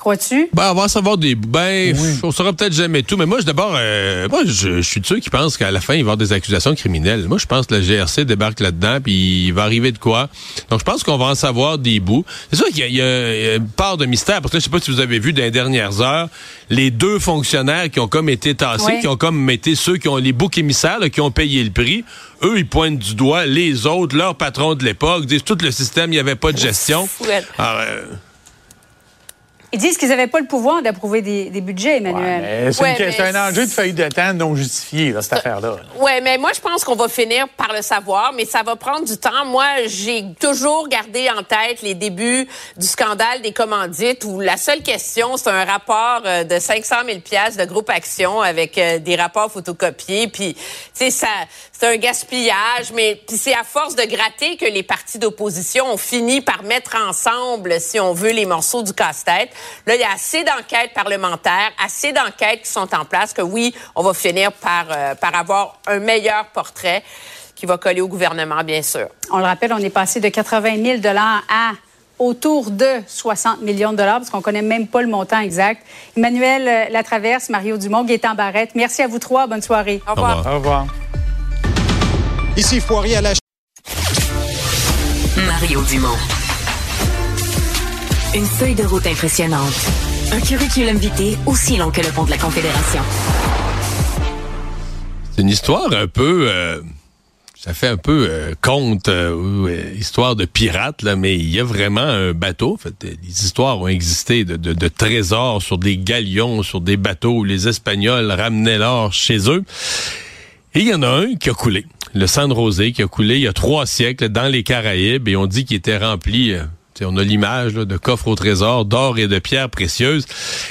Crois-tu? Ben, on va savoir des. Ben, on saura peut-être jamais tout. Mais moi, d'abord, euh, moi, je, suis de ceux qui pensent qu'à la fin, il va y avoir des accusations criminelles. Moi, je pense que la GRC débarque là-dedans, puis il va arriver de quoi. Donc, je pense qu'on va en savoir des bouts. C'est sûr qu'il y, a une part de mystère, parce que je sais pas si vous avez vu dans les dernières heures, les deux fonctionnaires qui ont comme été tassés, qui ont comme été ceux qui ont les boucs émissaires, qui ont payé le prix. Eux, ils pointent du doigt les autres, leurs patrons de l'époque, disent tout le système, il n'y avait pas de gestion. Alors, euh, ils disent qu'ils n'avaient pas le pouvoir d'approuver des, budgets, Emmanuel. c'est un enjeu de feuille de temps non justifié, cette affaire-là. Oui, mais moi, je pense qu'on va finir par le savoir, mais ça va prendre du temps. Moi, j'ai toujours gardé en tête les débuts du scandale des commandites où la seule question, c'est un rapport euh, de 500 000 de groupe Action avec euh, des rapports photocopiés. Puis, tu sais, ça, c'est un gaspillage, mais c'est à force de gratter que les partis d'opposition ont fini par mettre ensemble, si on veut, les morceaux du casse-tête. Là, il y a assez d'enquêtes parlementaires, assez d'enquêtes qui sont en place que oui, on va finir par, euh, par avoir un meilleur portrait qui va coller au gouvernement, bien sûr. On le rappelle, on est passé de 80 000 à autour de 60 millions de dollars, parce qu'on connaît même pas le montant exact. Emmanuel euh, Latraverse, Mario Dumont, Gaétan Barrette, merci à vous trois. Bonne soirée. Au revoir. Au revoir. Ici Foirier à la... Mario Dumont. Une feuille de route impressionnante. Un curriculum vitae aussi long que le pont de la Confédération. C'est une histoire un peu... Euh, ça fait un peu euh, conte, euh, ou, histoire de pirate, là, mais il y a vraiment un bateau. En fait, les histoires ont existé de, de, trésors sur des galions, sur des bateaux où les Espagnols ramenaient l'or chez eux. Et il y en a un qui a coulé. Le San Rosé qui a coulé il y a trois siècles dans les Caraïbes et on dit qu'il était rempli On a l'image de coffre au trésor d'or et de pierres précieuses.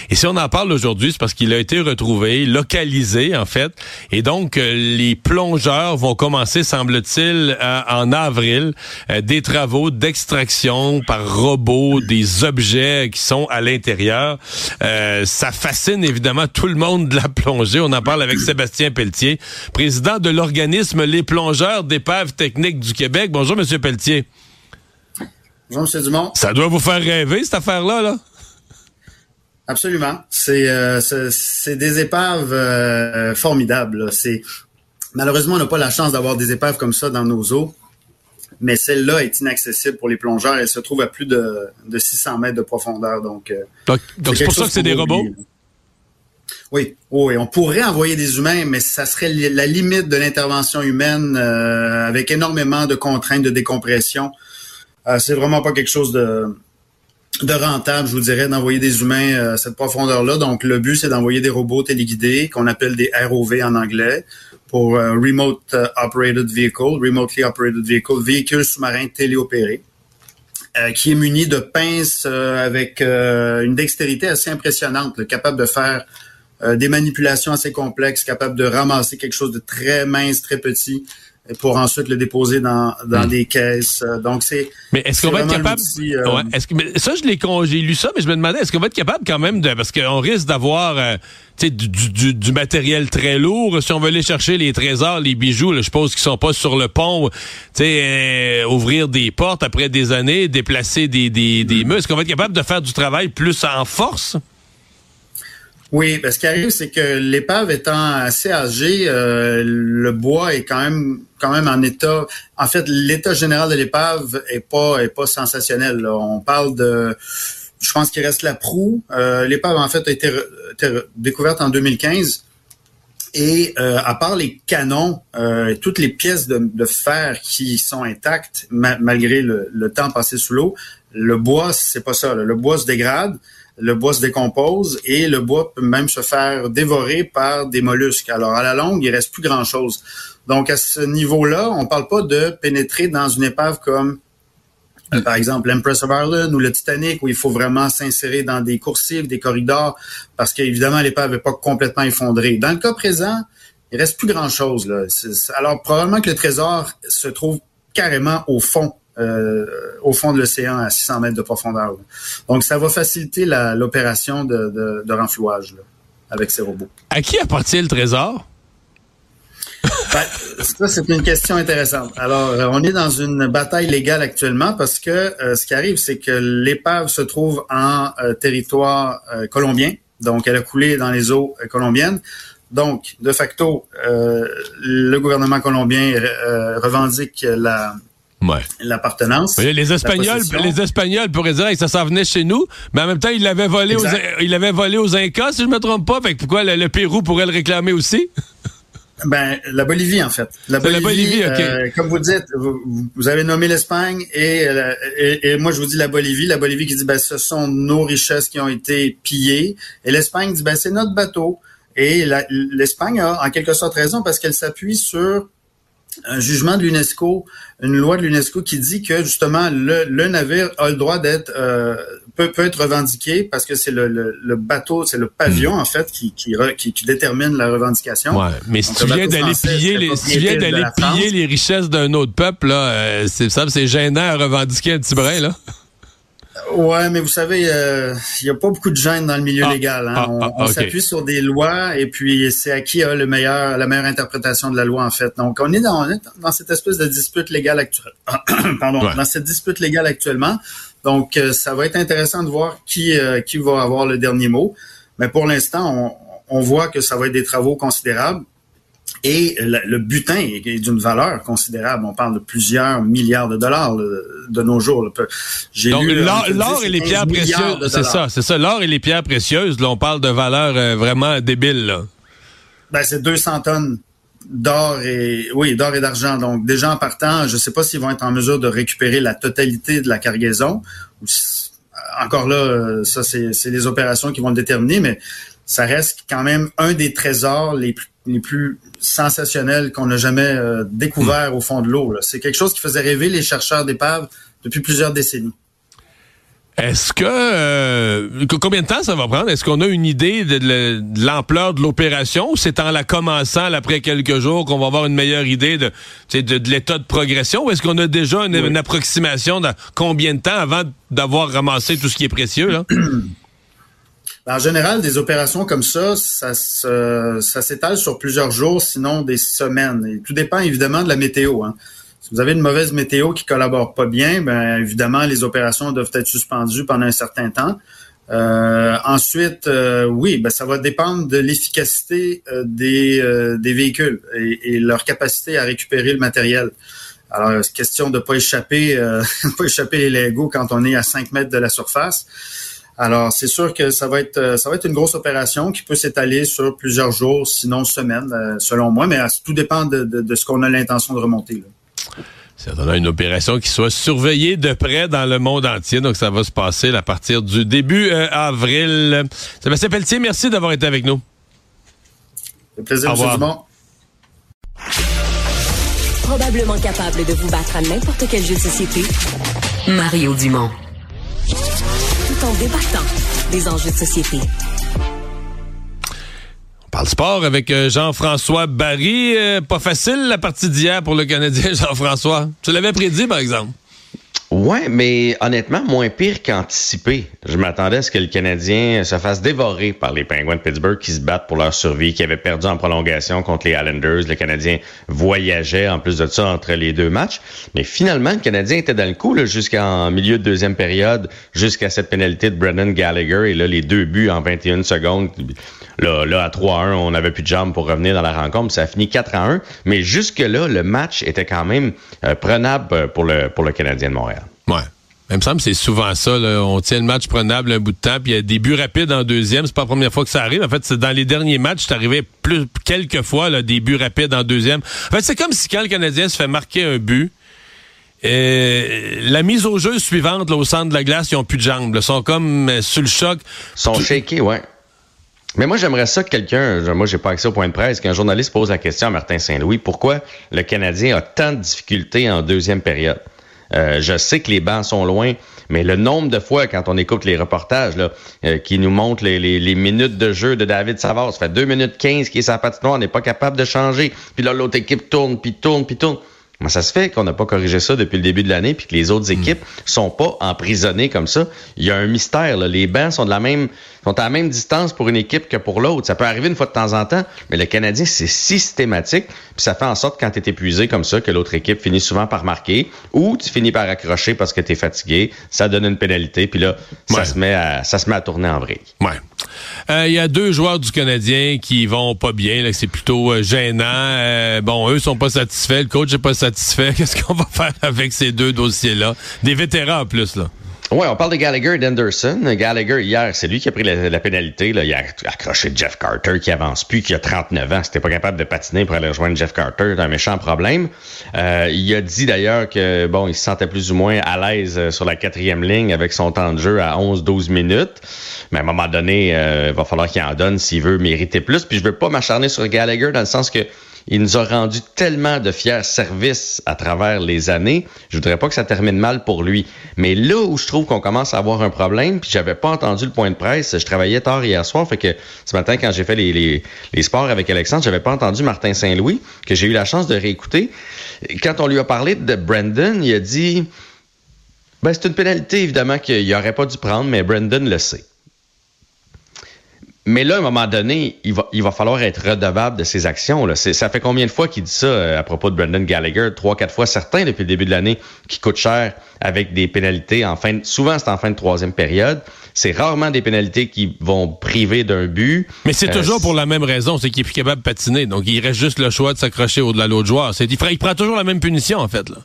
Et si on en parle aujourd'hui, c'est parce qu'il a été retrouvé, localisé en fait. Et donc, euh, les plongeurs vont commencer, semble-t-il, euh, en avril, euh, des travaux d'extraction par robot des objets qui sont à l'intérieur. Euh, ça fascine évidemment tout le monde de la plongée. On en parle avec Sébastien Pelletier, président de l'organisme Les Plongeurs d'épaves techniques du Québec. Bonjour, Monsieur Pelletier. Bonjour, M. Dumont. Ça doit vous faire rêver, cette affaire-là, là? Absolument. C'est euh, des épaves euh, formidables. C'est malheureusement on n'a pas la chance d'avoir des épaves comme ça dans nos eaux, mais celle-là est inaccessible pour les plongeurs. Elle se trouve à plus de, de 600 mètres de profondeur. Donc, euh, Donc, c'est pour ça que c'est des robots? oublier. Oui, oui, on pourrait envoyer des humains, mais ça serait la limite de l'intervention humaine euh, avec énormément de contraintes de décompression. Euh, c'est vraiment pas quelque chose de, rentable, je vous dirais, d'envoyer des humains euh, à cette profondeur-là. Donc, le but, c'est d'envoyer des robots téléguidés qu'on appelle des ROV en anglais pour euh, Remote Operated Vehicle, Remotely Operated Vehicle, véhicule sous-marin téléopéré, qui est muni de pinces avec une dextérité assez impressionnante, capable de faire des manipulations assez complexes, capable de ramasser quelque chose de très mince, très petit, pour ensuite le déposer dans, dans des caisses. Euh, Donc, c'est... Mais est-ce qu'on va être capable euh, Ouais, est-ce que mais ça je l'ai con- j'ai lu ça mais je me demandais est-ce qu'on va être capable quand même de parce qu'on risque d'avoir euh, tu sais, du, du, du- matériel très lourd. Si on veut aller chercher les trésors, les bijoux, là, je suppose qu'ils sont pas sur le pont, tu sais euh, ouvrir des portes après des années, déplacer des des, des murs, est-ce qu'on va être capable de faire du travail plus en force? Oui, ben, ce qui arrive, c'est que l'épave étant assez âgée, euh, le bois est quand même quand même en état. En fait, l'état général de l'épave est pas est pas sensationnel. là. On parle de, je pense qu'il reste la proue. Euh, l'épave en fait a été, été découverte en 2015. Et euh, à part les canons, euh, toutes les pièces de, de fer qui sont intactes ma- malgré le, le temps passé sous l'eau, le bois c'est pas ça. là. Le bois se dégrade, le bois se décompose et le bois peut même se faire dévorer par des mollusques. Alors à la longue, il reste plus grand chose. Donc à ce niveau-là, on parle pas de pénétrer dans une épave comme euh, par exemple l'Empress of Ireland ou le Titanic où il faut vraiment s'insérer dans des coursives, des corridors parce qu'évidemment l'épave n'est pas complètement effondrée. Dans le cas présent, il reste plus grand chose là. C'est- c'est- alors probablement que le trésor se trouve carrément au fond au fond de l'océan à 600 mètres de profondeur. là. Donc, ça va faciliter l'opération de, de, de renflouage là, avec ces robots. À qui appartient le trésor? Ben, ça, c'est une question intéressante. Alors, euh, on est dans une bataille légale actuellement parce que euh, ce qui arrive, c'est que l'épave se trouve en euh, territoire euh, colombien. Donc, elle a coulé dans les eaux euh, colombiennes. Donc, de facto, euh, le gouvernement colombien euh, revendique la Ouais. l'appartenance. Les Espagnols, les Espagnols pourraient dire que ça s'en venait chez nous, mais en même temps, ils l'avaient volé, aux, ils l'avaient volé aux Incas, si je me trompe pas. Fait que pourquoi le, le Pérou pourrait le réclamer aussi? Ben, la Bolivie, en fait. La Bolivie, euh, comme vous dites, vous, vous avez nommé l'Espagne et, euh, et, et moi, je vous dis la Bolivie. La Bolivie qui dit, ben, ce sont nos richesses qui ont été pillées. Et l'Espagne dit, ben, c'est notre bateau. Et l'Espagne a en quelque sorte raison parce qu'elle s'appuie sur un jugement de l'UNESCO, une loi de l'UNESCO qui dit que justement le, le navire a le droit d'être euh, peut, peut être revendiqué parce que c'est le, le, le bateau, c'est le pavillon en fait qui, qui, qui, qui détermine la revendication. Ouais, mais si tu viens d'aller piller les, si tu viens d'aller piller les richesses d'un autre peuple, là, euh, c'est ça, c'est gênant à revendiquer un petit brin, là. Ouais, mais vous savez, euh, il y a pas beaucoup de gêne dans le milieu Ah, légal. hein. ah, on ah, on s'appuie sur des lois et puis c'est à qui a le meilleur, la meilleure interprétation de la loi en fait. Donc on est dans, on est dans cette espèce de dispute légale actuelle. Pardon, Ouais. dans cette dispute légale actuellement. Donc euh, ça va être intéressant de voir qui euh, qui va avoir le dernier mot. Mais pour l'instant, on, on voit que ça va être des travaux considérables. Et le, le butin est, est d'une valeur considérable. On parle de plusieurs milliards de dollars de nos jours. J'ai Donc, lu, l'or entre 10 l'or et les 15 pierres précieuses, c'est ça, c'est ça, l'or et les pierres précieuses, là, on parle de valeurs euh, vraiment débiles, là. Ben, c'est 200 tonnes d'or et oui d'or et d'argent. Donc déjà en partant, je ne sais pas s'ils vont être en mesure de récupérer la totalité de la cargaison. Encore là, ça c'est les opérations qui vont le déterminer, mais ça reste quand même un des trésors les plus, les plus sensationnels qu'on n'a jamais euh, découvert au fond de l'eau. C'est quelque chose qui faisait rêver les chercheurs d'épaves depuis plusieurs décennies. Est-ce que euh, combien de temps ça va prendre? Est-ce qu'on a une idée de, l'ampleur de l'opération ou c'est en la commençant après quelques jours qu'on va avoir une meilleure idée de de, l'état de progression? Ou est-ce qu'on a déjà une, approximation de combien de temps avant d'avoir ramassé tout ce qui est précieux là? En général, des opérations comme ça, ça, ça s'étale sur plusieurs jours, sinon des semaines. Et tout dépend évidemment de la météo. Hein. Si vous avez une mauvaise météo qui collabore pas bien, ben évidemment les opérations doivent être suspendues pendant un certain temps. Euh, ensuite, euh, oui, ben, ça va dépendre de l'efficacité euh, des, des véhicules et, leur capacité à récupérer le matériel. Alors, question de pas échapper, pas échapper les Legos quand on est à 5 mètres de la surface. Alors, c'est sûr que ça va être ça va être une grosse opération qui peut s'étaler sur plusieurs jours, sinon semaines, selon moi, mais tout dépend de, de ce qu'on a l'intention de remonter. Là. C'est une opération qui soit surveillée de près dans le monde entier. Donc, ça va se passer à partir du début euh, avril. Sébastien Pelletier, merci d'avoir été avec nous. Le plaisir, M. Dumont. Probablement capable de vous battre à n'importe quel jeu de société, Mario Dumont. En débattant des enjeux de société. On parle sport avec euh, Jean-François Barry. Euh, pas facile la partie d'hier pour le Canadien, Jean-François. Tu l'avais prédit, par exemple. Ouais, mais honnêtement, moins pire qu'anticipé. Je m'attendais à ce que le Canadien se fasse dévorer par les Penguins de Pittsburgh qui se battent pour leur survie, qui avaient perdu en prolongation contre les Islanders. Le Canadien voyageait en plus de ça entre les deux matchs. Mais finalement, le Canadien était dans le coup jusqu'en milieu de deuxième période, jusqu'à cette pénalité de Brendan Gallagher. Et là, les deux buts en 21 secondes. Là, là à 3-1, on n'avait plus de jambes pour revenir dans la rencontre. Ça a fini 4-1. Mais jusque-là, le match était quand même euh, prenable pour le, pour le Canadien de Montréal. Ouais. Il me semble que c'est souvent ça. On tient le match prenable un bout de temps, puis il y a des buts rapides en deuxième. C'est pas la première fois que ça arrive. En fait, c'est dans les derniers matchs, c'est arrivé plus quelques fois là, des buts rapides en deuxième. En fait, c'est comme si quand le Canadien se fait marquer un but, euh, la mise au jeu suivante là, au centre de la glace, ils ont plus de jambes. Ils sont comme euh, sur le choc. Ils sont shakés, ouais. Mais moi, j'aimerais ça que quelqu'un, moi, j'ai pas accès au point de presse, qu'un journaliste pose la question à Martin Saint-Louis, pourquoi le Canadien a tant de difficultés en deuxième période? Euh, je sais que les bancs sont loin, mais le nombre de fois quand on écoute les reportages là, euh, qui nous montrent les, les, minutes de jeu de David Savard, ça fait 2 minutes 15 qui est sa patinoire, on n'est pas capable de changer. Puis là, l'autre équipe tourne, puis tourne, puis tourne. Comment ça se fait qu'on n'a pas corrigé ça depuis le début de l'année puis que les autres hmm. équipes sont pas emprisonnées comme ça? Il y a un mystère. Là. Les bancs sont de la même sont à la même distance pour une équipe que pour l'autre. Ça peut arriver une fois de temps en temps, mais le Canadien, c'est systématique. Puis ça fait en sorte quand tu es épuisé comme ça que l'autre équipe finit souvent par marquer ou tu finis par accrocher parce que tu es fatigué. Ça donne une pénalité. Puis là, ça, se met à, ça se met à tourner en vrille. Ouais. Euh, il y a deux joueurs du Canadien qui vont pas bien. C'est plutôt euh, gênant. Euh, bon, eux sont pas satisfaits. Le coach est pas satisfait. Qu'est-ce qu'on va faire avec ces deux dossiers-là? Des vétérans en plus, là. Oui, on parle de Gallagher et d'Anderson. Gallagher, hier, c'est lui qui a pris la, pénalité. Là. Il a accroché Jeff Carter qui avance plus, qui a 39 ans. C'était pas capable de patiner pour aller rejoindre Jeff Carter. C'est un méchant problème. Euh, il a dit d'ailleurs que bon, il se sentait plus ou moins à l'aise euh, sur la quatrième ligne avec son temps de jeu à 11-12 minutes. Mais à un moment donné, euh, il va falloir qu'il en donne s'il veut mériter plus. Puis je veux pas m'acharner sur Gallagher dans le sens que il nous a rendu tellement de fiers services à travers les années. Je voudrais pas que ça termine mal pour lui. Mais là où je trouve qu'on commence à avoir un problème, puis j'avais pas entendu le point de presse, je travaillais tard hier soir, fait que ce matin, quand j'ai fait les, sports avec Alexandre, j'avais pas entendu Martin Saint-Louis, que j'ai eu la chance de réécouter. Quand on lui a parlé de Brandon, il a dit, ben, c'est une pénalité, évidemment, qu'il aurait pas dû prendre, mais Brandon le sait. Mais là, à un moment donné, il va, il va falloir être redevable de ses actions. Là. Ça fait combien de fois qu'il dit ça euh, à propos de Brendan Gallagher? Trois, quatre fois certains depuis le début de l'année qui coûte cher avec des pénalités en fin de, souvent c'est en fin de troisième période. C'est rarement des pénalités qui vont priver d'un but. Mais c'est toujours euh, pour la même raison, c'est qu'il est plus capable de patiner. Donc il reste juste le choix de s'accrocher au-delà de l'autre joueur. C'est, il, prend toujours la même punition en fait. Là.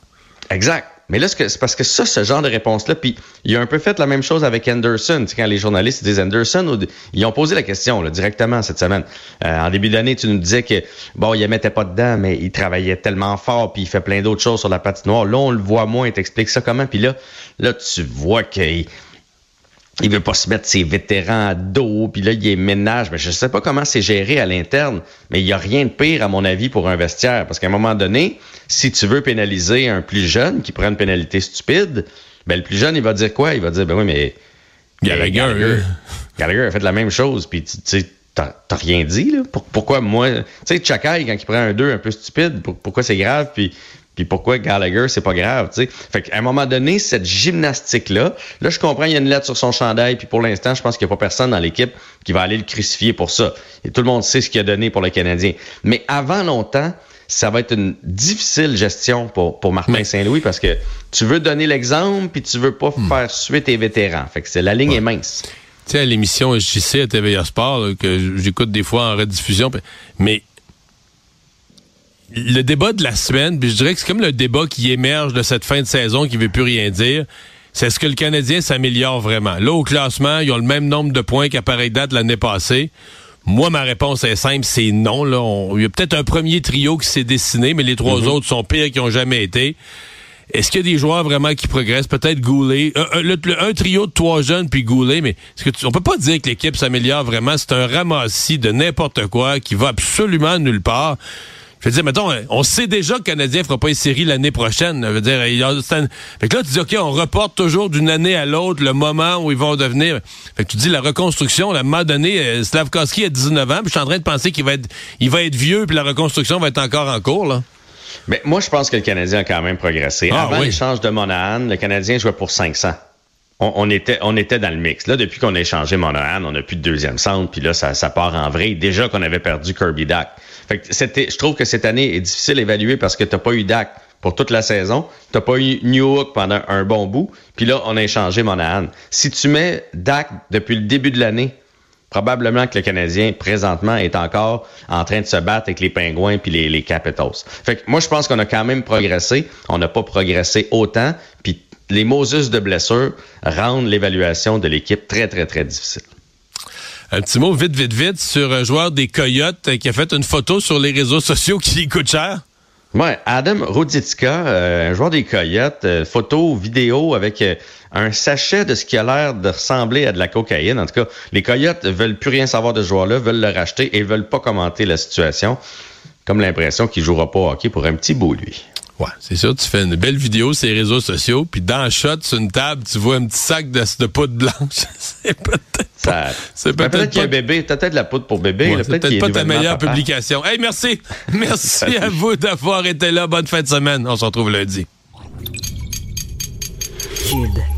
Exact. Mais là, c'est parce que ça, ce genre de réponse-là, puis il a un peu fait la même chose avec Anderson. Quand les journalistes disent Anderson, ils ont posé la question directement cette semaine. Euh, en début d'année, tu nous disais que bon, il ne mettait pas dedans, mais il travaillait tellement fort, puis il fait plein d'autres choses sur la patinoire. Là, on le voit moins. T'expliques ça comment? Puis là, là, tu vois qu'il il veut pas se mettre ses vétérans à dos, puis là, il est ménage. Mais je sais pas comment c'est géré à l'interne, mais il y a rien de pire, à mon avis, pour un vestiaire. Parce qu'à un moment donné, si tu veux pénaliser un plus jeune qui prend une pénalité stupide, ben le plus jeune, il va dire quoi? Il va dire, ben oui, mais... Gallagher, Gallagher, a fait la même chose, puis tu sais, t'as rien dit, là. pourquoi moi... Tu sais, Chakai, quand il prend un 2 un peu stupide, pourquoi c'est grave, puis puis pourquoi Gallagher, c'est pas grave, tu sais. Fait qu'à un moment donné, cette gymnastique-là, là, je comprends, il y a une lettre sur son chandail, puis pour l'instant, je pense qu'il n'y a pas personne dans l'équipe qui va aller le crucifier pour ça. Et tout le monde sait ce qu'il a donné pour le Canadien. Mais avant longtemps, ça va être une difficile gestion pour, pour Martin Saint-Louis parce que tu veux donner l'exemple, puis tu veux pas hmm. faire suer tes vétérans. Fait que c'est, la ligne est mince. Tu sais, à l'émission JC à TVA Sport, que j'écoute des fois en rediffusion, mais le débat de la semaine, puis je dirais que c'est comme le débat qui émerge de cette fin de saison qui veut plus rien dire. C'est est-ce que le Canadien s'améliore vraiment? Là, au classement, ils ont le même nombre de points qu'à pareille date l'année passée. Moi, ma réponse est simple, c'est non. Là, il y a peut-être un premier trio qui s'est dessiné, mais les trois mm-hmm. autres sont pires qu'ils ont jamais été. Est-ce qu'il y a des joueurs vraiment qui progressent? Peut-être Goulet. Un, trio de trois jeunes puis Goulet, mais est-ce que on peut pas dire que l'équipe s'améliore vraiment? C'est un ramassis de n'importe quoi qui va absolument nulle part. Je veux dire, mettons, on sait déjà que le Canadien fera pas une série l'année prochaine. Je veux dire, il y a, fait que là, tu dis, OK, on reporte toujours d'une année à l'autre le moment où ils vont devenir. Fait que tu dis, la reconstruction, à un moment donné, euh, Slavkowski a 19 ans, puis je suis en train de penser qu'il va être, il va être vieux, puis la reconstruction va être encore en cours, là. Mais moi, je pense que le Canadien a quand même progressé. Ah, Avant l'échange de Monahan, le Canadien jouait pour 500. On, était, on était dans le mix. Là, depuis qu'on a échangé Monahan, on n'a plus de deuxième centre, puis là, ça, ça part en vrai. Déjà qu'on avait perdu Kirby Dack. Fait que je trouve que cette année est difficile à évaluer parce que tu pas eu Dak pour toute la saison. Tu n'as pas eu New Hook pendant un bon bout. Puis là, on a échangé Monahan. Si tu mets Dak depuis le début de l'année, probablement que le Canadien, présentement, est encore en train de se battre avec les Pingouins puis les, les Capitals. Fait que moi, je pense qu'on a quand même progressé. On n'a pas progressé autant. Puis les Moses de blessure rendent l'évaluation de l'équipe très, très, très difficile. Un petit mot vite, vite, vite sur un joueur des Coyotes qui a fait une photo sur les réseaux sociaux qui coûte cher. Ouais, Adam Ruditzka, euh, un joueur des Coyotes, euh, photo, vidéo avec euh, un sachet de ce qui a l'air de ressembler à de la cocaïne. En tout cas, les Coyotes veulent plus rien savoir de ce joueur-là, veulent le racheter et veulent pas commenter la situation. Comme l'impression qu'il jouera pas au hockey pour un petit bout, lui. Ouais, c'est sûr, tu fais une belle vidéo sur les réseaux sociaux, puis dans le shot, sur une table, tu vois un petit sac de, de poudre blanche. c'est peut-être pas... C'est peut-être peut qu'il y a bébé, peut-être de la poudre pour bébé. Ouais, peut-être peut pas ta meilleure publication. Hey, merci. merci à vous d'avoir été là. Bonne fin de semaine. On se retrouve lundi. Cube.